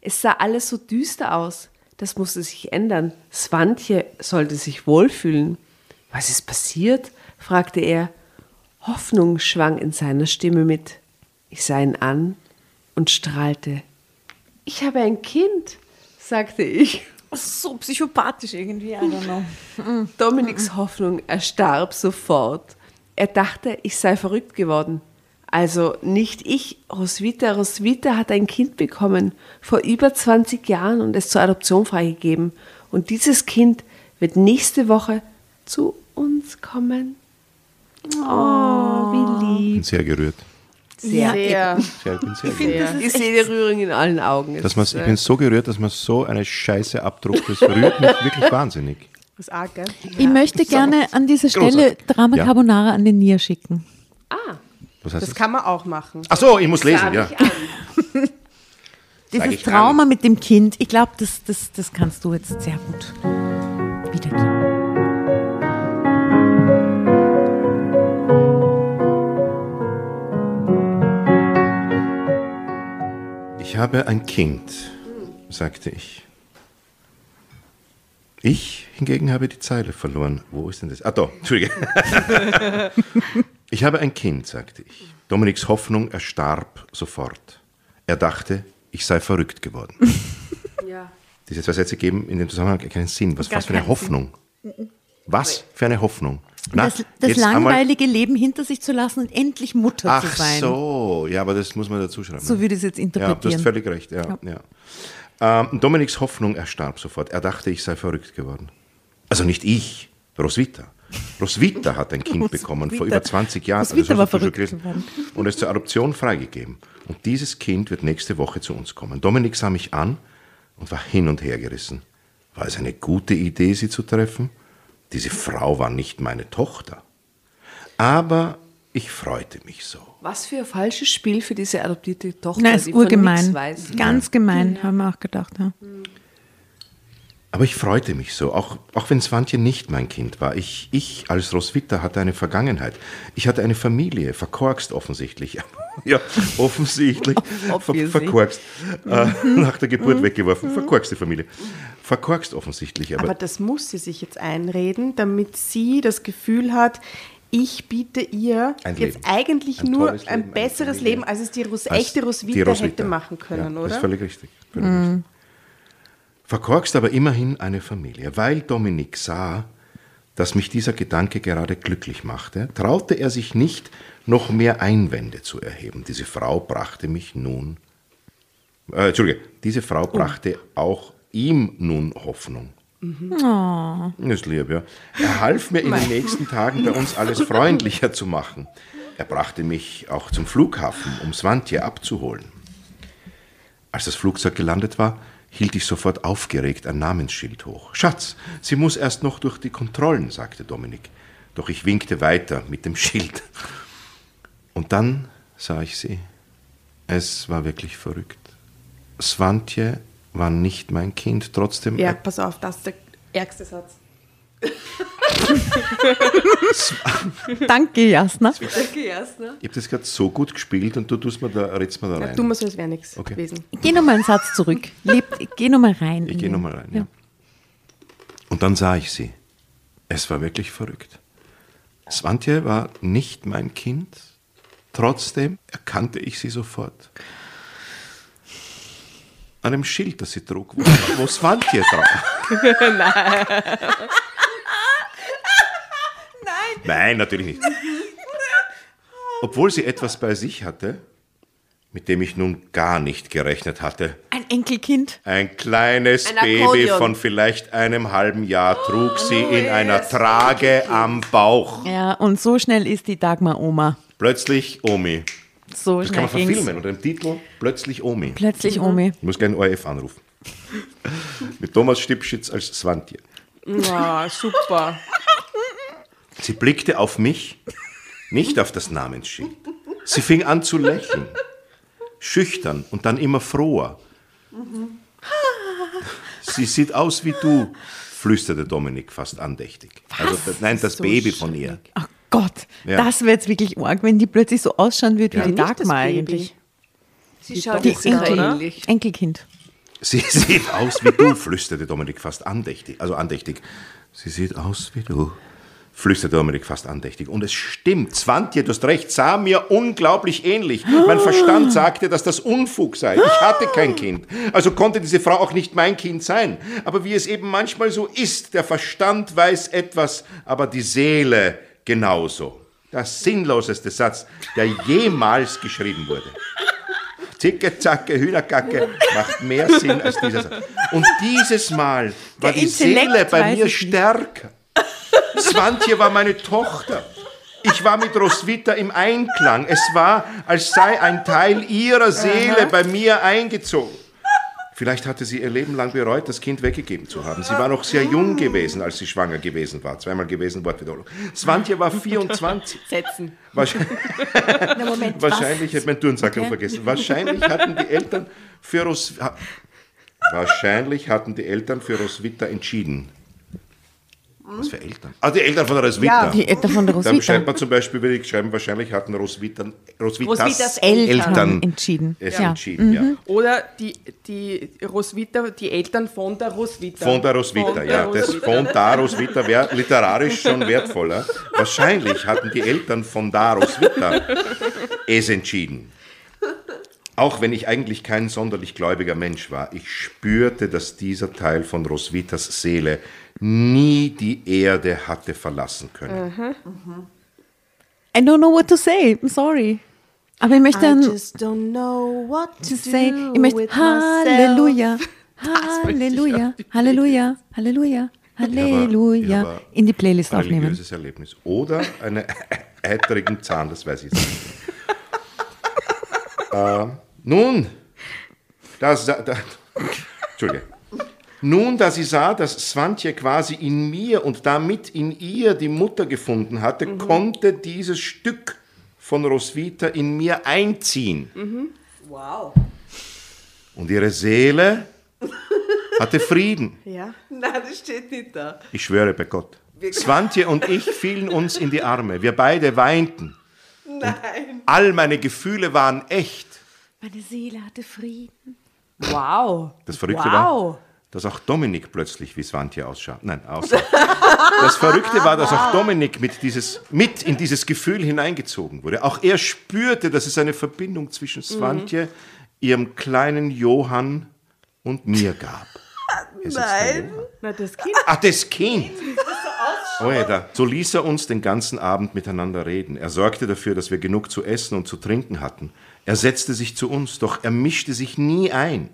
Es sah alles so düster aus. Das musste sich ändern. Swantje sollte sich wohlfühlen. Was ist passiert? fragte er. Hoffnung schwang in seiner Stimme mit. Ich sah ihn an und strahlte. Ich habe ein Kind, sagte ich. So psychopathisch irgendwie, I don't know. Dominiks Hoffnung erstarb sofort. Er dachte, ich sei verrückt geworden. Also nicht ich, Roswitha. Roswitha hat ein Kind bekommen vor über 20 Jahren und es zur Adoption freigegeben. Und dieses Kind wird nächste Woche zu uns kommen. Oh, wie lieb. bin sehr gerührt. Sehr. Sehr. Sehr, bin sehr gerührt. Ich sehe die Rührung in allen Augen. Dass man, ist, ich äh, bin so gerührt, dass man so eine Scheiße abdruckt. Das rührt mich wirklich wahnsinnig. Das ist arg, gell? Ich möchte gerne an dieser Stelle Großartig. Drama Ja. Carbonara an den Nia schicken. Was heißt Das das? kann man auch machen. Ach so, ich muss lesen, ja. ich an. Dieses ich Trauma mit dem Kind, ich glaube, das, das, das kannst du jetzt sehr gut habe ein Kind, sagte ich. Ich hingegen habe die Zeile verloren. Wo ist denn das? Ah, da, Entschuldige. ich habe ein Kind, sagte ich. Dominiks Hoffnung erstarb sofort. Er dachte, ich sei verrückt geworden. Ja. Diese zwei Sätze geben in dem Zusammenhang keinen Sinn. Was, was für eine Hoffnung? Was für eine Hoffnung? Na, das das einmal- langweilige Leben hinter sich zu lassen und endlich Mutter Ach zu sein. so, ja, aber das muss man dazu schreiben. So würde ich es jetzt Ja, du interpretieren. hast völlig recht. Ja, ja. Ähm, Dominiks Hoffnung erstarb sofort. Er dachte, ich sei verrückt geworden. Also nicht ich, Roswitha. Roswitha hat ein Kind bekommen vor über 20 Jahren. Roswitha das war verrückt geworden. Und es zur Adoption freigegeben. Und dieses Kind wird nächste Woche zu uns kommen. Dominik sah mich an und war hin und her gerissen. War es eine gute Idee, sie zu treffen? Diese Frau war nicht meine Tochter. Aber ich freute mich so. Was für ein falsches Spiel für diese adoptierte Tochter, Nein, ist die von urgemein. nichts weiß. Ganz gemein, haben wir auch gedacht. Ja. Aber ich freute mich so, auch, auch wenn Swantje nicht mein Kind war. Ich, ich als Roswitha hatte eine Vergangenheit. Ich hatte eine Familie, verkorkst offensichtlich. ja, offensichtlich. Ver, verkorkst. Äh, nach der Geburt weggeworfen. Verkorkste Familie. Verkorkst offensichtlich. Aber, Aber das muss sie sich jetzt einreden, damit sie das Gefühl hat, ich biete ihr Ein jetzt Leben. eigentlich Ein nur Leben, ein besseres. Leben, als es die Ros echte Roswitha, Roswitha. hätte machen können, ja, oder? Das ist völlig richtig. Völlig richtig. Verkorkst aber immerhin eine Familie. Weil Dominik sah, dass mich dieser Gedanke gerade glücklich machte, traute er sich nicht, noch mehr Einwände zu erheben. Diese Frau brachte mich nun. Äh, Entschuldige, diese Frau brachte auch ihm nun Hoffnung. Das ist lieb, ja. Er half mir in den nächsten Tagen bei uns alles freundlicher zu machen. Er brachte mich auch zum Flughafen, um Swantje abzuholen. Als das Flugzeug gelandet war, hielt ich sofort aufgeregt ein Namensschild hoch. Schatz, sie muss erst noch durch die Kontrollen, sagte Dominik. Doch ich winkte weiter mit dem Schild. Und dann sah ich sie. Es war wirklich verrückt. Swantje war nicht mein Kind, trotzdem Ja, pass auf, das ist der ärgste Satz. Danke, Jasna. Danke, Jasna. Ich habe das gerade so gut gespielt und du tust mir da, redst mir da Ja, rein. du musst es wäre nichts Okay. gewesen. Geh nochmal einen Satz zurück. Leb, geh nochmal rein. Ich gehe den- nochmal rein. Ja. Und dann sah ich sie. Es war wirklich verrückt. Swantje war nicht mein Kind. Trotzdem erkannte ich sie sofort. An dem Schild, das sie trug, wo, wo Swantje drauf. Nein. Nein, natürlich nicht. Obwohl sie etwas bei sich hatte, mit dem ich nun gar nicht gerechnet hatte. Ein Enkelkind. Ein kleines Ein Baby von vielleicht einem halben Jahr trug sie in einer Trage am Bauch. Ja, und so schnell ist die Dagmar-Oma. Plötzlich Omi. So Das kann man ging's. verfilmen unter dem Titel Plötzlich Omi. Plötzlich Omi. Ich muss gerne ORF anrufen. Mit Thomas Stipschitz als Swantje. Ja, super. Sie blickte auf mich, nicht auf das Namensschild. Sie fing an zu lächeln. Schüchtern und dann immer froher. Sie sieht aus wie du, flüsterte Dominik fast andächtig. Also, das, nein, das So Baby von ihr. Ach Gott, Ja. das wäre jetzt wirklich arg, wenn die plötzlich so ausschauen würde wie die Dagmar eigentlich. Sie schaut Die Enkel, ähnlich. Enkelkind. Sie sieht aus wie du, flüsterte Dominik fast andächtig. Also andächtig. Sie sieht aus wie du, flüsterte Dominik fast andächtig. Und es stimmt, Zwantje, du hast recht, sah mir unglaublich ähnlich. Mein Verstand sagte, dass das Unfug sei. Ich hatte kein Kind. Also konnte diese Frau auch nicht mein Kind sein. Aber wie es eben manchmal so ist, der Verstand weiß etwas, aber die Seele genauso. Der sinnloseste Satz, der jemals geschrieben wurde. Zicke, zacke, Hühnerkacke macht mehr Sinn als dieser Satz. Und dieses Mal war Der die Seele Intellekt bei weiß mir stärker. Swantje war meine Tochter. Ich war mit Roswitha im Einklang. Es war, als sei ein Teil ihrer Seele bei mir eingezogen. Vielleicht hatte sie ihr Leben lang bereut, das Kind weggegeben zu haben. Sie war noch sehr jung gewesen, als sie schwanger gewesen war. Zweimal gewesen, Wortwiederholung. Swantje war 24. Setzen. Wahrscheinlich, Na, Moment, wahrscheinlich hätte mein Turnsackel Okay. vergessen. Wahrscheinlich hatten die Eltern für Ros Wahrscheinlich hatten die Eltern für Roswitha entschieden. Was für Eltern? Ah, die Eltern von Roswitha. Ja, Die Eltern von der Dann Roswitha. schreibt man zum Beispiel, würde ich schreiben, wahrscheinlich hatten Roswitha, Roswithas Roswithas Eltern, Eltern entschieden. es ja. entschieden. Ja. Oder die, die Roswitha, die Eltern von der Roswitha. Von der Roswitha, Von ja. der Das Roswitha. von da Roswitha wäre literarisch schon wertvoller. Wahrscheinlich hatten die Eltern von da Roswitha es entschieden. Auch wenn ich eigentlich kein sonderlich gläubiger Mensch war, ich spürte, dass dieser Teil von Roswithas Seele nie die Erde hatte verlassen können. I don't know what to say. I'm sorry. Aber ich möchte dann don't know what to say, ich möchte Halleluja, Halleluja, Halleluja, Halleluja, Halleluja aber in die Playlist Ein aufnehmen. religiöses Erlebnis. Oder einen eitrigen Zahn, das weiß ich jetzt nicht. äh, nun, das, da, Entschuldige. Nun, da sie sah, dass Swantje quasi in mir und damit in ihr die Mutter gefunden hatte, konnte dieses Stück von Roswitha in mir einziehen. Wow. Und ihre Seele hatte Frieden. Ja. Nein, das steht nicht da. Ich schwöre bei Gott. Swantje und ich fielen uns in die Arme. Wir beide weinten. Nein. All meine Gefühle waren echt. Meine Seele hatte Frieden. Wow. Das Verrückte wow. war, dass auch Dominik plötzlich wie Swantje ausschaut. Nein, aussah. Das Verrückte war, dass auch Dominik mit, dieses, mit in dieses Gefühl hineingezogen wurde. Auch er spürte, dass es eine Verbindung zwischen Swantje, ihrem kleinen Johann und mir gab. Nein. Na, das Kind. Ach, das Kind. Oh ja, da. So ließ er uns den ganzen Abend miteinander reden. Er sorgte dafür, dass wir genug zu essen und zu trinken hatten. Er setzte sich zu uns, doch er mischte sich nie ein.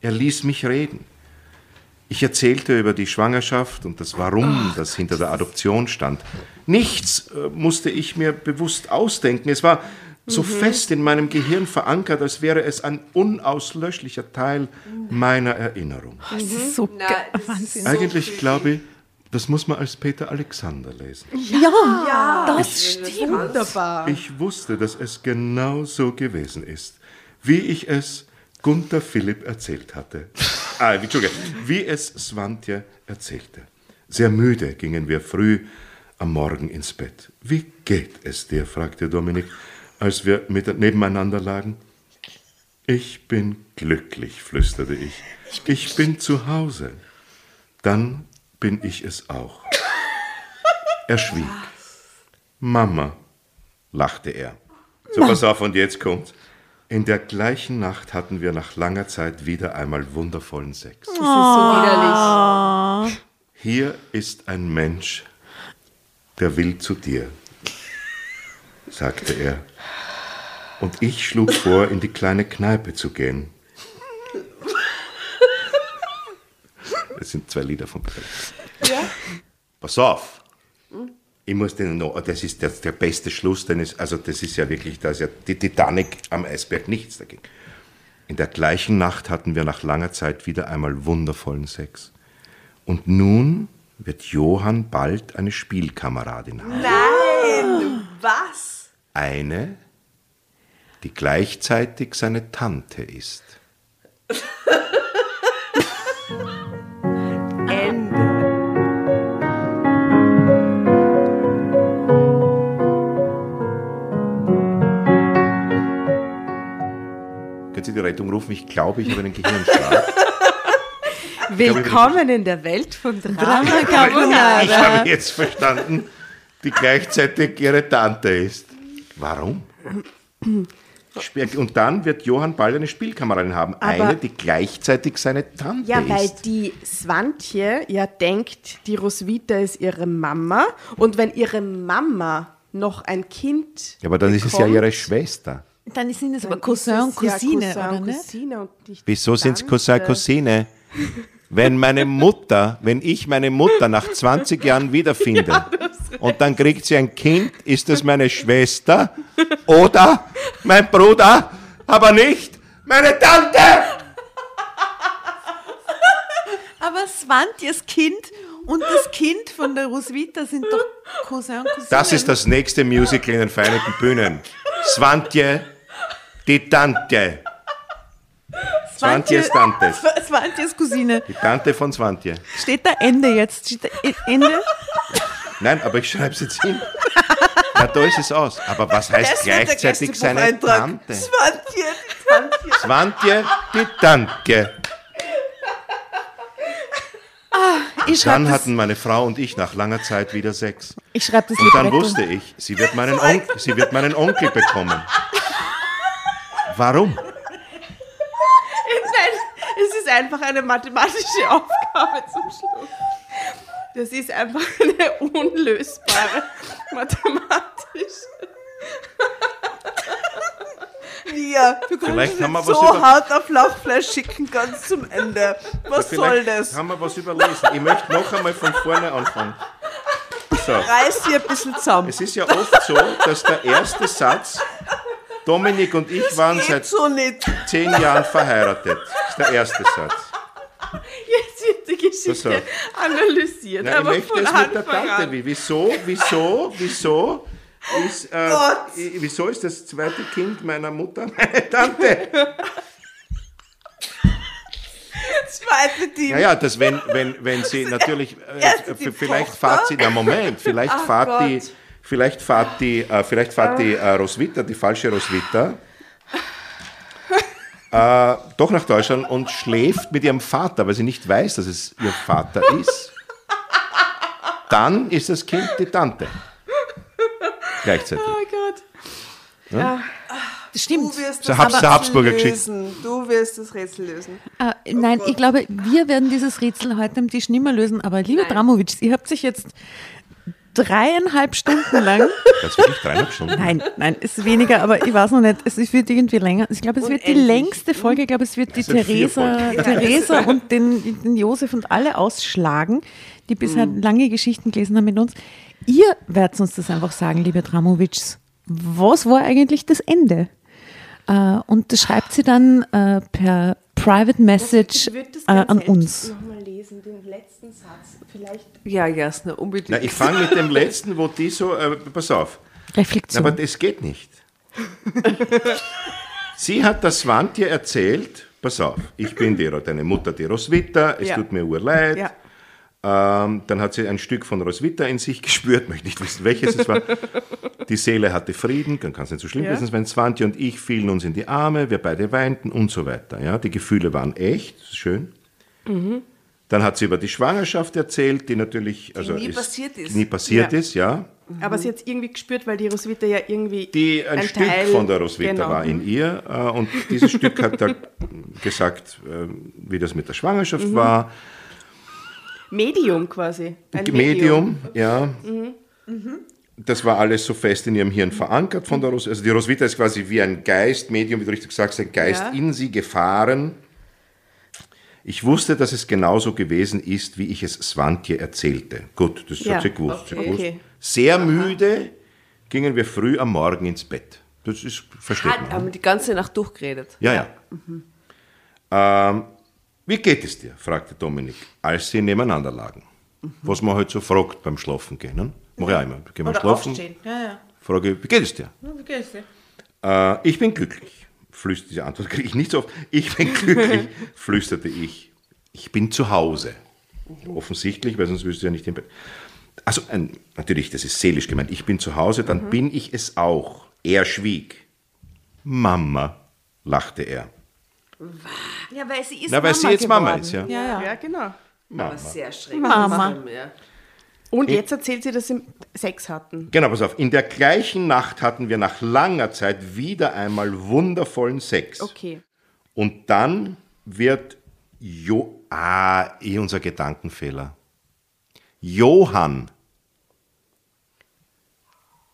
Er ließ mich reden. Ich erzählte über die Schwangerschaft und das Warum, das hinter der Adoption stand. Nichts äh, musste ich mir bewusst ausdenken. Es war so fest in meinem Gehirn verankert, als wäre es ein unauslöschlicher Teil meiner Erinnerung. Das ist so Nein, geil. das ist so Eigentlich creepy. glaube ich, das muss man als Peter Alexander lesen. Ja, das stimmt. Wunderbar. Ich wusste, dass es genau so gewesen ist, wie ich es Gunther Philipp erzählt hatte. Ah, Entschuldige, wie es Swantje erzählte. Sehr müde gingen wir früh am Morgen ins Bett. Wie geht es dir? fragte Dominik, als wir mit, nebeneinander lagen. Ich bin glücklich, flüsterte ich. Ich bin zu Hause. Dann bin ich es auch. Er schwieg. Mama, lachte er. So, pass auf, und jetzt kommt's. In der gleichen Nacht hatten wir nach langer Zeit wieder einmal wundervollen Sex. Das ist so widerlich. Hier ist ein Mensch, der will zu dir, sagte er. Und ich schlug vor, in die kleine Kneipe zu gehen. Das sind zwei Lieder von. Ja. Pass auf. Ich muss den noch, das ist der, der beste Schluss, denn es, also das ist ja wirklich, da ist ja die Titanic am Eisberg nichts dagegen. In der gleichen Nacht hatten wir nach langer Zeit wieder einmal wundervollen Sex. Und nun wird Johann bald eine Spielkameradin haben. Nein. Was? Eine, die gleichzeitig seine Tante ist. Sie die Rettung rufen? Ich glaube, ich habe einen Gehirnschlag. Willkommen in der Welt von Drama Ich Carbonara. habe jetzt verstanden, die gleichzeitig ihre Tante ist. Warum? Und dann wird Johann bald eine Spielkameradin haben. Aber- eine, die gleichzeitig seine Tante Ja, weil ist. die Swantje ja denkt, die Roswitha ist ihre Mama. Und wenn ihre Mama noch ein Kind. Ja, aber dann ist es ja bekommt, ihre Schwester. Dann sind es aber Cousin und es ja Cousine, Cousin oder und nicht? Cousine und nicht Wieso sind es. Cousin, Cousine? Wenn meine Mutter, wenn ich meine Mutter nach 20 Jahren wiederfinde und dann kriegt sie ein Kind, ist das meine Schwester oder mein Bruder, aber nicht meine Tante. Aber Svantjes Kind und das Kind von der Roswitha sind doch Cousin und Cousine. Das ist das nächste Musical in den Vereinigten Bühnen. Swantje, die Tante. Swantjes Tante. Svantjes Cousine. Die Tante von Swantje. Steht da Ende jetzt? Steht da Ende? Nein, aber ich schreibe es jetzt hin. Ja, da ist es aus. Aber was heißt gleichzeitig seine Tante? Swantje, die Tante. Swantje, die Tante. Schreibe Dann das, hatten meine Frau und ich nach langer Zeit wieder Sex. ich schreib das Und dann wusste ich, sie wird meinen, Onkel, sie wird meinen Onkel bekommen. Warum? Nein, es ist einfach eine mathematische Aufgabe zum Schluss. Das ist einfach eine unlösbare mathematisch. Ja, du kannst Vielleicht haben wir nicht was so über- hart auf Lauchfleisch schicken, ganz zum Ende. Was soll Vielleicht das? haben wir was überlesen. Ich möchte noch einmal von vorne anfangen. So. Reiß dir ein bisschen zusammen. Es ist ja oft so, dass der erste Satz, Dominik und ich waren Geht seit so zehn Jahren verheiratet. Das ist der erste Satz. Jetzt wird die Geschichte So. analysiert, Na, ich aber möchte von es mit der Tante. an. Wie, wieso, wieso, wieso ist, äh, wieso ist das zweite Kind meiner Mutter meine Tante? Zweite Team. Naja, das wenn, wenn, wenn sie natürlich, äh, die vielleicht Tochter. fahrt sie, na Moment, vielleicht Ach fahrt die, Gott. Vielleicht fahrt die, äh, vielleicht fahrt die äh, Roswitha, die falsche Roswitha, äh, doch nach Deutschland und schläft mit ihrem Vater, weil sie nicht weiß, dass es ihr Vater ist. Dann ist das Kind die Tante. Gleichzeitig. Oh Gott. Das stimmt. Du wirst das Habs- Rätsel Habsburger Geschichte. lösen. Du wirst das Rätsel lösen. Äh, nein, ich glaube, wir werden dieses Rätsel heute am Tisch nicht mehr lösen. Aber liebe Dramovic, ihr habt sich jetzt dreieinhalb Stunden lang, Das wirklich dreieinhalb Stunden. nein, nein, ist weniger, aber ich weiß noch nicht, es wird irgendwie länger. Ich glaube, es wird die Unendlich. längste Folge, ich glaube, es wird die vier Theresa. Theresa und den, den Josef und alle ausschlagen, die bisher lange Geschichten gelesen haben mit uns. Ihr werdet uns das einfach sagen, liebe Dramovic. Was war eigentlich das Ende? Äh, und das schreibt sie dann äh, per Private Message äh, an uns. nochmal lesen, den letzten Satz. Vielleicht. Ja, Jasna, unbedingt. Na, ich fange mit dem letzten, wo die so, äh, pass auf. Reflexion. Aber das geht nicht. Sie hat das Swantje erzählt, pass auf, ich bin die, deine Mutter, die Roswitha, es Ja. tut mir urleid. Ja. Ähm, dann hat sie ein Stück von Roswitha in sich gespürt, möchte nicht wissen, welches es war. Die Seele hatte Frieden, dann kann es nicht so schlimm Ja. gewesen sein. Swantje und ich fielen uns in die Arme, wir beide weinten und so weiter. Ja, die Gefühle waren echt, ist schön. Dann hat sie über die Schwangerschaft erzählt, die natürlich also nie passiert ist. Die nie passiert Ja. ist, ja. Aber sie hat es irgendwie gespürt, weil die Roswitha ja irgendwie. Die ein, Stück Teil- von der Roswitha genau. war in ihr äh, und dieses Stück hat halt gesagt, äh, wie das mit der Schwangerschaft war. Medium quasi. Ein Medium, ja. Das war alles so fest in ihrem Hirn verankert von der Roswitha. Also die Roswitha ist quasi wie ein Geist, Medium, wie du richtig sagst, ein Geist Ja. in sie gefahren. Ich wusste, dass es genauso gewesen ist, wie ich es Swantje erzählte. Gut, das Ja, hat sie gewusst. sie okay. gewusst. Okay. Sehr müde gingen wir früh am Morgen ins Bett. Das ist, man. Hat, haben wir die ganze Nacht durchgeredet. Ja, ja. Ähm, wie geht es dir? fragte Dominik, als sie nebeneinander lagen. Was man halt so fragt beim Schlafen gehen. Ne? Mach ich auch immer. Gehen wir schlafen, Ja, ja. frage wie geht es dir? Wie geht's dir? Äh, ich bin glücklich. Flüsterte diese Antwort kriege ich nicht so oft. Ich bin glücklich, flüsterte ich. Ich bin zu Hause. Offensichtlich, weil sonst wüsste ich ja nicht im Bett. Also ein, natürlich, das ist seelisch gemeint. Ich bin zu Hause, dann bin ich es auch. Er schwieg. Mama, lachte er. Ja, weil sie ist Na, weil sie jetzt Mama ist, ja. Ja, ja. Ja, genau. Aber sehr schräg. Mama. Ja. Und jetzt erzählt sie, dass sie Sex hatten. Genau, pass auf. In der gleichen Nacht hatten wir nach langer Zeit wieder einmal wundervollen Sex. Okay. Und dann wird Jo. Ah, eh unser Gedankenfehler. Johann.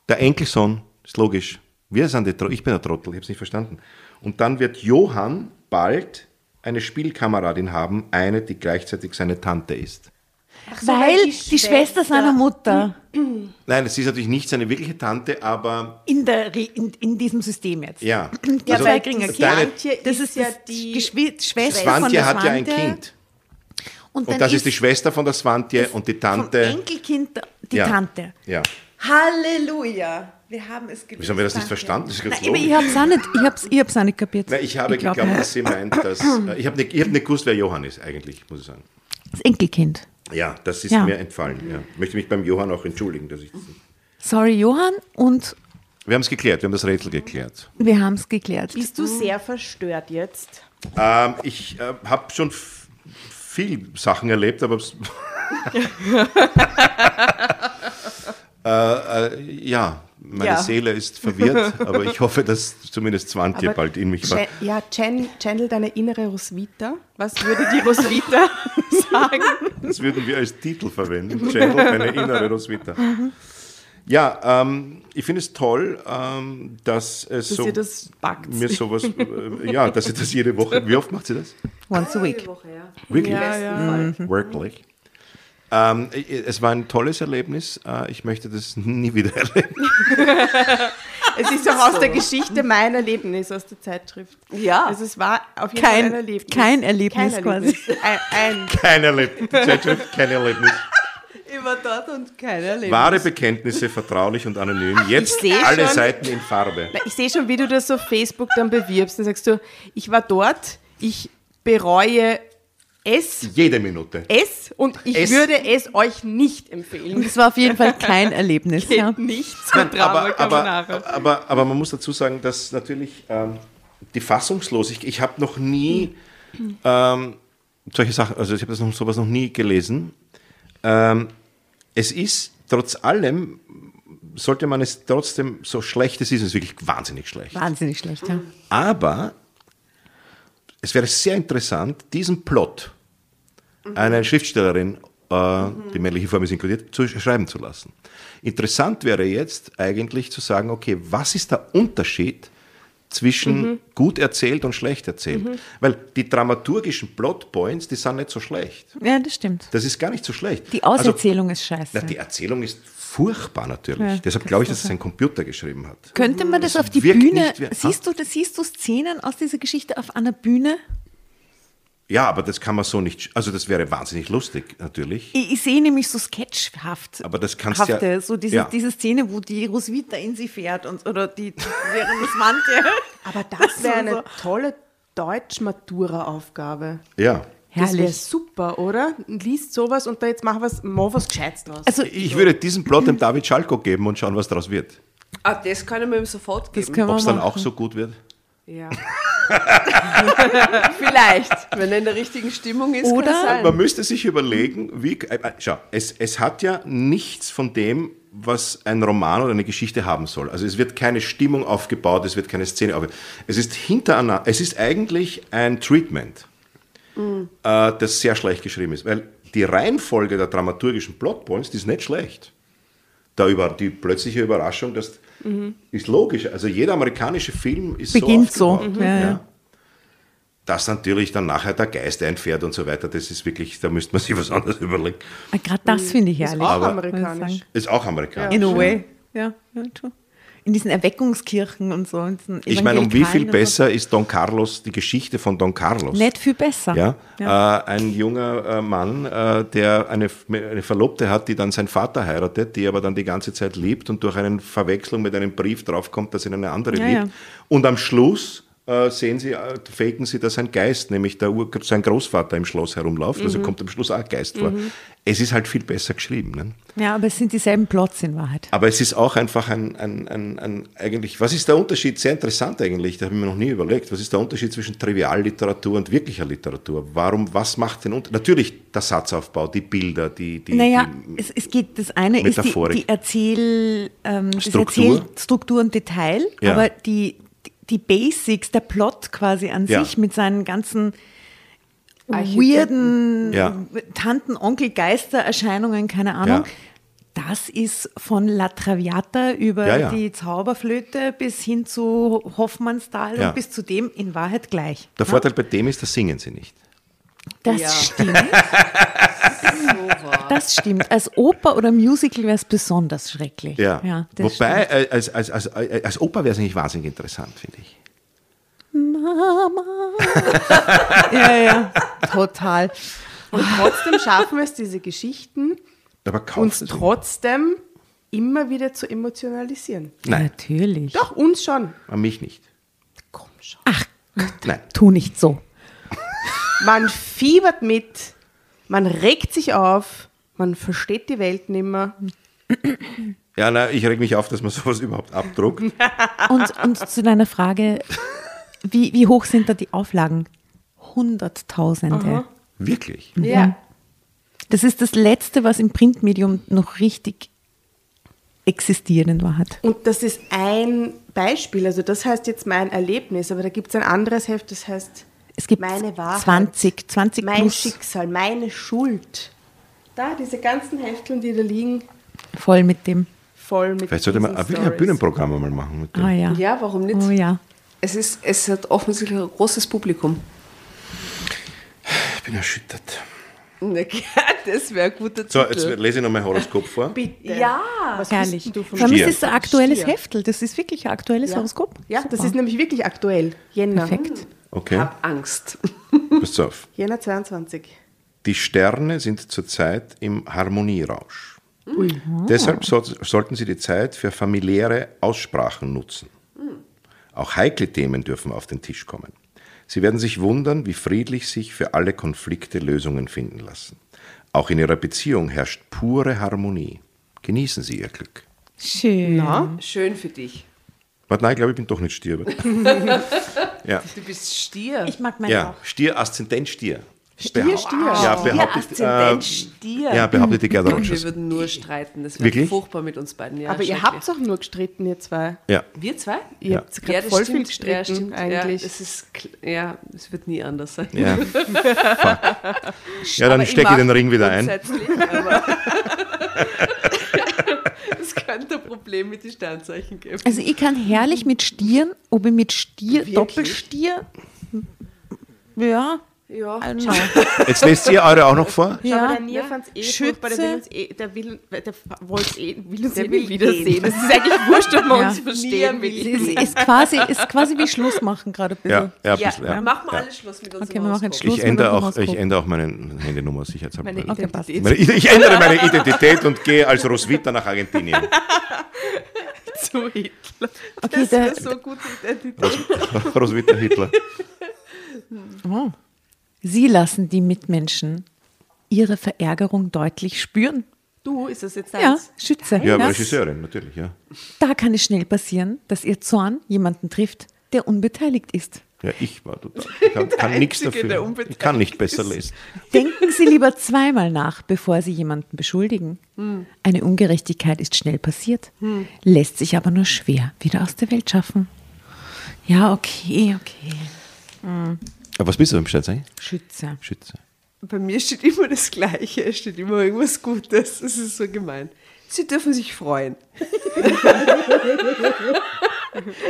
Der Enkelsohn, ist logisch. Wir sind die Trottel, ich bin der Trottel, ich habe es nicht verstanden. Und dann wird Johann bald eine Spielkameradin haben, eine, die gleichzeitig seine Tante ist. So, weil die, die Schwester seiner Mutter. Nein, es ist natürlich nicht seine wirkliche Tante, aber. In, der, in, in diesem System jetzt. Ja. Die also deine-. Das ist ja die Schwester von Swantje der hat ja ein. Kind. Und, Und das ist die Schwester von der Swantje und die vom Tante. Enkelkind die ja. Tante. Ja. Halleluja. Wir haben es gelöst. Wieso haben wir das nicht verstanden? Das Nein, aber ich habe es auch nicht, ich hab's, ich hab's auch nicht kapiert. Nein, ich habe glaub, geglaubt, dass sie meint, dass. äh, Ich habe nicht, ich hab nicht gewusst, wer Johann ist, eigentlich, muss ich sagen. Das Enkelkind. Ja, das ist Ja. mir entfallen. Ja. Ich möchte mich beim Johann auch entschuldigen, dass ich. das nicht- Sorry, Johann, und Wir haben es geklärt, wir haben das Rätsel geklärt. wir haben es geklärt. Bist du sehr verstört jetzt? Ähm, ich äh, habe schon f- viel Sachen erlebt, aber es- äh, äh, ja, meine Ja. Seele ist verwirrt, aber ich hoffe, dass zumindest 20 Aber bald in mich war. Ja, chan channel deine innere Roswitha. Was würde die Roswitha sagen? Das würden wir als Titel verwenden. Channel, eine innere Roswitha. Ja, ähm, ich finde es toll, ähm, dass es Dass so ihr das backt. mir sowas, äh, ja, dass sie das jede Woche. Wie oft macht sie das? Once a week. Woche, ja. Wirklich? Ja, ja. Wirklich. Ähm, es war ein tolles Erlebnis. Äh, Ich möchte das nie wieder erleben. Es ist auch aus der Geschichte mein Erlebnis aus der Zeitschrift. Ja. Also es war auf jeden Kein- Fall ein Erlebnis. kein Erlebnis quasi. Ein, ein. Kein Erlebnis. Die Zeitschrift, kein Erlebnis. Immer dort und kein Erlebnis. Wahre Bekenntnisse, vertraulich und anonym. Jetzt alle schon- Seiten in Farbe. Ich sehe schon, wie du das auf Facebook dann bewirbst. Dann sagst du, ich war dort, ich bereue es, Jede Minute. es und ich Es. würde es euch nicht empfehlen. Es war auf jeden Fall kein Erlebnis. Geht Ja. nicht Drama aber, aber, aber, aber man muss dazu sagen, dass natürlich ähm, die Fassungslosigkeit, ich habe noch nie ähm, solche Sachen, also ich habe das noch, sowas noch nie gelesen. Ähm, es ist trotz allem, sollte man es trotzdem, so schlecht es ist, es ist wirklich wahnsinnig schlecht. Wahnsinnig schlecht, ja. Aber es wäre sehr interessant, diesen Plot einer Schriftstellerin, äh, die männliche Form ist inkludiert, zu schreiben zu lassen. Interessant wäre jetzt eigentlich zu sagen, okay, was ist der Unterschied zwischen gut erzählt und schlecht erzählt? Weil die dramaturgischen Plotpoints, die sind nicht so schlecht. Ja, das stimmt. Das ist gar nicht so schlecht. Die Also, Auserzählung ist scheiße. na, die Erzählung ist furchtbar natürlich. Ja, Deshalb glaube ich, dass es ein Computer geschrieben hat. Könnte man das Das auf die Bühne, nicht wie- siehst du, das siehst du Szenen aus dieser Geschichte auf einer Bühne? Ja, aber das kann man so nicht, also das wäre wahnsinnig lustig natürlich. Ich, ich sehe nämlich so sketchhaft. Aber das kannst ja- hafte, so diese, ja. diese Szene, wo die Roswitha in sie fährt und, oder die während das Mantje. Aber das wäre So, eine so. tolle Deutsch-Matura-Aufgabe. Ja. Das wäre Herrlich. super, oder? Liest sowas und da jetzt mach was, mach was Gescheites draus. Also, Ich würde diesen Plot dem David Schalko geben und schauen, was daraus wird. Ah, das kann ich mir ihm sofort geben. können wir Ob es dann auch so gut wird. Ja. Vielleicht, wenn er in der richtigen Stimmung ist. Oder- kann sein. Man müsste sich überlegen, wie. Äh, äh, schau, es, es hat ja nichts von dem, was ein Roman oder eine Geschichte haben soll. Also es wird keine Stimmung aufgebaut, es wird keine Szene aufgebaut. Es ist hintereinander, es ist eigentlich ein Treatment, äh, das sehr schlecht geschrieben ist. Weil die Reihenfolge der dramaturgischen Plotpoints, die ist nicht schlecht. Da über die plötzliche Überraschung, das ist logisch. Also jeder amerikanische Film ist Beginnt so. so, aufgebaut. ja, ja. Dass natürlich dann nachher der Geist einfährt und so weiter, das ist wirklich, da müsste man sich was anderes überlegen. Gerade das finde ich ist herrlich. auch Aber- amerikanisch. Ist auch amerikanisch. In a ja. way. Ja, ja, true. In diesen Erweckungskirchen und so. diesen Ich meine, um wie viel und besser ist Don Carlos, die Geschichte von Don Carlos? So. Nicht viel besser. Ja, Ja. Äh, ein junger äh, Mann, äh, der eine, eine Verlobte hat, die dann seinen Vater heiratet, die aber dann die ganze Zeit liebt und durch eine Verwechslung mit einem Brief draufkommt, dass ihn eine andere Ja, liebt. ja. Und am Schluss sehen sie, äh, faken sie, dass ein Geist, nämlich der Ur sein Großvater im Schloss herumläuft. Also Mhm. kommt am Schluss auch ein Geist vor. Es ist halt viel besser geschrieben. Ne? ja, aber es sind dieselben Plots in Wahrheit. Aber es ist auch einfach ein, ein, ein, ein, eigentlich, was ist der Unterschied? Sehr interessant eigentlich, da habe ich mir noch nie überlegt. Was ist der Unterschied zwischen Trivialliteratur und wirklicher Literatur? Warum, was macht den Unterschied? Natürlich der Satzaufbau, die Bilder, die, die, Naja, die es, es geht, das eine ist die, Metaphorik. die Erzähl, ähm, Struktur. Erzählstruktur und Detail, Ja. aber die, die Basics, der Plot quasi an Ja. sich mit seinen ganzen weirden Ja. Tanten, Onkel, Geistererscheinungen, keine Ahnung, Ja. Das ist von La Traviata über Ja, ja. die Zauberflöte bis hin zu Hoffmannsthal Ja. und bis zu dem in Wahrheit gleich. Der Vorteil bei dem ist, das singen sie nicht. Das Ja. stimmt. Das stimmt. Als Oper oder Musical wäre es besonders schrecklich. Ja. das Wobei, stimmt. äh, als, als, als, äh, als Oper wäre es eigentlich wahnsinnig interessant, finde ich. Mama. ja, ja, total. Und trotzdem schaffen wir es, diese Geschichten Aber uns trotzdem immer wieder zu emotionalisieren. Nein, Natürlich. Doch, uns schon. an mich nicht. Komm schon. Ach, Nein. tu nicht so. Man fiebert mit, man regt sich auf, man versteht die Welt nimmer. Ja, na, ich reg mich auf, dass man sowas überhaupt abdruckt. Und, und zu deiner Frage, wie, wie hoch sind da die Auflagen? Hunderttausende. Wirklich. Ja. Das ist das Letzte, was im Printmedium noch richtig existiert in Wahrheit. Und das ist ein Beispiel, also das heißt jetzt mein Erlebnis, aber da gibt es ein anderes Heft, das heißt Es gibt meine Wahrheit, 20, 20 mein plus Schicksal, meine Schuld. Da, diese ganzen Hefteln, die da liegen, voll mit dem. voll mit Vielleicht sollte man wirklich ein. Bühnenprogramm einmal machen. Mit dem. Ah ja. Ja, warum nicht? Oh ja. Es, ist, es hat offensichtlich ein großes Publikum. Ich bin erschüttert. Na, Das wäre ein guter So, Titel. jetzt lese ich noch mein Horoskop vor. Bitte. Ja, Was Herrlich. du von Vor allem ist es ein aktuelles Stier. Heftel. Das ist wirklich ein aktuelles Ja. Horoskop. Ja, das Super. ist nämlich wirklich aktuell. Jänner. perfekt. Okay, hab Angst. pass auf. Jänner 22. Die Sterne sind zurzeit im Harmonierausch. Deshalb so, sollten Sie die Zeit für familiäre Aussprachen nutzen. Auch heikle Themen dürfen auf den Tisch kommen. Sie werden sich wundern, wie friedlich sich für alle Konflikte Lösungen finden lassen. Auch in Ihrer Beziehung herrscht pure Harmonie. Genießen Sie Ihr Glück. Schön. Na? Schön für dich. Warte, nein, ich glaube, ich bin doch nicht Stier. ja, Du bist Stier. Ich mag meine ja auch. Stier, Aszendent Stier. Stier, Behau- Stier. Ja, behauptet, Aszendent äh, Stier. ja, behauptet die Gerda Und wir Rogers. würden nur streiten. Das wäre furchtbar mit uns beiden. Ja, Aber ihr habt auch nur gestritten, ihr zwei. Ja. Wir zwei? Ihr Ja. habt gerade voll viel gestritten ja, stimmt. eigentlich. Ja, es ist, ja, es wird nie anders sein. Ja. Ja, dann stecke ich den Ring wieder ein. es könnte ein Problem mit den Sternzeichen geben. Also ich kann herrlich mit Stieren, ob ich mit Stier, Wirklich? Doppelstier, ja, Ja. Jetzt lest ihr eure auch noch vor? Aber Ja. der Nier fand es eh Schütze. furchtbar, der will uns eh, der will, der wollte eh, will uns Der eh will wiedersehen. Es ist eigentlich wurscht, ob wir Ja. uns verstehen. Nier will. Es ist quasi, ist quasi wie Schluss machen gerade ein Ja, bisschen. ja, Ja, bisschen, ja. machen wir ja. alle Schluss mit unserem Okay, wir machen jetzt. Schluss. Ich ändere, auch, ich ändere auch meine Handynummer sicherheitshalber. Meine Okay, passt. Ich ändere meine Identität und gehe als Roswitha nach Argentinien. zu Hitler. Okay, Das der, wäre so gute Identität. Roswitha Hitler. Sie lassen die Mitmenschen ihre Verärgerung deutlich spüren. Du, ist das jetzt Ja, deins? Schütze. Ja, Ja. Regisseurin, natürlich, ja. Da kann es schnell passieren, dass ihr Zorn jemanden trifft, der unbeteiligt ist. Ja, ich war total. Ich kann, kann nichts dafür. Ich kann nicht besser ist. lesen. Denken Sie lieber zweimal nach, bevor Sie jemanden beschuldigen. Eine Ungerechtigkeit ist schnell passiert, lässt sich aber nur schwer wieder aus der Welt schaffen. Ja, okay, okay. Aber was bist du im Sternzeichen? Schütze. Schütze. Bei mir steht immer das Gleiche, es steht immer irgendwas Gutes. Das ist so gemein. Sie dürfen sich freuen.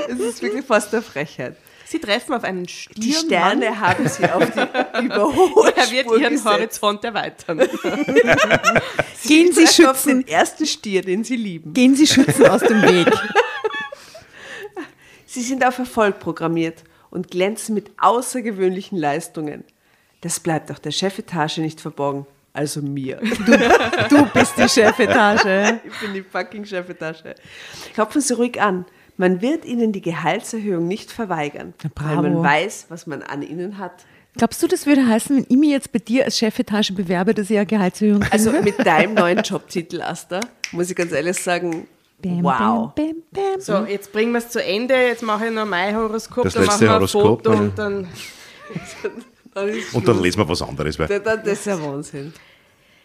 Es ist wirklich fast eine Frechheit. Sie treffen auf einen Stiermann. Die Sterne haben sie auf die Überholspur er wird ihren gesetzt. Horizont erweitern. Gehen Sie treffen auf den schützen, ersten Stier, den sie lieben. gehen Sie schützen aus dem Weg. Sie sind auf Erfolg programmiert und glänzen mit außergewöhnlichen Leistungen. Das bleibt auch der Chefetage nicht verborgen. Also mir. Du bist die Chefetage. Ich bin die fucking Chefetage. Klopfen Sie ruhig an. Man wird Ihnen die Gehaltserhöhung nicht verweigern, Na, weil bravo. man weiß, was man an Ihnen hat. Glaubst du, das würde heißen, wenn ich mich jetzt bei dir als Chefetage bewerbe, dass ich eine Gehaltserhöhung kriege? Also mit deinem neuen Jobtitel, Asta, muss ich ganz ehrlich sagen, Bam, wow. Bam, bam, bam. So, jetzt bringen wir es zu Ende. Jetzt mache ich noch mein Horoskop. Das dann letzte machen wir ein Horoskop, Foto und dann. Dann ist Und dann lesen wir was anderes. Weil Das das ist ja Wahnsinn.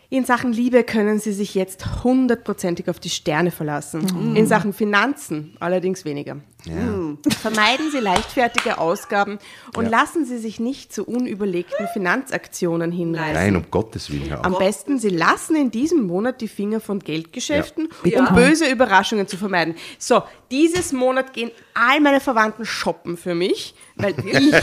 In Sachen Liebe können Sie sich jetzt hundertprozentig auf die Sterne verlassen. In Sachen Finanzen allerdings weniger. Hm. Vermeiden Sie leichtfertige Ausgaben und Ja. lassen Sie sich nicht zu unüberlegten Finanzaktionen hinreißen. Nein, um Gottes Willen, auf. Am besten, Sie lassen in diesem Monat die Finger von Geldgeschäften, Ja. um böse Überraschungen zu vermeiden. So, dieses Monat gehen all meine Verwandten shoppen für mich, weil ich.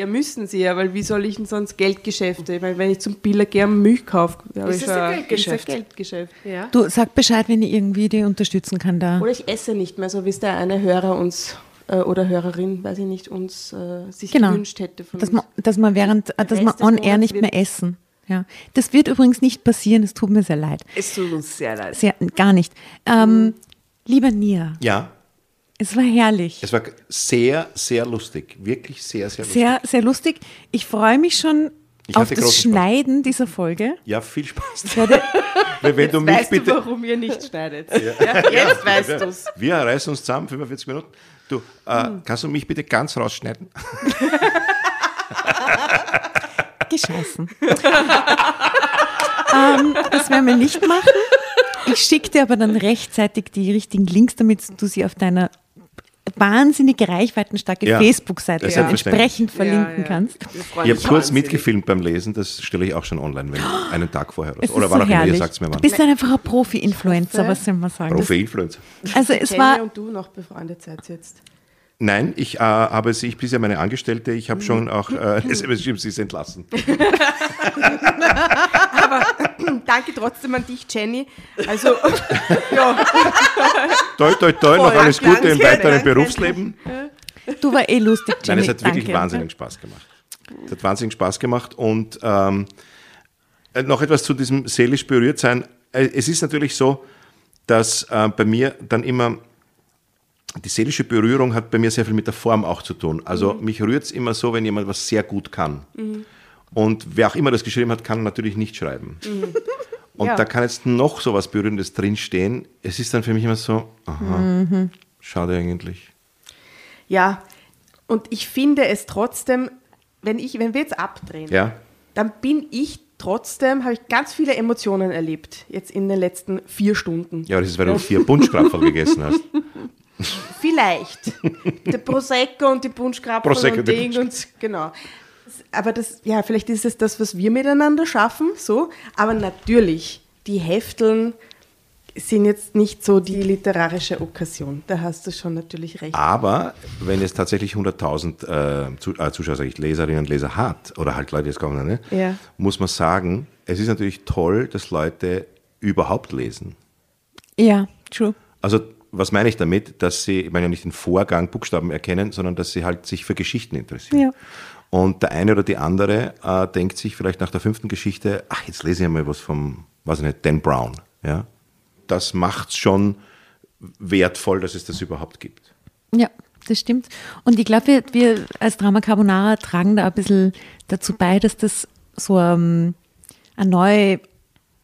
Ja, müssen sie ja, weil wie soll ich denn sonst Geldgeschäfte? Ich meine, wenn ich zum Biller und Milch kaufe, habe Ist ich es ein Geldgeschäft? ist ein Geldgeschäft. Ja. Du sag Bescheid, wenn ich irgendwie die unterstützen kann da. Oder ich esse nicht mehr, so wie es der eine Hörer uns äh, oder Hörerin, weiß ich nicht, uns äh, sich Genau. gewünscht hätte von Dass uns. man, dass man während, äh, dass man on air nicht mehr essen. Ja. Das wird übrigens nicht passieren, es tut mir sehr leid. Es tut uns sehr leid. Sehr, gar nicht. Ähm, lieber Nia, Ja, es war herrlich. es war sehr, sehr lustig. Wirklich sehr, sehr lustig. Sehr, sehr lustig. Ich freue mich schon Ich auf das großen Spaß. Schneiden dieser Folge. Ja, viel Spaß. Ich werde, Wenn, wenn du mich weißt bitte. du, warum ihr nicht schneidet? Ja, jetzt weißt wir, du's. wir reißen uns zusammen, 45 Minuten. Du, äh, Hm. kannst du mich bitte ganz rausschneiden? gescheißen. ähm, das werden wir nicht machen. Ich schicke dir aber dann rechtzeitig die richtigen Links, damit du sie auf deiner wahnsinnig reichweitenstarke Ja, Facebook-Seite ja, entsprechend verlinken Ja, ja. kannst. Ich habe kurz mitgefilmt beim Lesen, das stelle ich auch schon online, wenn einen Tag vorher. Es Oder ist wann so auch immer, ihr sagt es mir Du wann. bist dann einfach ein Profi-Influencer, was soll man sagen? Profi-Influencer. Also es war, und du noch befreundet seid jetzt. Nein, ich äh, habe sie, ich bin ja meine Angestellte, ich habe schon auch äh. SMS geschrieben, sie ist entlassen. Danke trotzdem an dich, Jenny. Also, ja, Toi, toi, toi, noch alles Gute im weiteren danke. Berufsleben. du war eh lustig, Nein, Jenny. es hat wirklich Danke. wahnsinnig Spaß gemacht. Es hat wahnsinnig Spaß gemacht und ähm, äh, noch etwas zu diesem seelisch berührt sein. Äh, Es ist natürlich so, dass äh, bei mir dann immer die seelische Berührung hat bei mir sehr viel mit der Form auch zu tun. Also mich rührt es immer so, wenn jemand was sehr gut kann. Und wer auch immer das geschrieben hat, kann natürlich nicht schreiben. Und Ja. da kann jetzt noch so was Berührendes drinstehen. Es ist dann für mich immer so, aha, schade eigentlich. ja. Und ich finde es trotzdem, wenn, ich, wenn wir jetzt abdrehen, Ja. dann bin ich trotzdem, habe ich ganz viele Emotionen erlebt, jetzt in den letzten vier Stunden. Ja, aber das ist, weil du vier Bunschkrapfen gegessen hast. Vielleicht. Der Prosecco und die Bunschkrapfen Prosecco, und Ding und genau. Aber das, ja, vielleicht ist es das, was wir miteinander schaffen, so. Aber natürlich, die Hefteln sind jetzt nicht so die literarische Okkasion. Da hast du schon natürlich recht. Aber wenn es tatsächlich 100.000 äh, äh, Zuschauer, sag ich, Leserinnen und Leser hat, oder halt Leute, die es kommen, ne, Ja. muss man sagen, es ist natürlich toll, dass Leute überhaupt lesen. Ja, true. Also was meine ich damit? Dass sie, ich meine ja nicht den Vorgang Buchstaben erkennen, sondern dass sie halt sich für Geschichten interessieren. Ja. Und der eine oder die andere äh, denkt sich vielleicht nach der fünften Geschichte, ach, jetzt lese ich mal was vom, weiß ich nicht, Dan Brown. Ja? Das macht es schon wertvoll, dass es das überhaupt gibt. Ja, das stimmt. Und ich glaube, wir, wir als Drama Carbonara tragen da ein bisschen dazu bei, dass das so ähm, eine neue,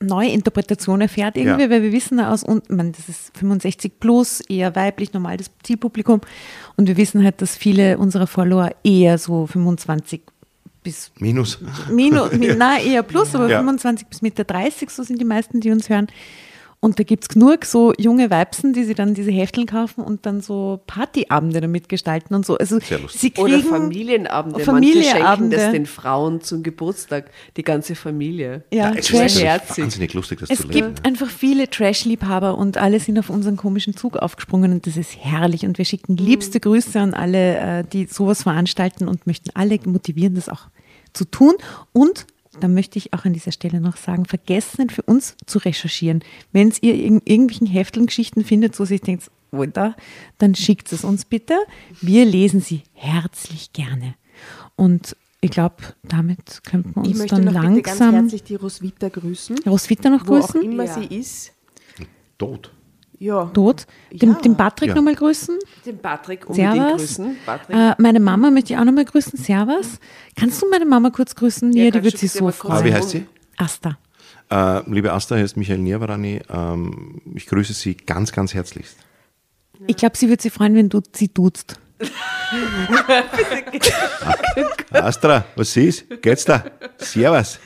neue Interpretation erfährt irgendwie, Ja. weil wir wissen aus, und man, das ist 65 plus, eher weiblich, normal das Zielpublikum. Und wir wissen halt, dass viele unserer Follower eher so 25 bis Minus. Minus, na, eher plus, aber Ja. 25 bis Mitte 30, so sind die meisten, die uns hören. Und da gibt es genug so junge Weibsen, die sich dann diese Hefteln kaufen und dann so Partyabende damit gestalten und so. Also Sehr lustig. sie kriegen Oder Familienabende. Familienabende. Manche schenken das den Frauen zum Geburtstag, die ganze Familie. Ja, es ist Trash. herzig. wahnsinnig lustig, das Es zu lesen. gibt einfach viele Trash-Liebhaber und alle sind auf unseren komischen Zug aufgesprungen und das ist herrlich. Und wir schicken liebste Grüße an alle, äh, die sowas veranstalten und möchten alle motivieren, das auch zu tun. Und da möchte ich auch an dieser Stelle noch sagen, vergessen nicht für uns zu recherchieren. Wenn ihr in irgendwelchen Hefteln Geschichten findet, wo sich denkt, wo da, dann schickt es uns bitte. Wir lesen sie herzlich gerne. Und ich glaube, damit könnten wir Ich uns möchte dann noch bitte ganz langsam herzlich die Roswitha grüßen. Roswitha noch Wo auch grüßen. immer Ja. sie ist. Tot. Ja. Tot. Den, Ja. den Patrick Ja. nochmal grüßen. Den Patrick unbedingt Servus. grüßen. Patrick. Äh, meine Mama möchte ich auch nochmal grüßen. Servus. Kannst du meine Mama kurz grüßen? Ja, die wird sich so kurz Ah, freuen. wie heißt sie? Asta. Äh, liebe Asta, hier ist Michael Nierwarani. Ähm, ich grüße Sie ganz, ganz herzlichst. Ich glaube, sie wird sich freuen, wenn du sie duzt. Astra, was ist? Geht's da? Servus.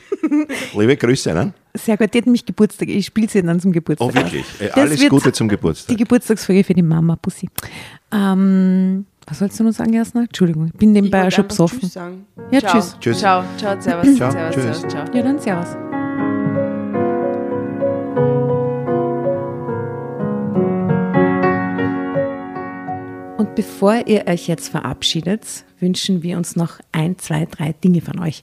Liebe Grüße, ne? Sehr gut, die hat mich Geburtstag. Ich spiele sie dann zum Geburtstag. Oh, wirklich? Äh, Das Alles Gute zum Geburtstag. Die Geburtstagsfolge für die Mama, Pussy. Ähm, was sollst du noch sagen, Jasna? Entschuldigung, ich bin nebenbei Ich schon besoffen. Tschüss sagen. Ja, Ciao. tschüss. Tschüss. Ciao, ciao, servus, Ciao, servus, tschüss. servus, ciao. Ja, dann servus. Und bevor ihr euch jetzt verabschiedet, wünschen wir uns noch ein, zwei, drei Dinge von euch.